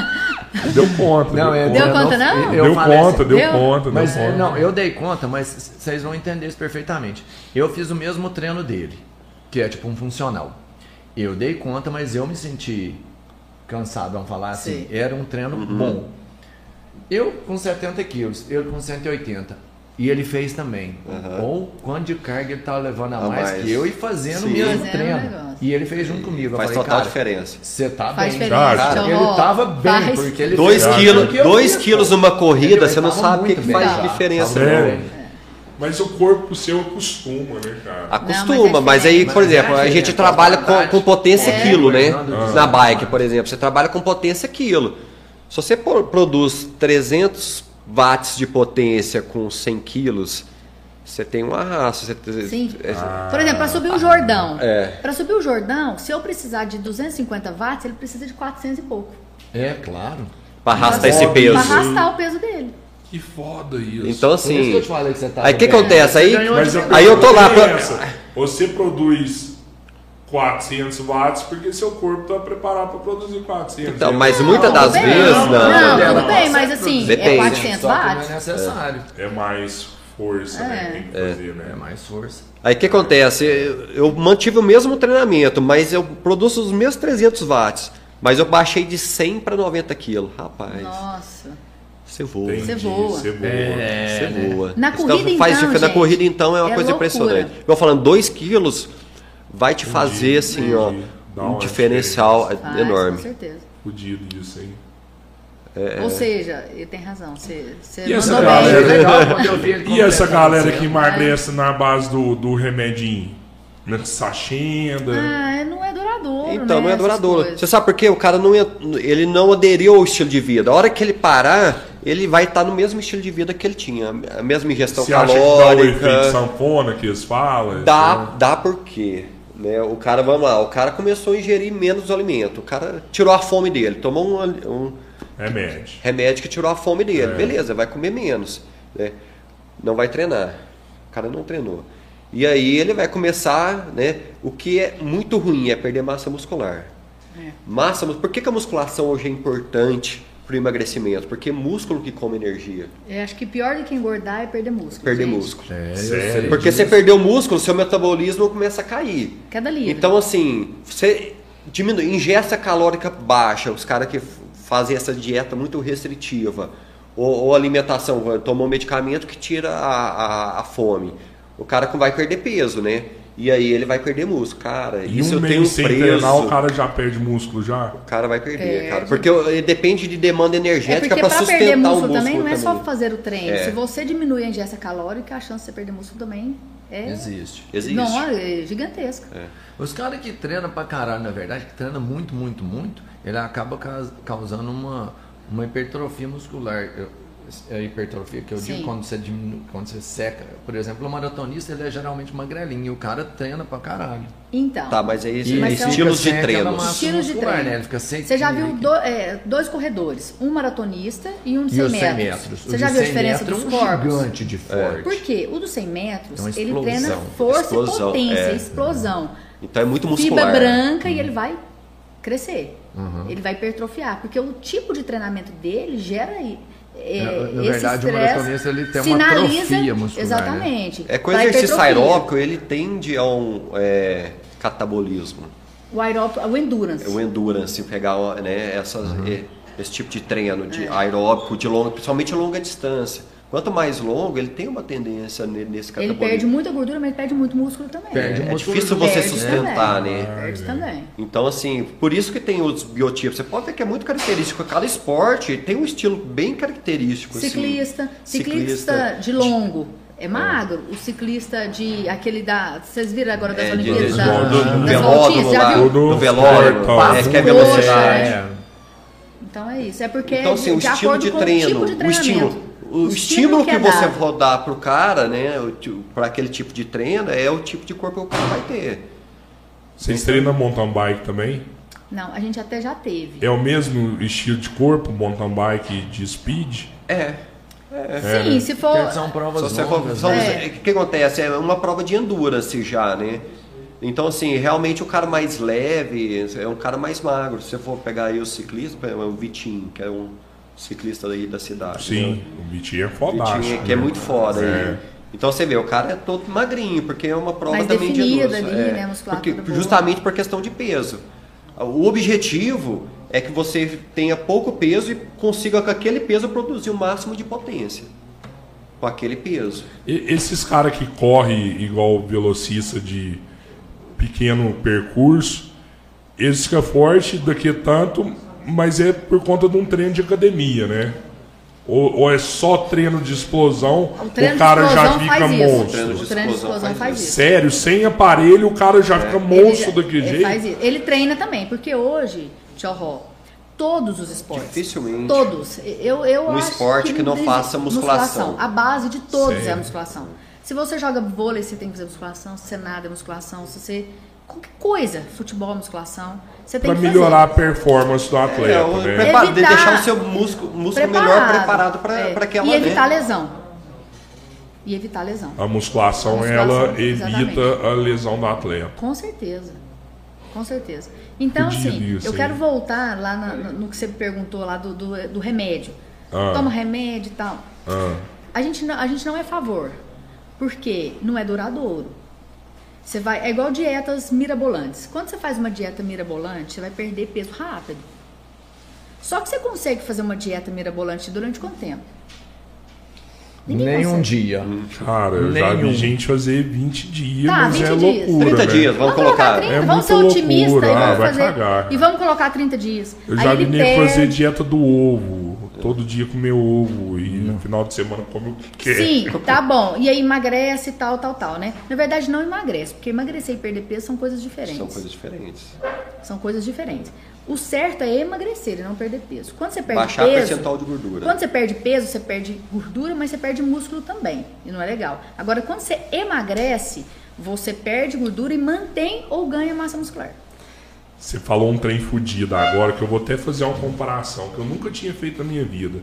deu conta, Não, deu é, conta. Deu conta, não? eu Deu falei conta, assim, deu deu? conta, Mas deu conta. não, eu dei conta, mas vocês vão entender isso perfeitamente. Eu fiz o mesmo treino dele, que é tipo um funcional. Eu dei conta, mas eu me senti cansado, vamos falar assim. Sim. Era um treino bom. Eu com 70 quilos, ele com 180. E ele fez também. Ou quanto de carga ele estava levando a, A mais, mais. que eu e fazendo Sim. o mesmo treino. E ele fez junto comigo. Eu Faz falei, total cara, diferença. você tá Faz bem. diferença. Cara, Tio Ele tava bem, Faz- porque ele 2 fez quilos, o que eu dois quilos numa corrida, Ele você não sabe o que, faz bem. diferença. Não. bem. Mas o corpo seu acostuma, né, cara? Acostuma, Não, mas, mas é aí, diferente. por Mas é exemplo, a gente diferente, trabalha é com, com potência É. quilo, né? Ah. Na bike, por exemplo, você trabalha com potência quilo. Se você pro- produz 300 watts de potência com 100 quilos, você tem um arrasto. Você, Sim. é- Por exemplo, para subir o Jordão. É. Para subir o Jordão, se eu precisar de 250 watts, ele precisa de 400 e pouco. É, claro. Para arrastar esse peso. Para arrastar o peso dele. Que foda isso. Então, Por isso que assim. eu te falei que você tava Aí o que acontece? Aí, aí eu tô lá. pra-. Você produz 400 watts porque seu corpo está preparado para produzir 400. Então, mas muitas das bem. vezes, não. Não, Dela tudo bem, mas assim, Depende. é 400 Só que não é watts. necessário. É mais força, né? É. Tem que fazer, né? É mais força. Aí o que acontece? Eu, mantive o mesmo treinamento, mas eu produzo os mesmos 300 watts. Mas eu baixei de 100 para 90 quilos. Rapaz, Nossa. você voa. Entendi, Você voa. Você voa. Você voa. Na Isso corrida, não faz então, diferença. Na corrida, então, é uma é coisa loucura. impressionante. Eu falando, 2 quilos vai te fazer, assim, ó, um uma diferencial Faz, enorme. Com certeza. Fudido isso, hein? Ou seja, ele tem razão. Você, você E essa galera? bem. Legal E essa galera que emagrece na base do, do remedinho? Na sachenda? Ah, não é duradouro. Então, né, não é duradouro. Você sabe por quê? O cara não, ia- ele não aderiu ao estilo de vida. A hora que ele parar, ele vai estar no mesmo estilo de vida que ele tinha. A mesma ingestão Você acha que dá o efeito calórica. sanfona que eles falam? Dá, dá por quê? Né? O cara, vamos lá, o cara começou a ingerir menos alimento. O cara tirou a fome dele, tomou um, um Remédio. remédio que tirou a fome dele. É. Beleza, vai comer menos. Né? Não vai treinar. O cara não treinou. E aí ele vai começar, né? O que é muito ruim é perder massa muscular. É. Massa, por que, que a musculação hoje é importante pro emagrecimento, porque é músculo que come energia. Eu acho que pior do que engordar é perder músculo. Perder gente. músculo. É, Sério? Porque você perdeu músculo, seu metabolismo começa a cair. Queda livre. Então, assim, você diminui, ingesta calórica baixa, os caras que fazem essa dieta muito restritiva, ou, ou alimentação, tomam um medicamento que tira a, a, a fome. O cara vai perder peso, né? E aí ele vai perder músculo. Cara, E isso um eu tenho sem preço. treinar, o cara já perde músculo já? O cara vai perder, Perde. cara. Porque ele depende de demanda É energética porque para sustentar perder o músculo músculo também não é só também. fazer o treino. É. Se você diminui a ingesta calórica, a chance de você perder músculo também é, Existe. Existe. Não, é gigantesca. Os caras que treinam pra caralho, na verdade, que treinam muito, muito, muito, ele acaba ca- causando uma, uma hipertrofia muscular. Eu- é a hipertrofia que eu Sim. digo quando você diminui, quando você seca. Por exemplo, o maratonista ele é geralmente magrelinho e o cara treina pra caralho. Então, Tá, mas aí E Mas são- estilos de massa Estilos de muscular, treino. né? Você já viu do- é, dois corredores, um maratonista e um de E 100 os 100 metros. metros. Você já viu a 100 diferença metros dos é um corpos? gigante de forte. Por quê? O dos 100 metros, É uma ele treina força Explosão, e potência, é. explosão. Então é muito Fibra muscular. branca e ele vai crescer. Uhum. Ele vai hipertrofiar, porque o tipo de treinamento dele gera aí, é, É, na esse verdade, o estresse, maratonista, ele tem uma sinaliza, atrofia muscular, né? Exatamente. É com exercício aeróbico, ele tende a um é, catabolismo. O aeróbico, o endurance. o endurance, pegar né, essas, Uhum. esse tipo de treino É. de aeróbico, de longa, principalmente longa distância. Quanto mais longo, ele tem uma tendência ne- nesse Ele catabolismo. perde muita gordura, mas ele perde muito músculo também. Perde É músculo difícil você Perde sustentar, também, né? Perde também. Então, assim, por isso que tem os biotipos. Você pode ver que é muito característico. Cada esporte tem um estilo bem característico. assim. Ciclista, ciclista, de longo. É magro, o ciclista de aquele da. Vocês viram agora das É, de, Olimpíadas? de, da, do, do, do das velódromo voltinhas, já lá, viu? Do velódromo, é, que é velocidade. É. Então é isso. É porque Então, é assim, o de estilo acordo de com treino, o tipo de o treinamento. Estímulo, o estímulo que, é você dado. for dar pro cara, né, para aquele tipo de treino, é o tipo de corpo que o cara vai ter. Vocês treinam mountain bike também? Não, a gente até já teve. É o mesmo estilo de corpo, mountain bike de speed? É. Sim, se for. Porque são provas for- longas, né? O que acontece? É uma prova de endurance já, né? Então, assim, realmente o cara mais leve é um cara mais magro. Se você for pegar aí o ciclista, o Vitinho, que é um ciclista aí da cidade. Sim, né? o Vitinho é O fodástico. Vitinho, que é né? muito foda. É. né? Então você vê, o cara é todo magrinho, porque é uma prova Mais também de ali, é. né, Porque- justamente por questão de peso. O objetivo é que você tenha pouco peso e consiga com aquele peso produzir o máximo de potência. Com aquele peso. E- Esses caras que correm igual velocista de pequeno percurso, eles ficam fortes daqui a tanto, mas é por conta de um treino de academia, né? Ou, ou é só treino de explosão, O treino o cara de já explosão fica monstro. Treino de O treino de explosão explosão faz faz isso. isso. Sério, sem aparelho o cara já fica monstro Ele- daquele ele jeito. faz isso. Ele treina também, porque hoje, Tchorró, todos os esportes. Dificilmente. Todos. Eu, eu Um acho esporte que não existe faça musculação. A base de todos Sério? é a musculação. Se você joga vôlei, você tem que fazer musculação. Se você nada, é musculação. Se você. Qualquer coisa, futebol, musculação. Você tem Pra que fazer. melhorar a performance do atleta, É, o né? preparo, Evitar- deixar o seu músculo, músculo melhor preparado para é. aquela E evitar né? lesão. E evitar lesão. A musculação, A musculação, ela evita exatamente. a lesão do atleta. Com certeza. Com certeza. Então, Podia assim, eu aí. quero voltar lá na- no, no que você perguntou lá do, do, do remédio. Ah. Toma remédio e tal. Ah, A gente, não, a gente não é a favor. Porque não é duradouro. Você vai, é igual dietas mirabolantes. Quando você faz uma dieta mirabolante, você vai perder peso rápido. Só que você consegue fazer uma dieta mirabolante durante quanto tempo? Ninguém Nem um dia. cara, eu já vi gente fazer 20 dias, Tá, mas 20 é dias. loucura, 30 né? dias, vamos colocar. 30, É vamos ser otimistas loucura. e vamos Ah, vai fazer. cagar, e vamos colocar 30 dias. Eu Aí já ele vi nego fazer perde. dieta do ovo. Todo dia comer ovo. E no final de semana come o que quer. Sim, tá bom. E aí emagrece e tal, tal, tal, né? Na verdade, não emagrece, porque emagrecer e perder peso são coisas diferentes. São coisas diferentes. São coisas diferentes. O certo é emagrecer e não perder peso. Quando você perde Baixar o peso, percentual de gordura. quando você perde peso, você perde gordura, mas você perde músculo também. E não é legal. Agora, quando você emagrece, você perde gordura e mantém ou ganha massa muscular. Você falou um trem fudido agora que eu vou até fazer uma comparação que eu nunca tinha feito na minha vida.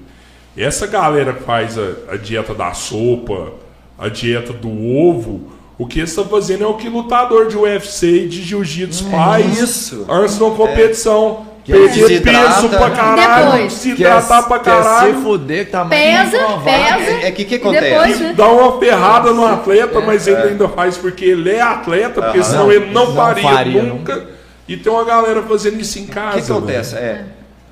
Essa galera que faz a, a dieta da sopa, a dieta do ovo, o que eles estão fazendo é o que lutador de UFC e de jiu-jitsu faz isso. antes de uma competição. Quer perder desidrata. peso pra caralho, Depois. se Quer, hidratar pra quer se caralho. fuder, que tá Pesa, pesa. É que que acontece? depois, né? Dá uma ferrada no atleta, mas ele ainda faz porque ele é atleta, porque senão Não, ele não, não faria, faria, nunca. E tem uma galera fazendo isso em O casa. que, que acontece? É,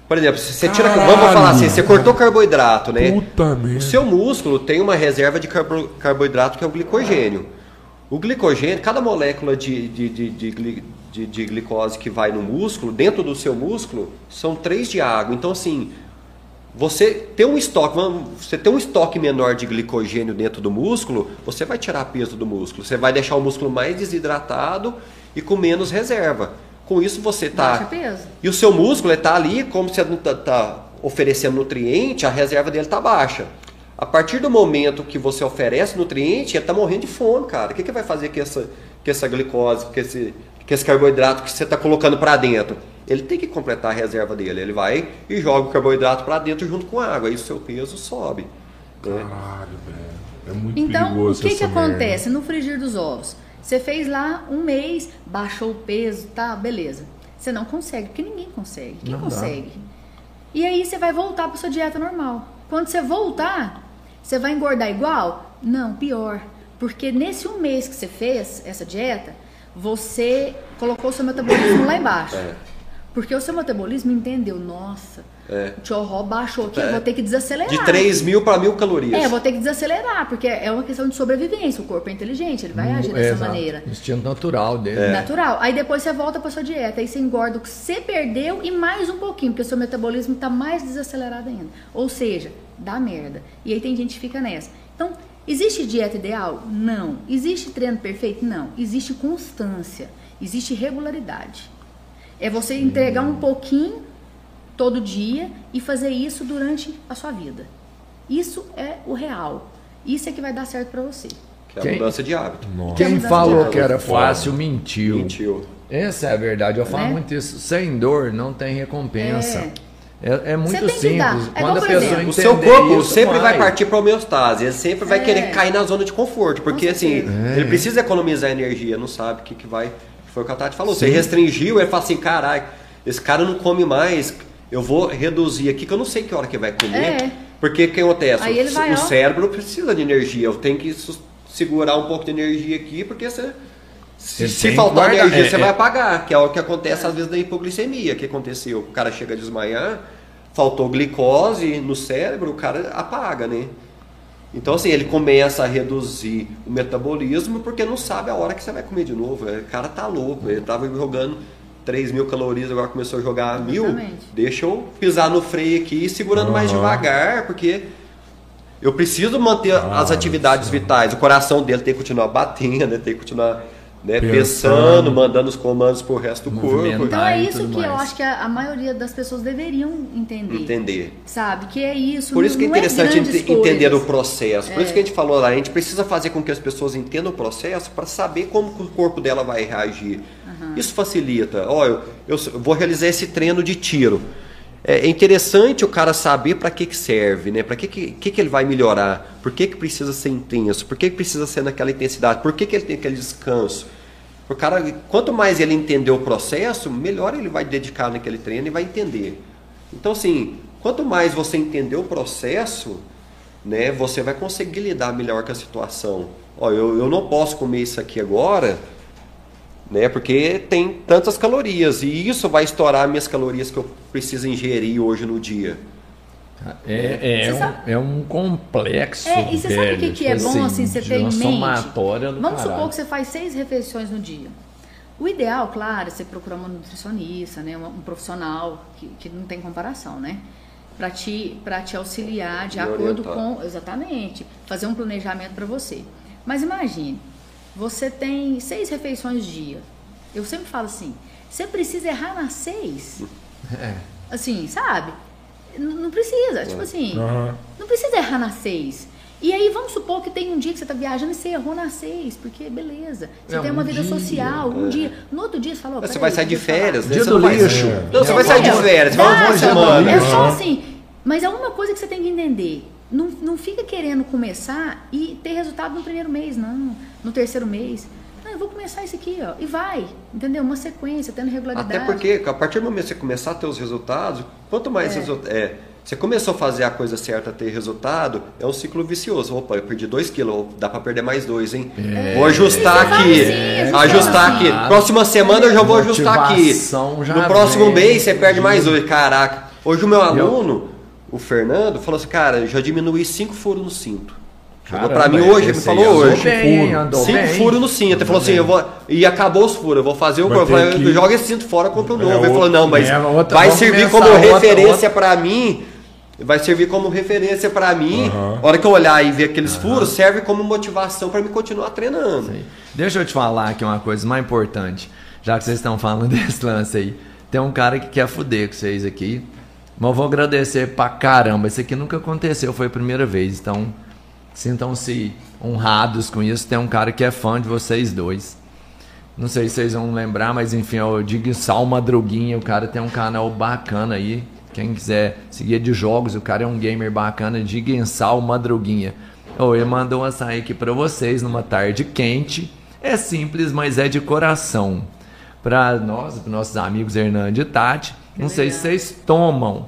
por exemplo, você tira. Caralho. Vamos falar assim, você cortou carboidrato, né? Puta merda. O seu músculo tem uma reserva de carbo- carboidrato que é o glicogênio. O glicogênio, cada molécula de, de, de, de, de- de glicose que vai no músculo, dentro do seu músculo, são três de água. Então, assim, você ter um estoque, você ter um estoque menor de glicogênio dentro do músculo, você vai tirar peso do músculo. Você vai deixar o músculo mais desidratado e com menos reserva. Com isso você está Baixa peso. e o seu músculo está ali, como você não está oferecendo nutriente, a reserva dele está baixa. A partir do momento que você oferece nutriente, ele está morrendo de fome, cara. O que, que vai fazer com essa, com essa glicose, com esse, com esse carboidrato que você está colocando para dentro? Ele tem que completar a reserva dele. Ele vai e joga o carboidrato para dentro junto com a água. Aí o seu peso sobe. né? Caralho, velho. É muito Então, o perigoso que, que essa merda. acontece no frigir dos ovos? Você fez lá um mês, baixou o peso, tá, beleza. Você não consegue, porque ninguém consegue. Quem Não dá. consegue? E aí você vai voltar para sua dieta normal. Quando você voltar, você vai engordar igual? Não, pior. Porque nesse um mês que você fez essa dieta, você colocou o seu metabolismo lá embaixo. É. Porque o seu metabolismo entendeu, nossa, É. o tio Ró baixou aqui, É. eu vou ter que desacelerar. De 3 mil para mil calorias. É, vou ter que desacelerar, porque é uma questão de sobrevivência. O corpo é inteligente, ele vai agir dessa Exato. maneira. Instinto natural dele. É. Natural. Aí depois você volta pra sua dieta, aí você engorda o que você perdeu e mais um pouquinho, porque o seu metabolismo tá mais desacelerado ainda. Ou seja, dá merda. E aí tem gente que fica nessa. Então, existe dieta ideal? Não. Existe treino perfeito? Não. Existe constância, existe regularidade. É você entregar um pouquinho todo dia e fazer isso durante a sua vida. Isso é o real. Isso é que vai dar certo pra você. Que é a Quem- mudança de hábito. Nossa. Quem mudança falou que era fácil mentiu. Mentiu. Essa é a verdade. Eu falo Né? muito isso. Sem dor não tem recompensa. É, é muito que dar. simples. É Quando a pessoa exemplo, O seu corpo isso, sempre vai partir para homeostase, ele sempre vai É. querer cair na zona de conforto, porque assim, certeza. ele precisa economizar energia, não sabe o que, que vai. Foi o que a Tati falou. Você Sim. restringiu, ele fala assim: caralho, esse cara não come mais, eu vou reduzir aqui, que eu não sei que hora que vai comer. É. Porque o que acontece? Aí ele O- vai, o ó. cérebro precisa de energia, eu tenho que segurar um pouco de energia aqui, porque você. Se, se faltar guardar, energia, é, você é. vai apagar, que é o que acontece às vezes na hipoglicemia. O que aconteceu? O cara chega a desmaiar, faltou glicose no cérebro, o cara apaga, né? Então, assim, ele começa a reduzir o metabolismo porque não sabe a hora que você vai comer de novo. O cara tá louco, ele tava jogando 3 mil calorias, agora começou a jogar mil. Exatamente. Deixa eu pisar no freio aqui, segurando mais Aham. devagar, porque eu preciso manter as Nossa. atividades vitais. O coração dele tem que continuar batendo, ele tem que continuar né, Pensando. pensando, mandando os comandos pro resto do corpo. Então é isso que eu mais. acho que a, a maioria das pessoas deveriam entender. Entender. Sabe? Que é isso. Por isso que é não- não interessante ente- entender o processo. Por isso que a gente falou lá, a gente precisa fazer com que as pessoas entendam o processo para saber como que o corpo dela vai reagir. Isso facilita. Ó, eu, eu eu vou realizar esse treino de tiro. É é interessante o cara saber para que, que serve, né? Para que, que, que, ele vai melhorar? Por que, que precisa ser intenso? Por que, que precisa ser naquela intensidade? Por que, que ele tem aquele descanso? O cara, quanto mais ele entender o processo, melhor ele vai dedicar naquele treino e vai entender. Então, assim, quanto mais você entender o processo, né, você vai conseguir lidar melhor com a situação. Ó, eu, eu não posso comer isso aqui agora, né, porque tem tantas calorias e isso vai estourar minhas calorias que eu preciso ingerir hoje no dia. É, é, Você um, sabe- é um complexo. É, e você sabe o que, velho, que é tipo bom assim você de ter em uma mente? Vamos supor caralho. que você faz seis refeições no dia. O ideal, claro, é você procurar uma nutricionista, né, um um profissional que, que não tem comparação, né? Para te, pra te auxiliar de Me acordo orientar. com. Exatamente. Fazer um planejamento para você. Mas imagine, você tem seis refeições dia. Eu sempre falo assim: você precisa errar nas seis. É. Assim, sabe? N- Não precisa. Tipo assim. Aham. Não precisa errar nas seis. E aí, vamos supor que tem um dia que você tá viajando e você errou nas seis, porque beleza. Você É, tem um uma vida dia, social, um dia. No outro dia você falou. Você vai sair de férias, né? Dia você do lixo. Não, você vai sair de férias, vai uma semana. É só assim. Mas é uma coisa que você tem que entender. Não, não fica querendo começar e ter resultado no primeiro mês, não. No terceiro mês. Ah, eu vou começar isso aqui, ó. E vai, entendeu? Uma sequência, tendo regularidade. Até porque, a partir do momento que você começar a ter os resultados, quanto mais É. É, você começou a fazer a coisa certa, ter resultado, é um ciclo vicioso. Opa, eu perdi 2 quilos, dá pra perder mais 2, hein? Vou ajustar aqui. sim, ajustando ajustar assim. aqui. Próxima semana eu já vou ajustar aqui. Já No próximo vem. mês você perde mais 2. Caraca. Hoje o meu aluno, o Fernando, falou assim: cara, eu já diminui 5 furos no cinto. Chegou pra Caramba, mim hoje, ele me falou hoje. bem, Furo. Cinco bem. furos no cinto. Ele falou assim, eu vou. E acabou os furos, eu vou fazer o eu falei, que- joga esse cinto fora, compra um É, novo. Ele outro- falou, não, mas É, outra- vai servir começar como outra- referência pra mim. Vai servir como referência pra mim. Aham. A hora que eu olhar e ver aqueles furos, serve como motivação pra me continuar treinando. Deixa eu te falar aqui uma coisa mais importante. Já que vocês estão falando desse lance aí. Tem um cara que quer fuder com vocês aqui. Mas eu vou agradecer pra caramba. Isso aqui nunca aconteceu, foi a primeira vez. Então, sintam-se honrados com isso. Tem um cara que é fã de vocês dois. Não sei se vocês vão lembrar, mas enfim, é o Dig Sal Madruguinha. O cara tem um canal bacana aí. Quem quiser seguir de jogos, o cara é um gamer bacana. Dig Sal Madruguinha. Oh, ele mandou um açaí aqui pra vocês numa tarde quente. É simples, mas é de coração. Pra nós, para nossos amigos Hernande e Tati. Não sei se vocês tomam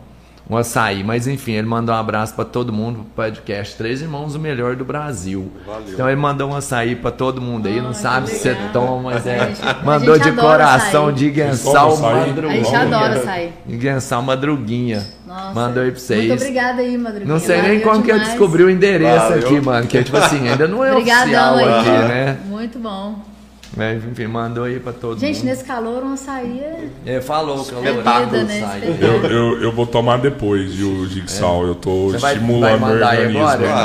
um açaí, mas enfim, ele mandou um abraço pra todo mundo, podcast Três Irmãos, o melhor do Brasil. Valeu. Então ele mandou um açaí pra todo mundo aí, não Ah, sabe que se você legal. toma, mas é. Mandou de coração açaí. de Guensal açaí? Madruguinha. A gente adora sair. Guensal Madruguinha. Nossa. Mandou aí pra vocês. Muito obrigada aí, Madruguinha. Não sei nem Valeu como que eu demais. descobri o endereço Valeu. aqui, mano. Que é tipo assim, ainda não é Obrigadão oficial aí. aqui, né? Muito bom. Mas, enfim, mandou aí pra todo Gente, mundo. nesse calor, um açaí é... Falou que Espetáculo, né? açaí. Eu, eu, eu vou tomar depois, viu, Jigsaw? Eu tô Você vai- estimulando vai mandar aí organismo. agora?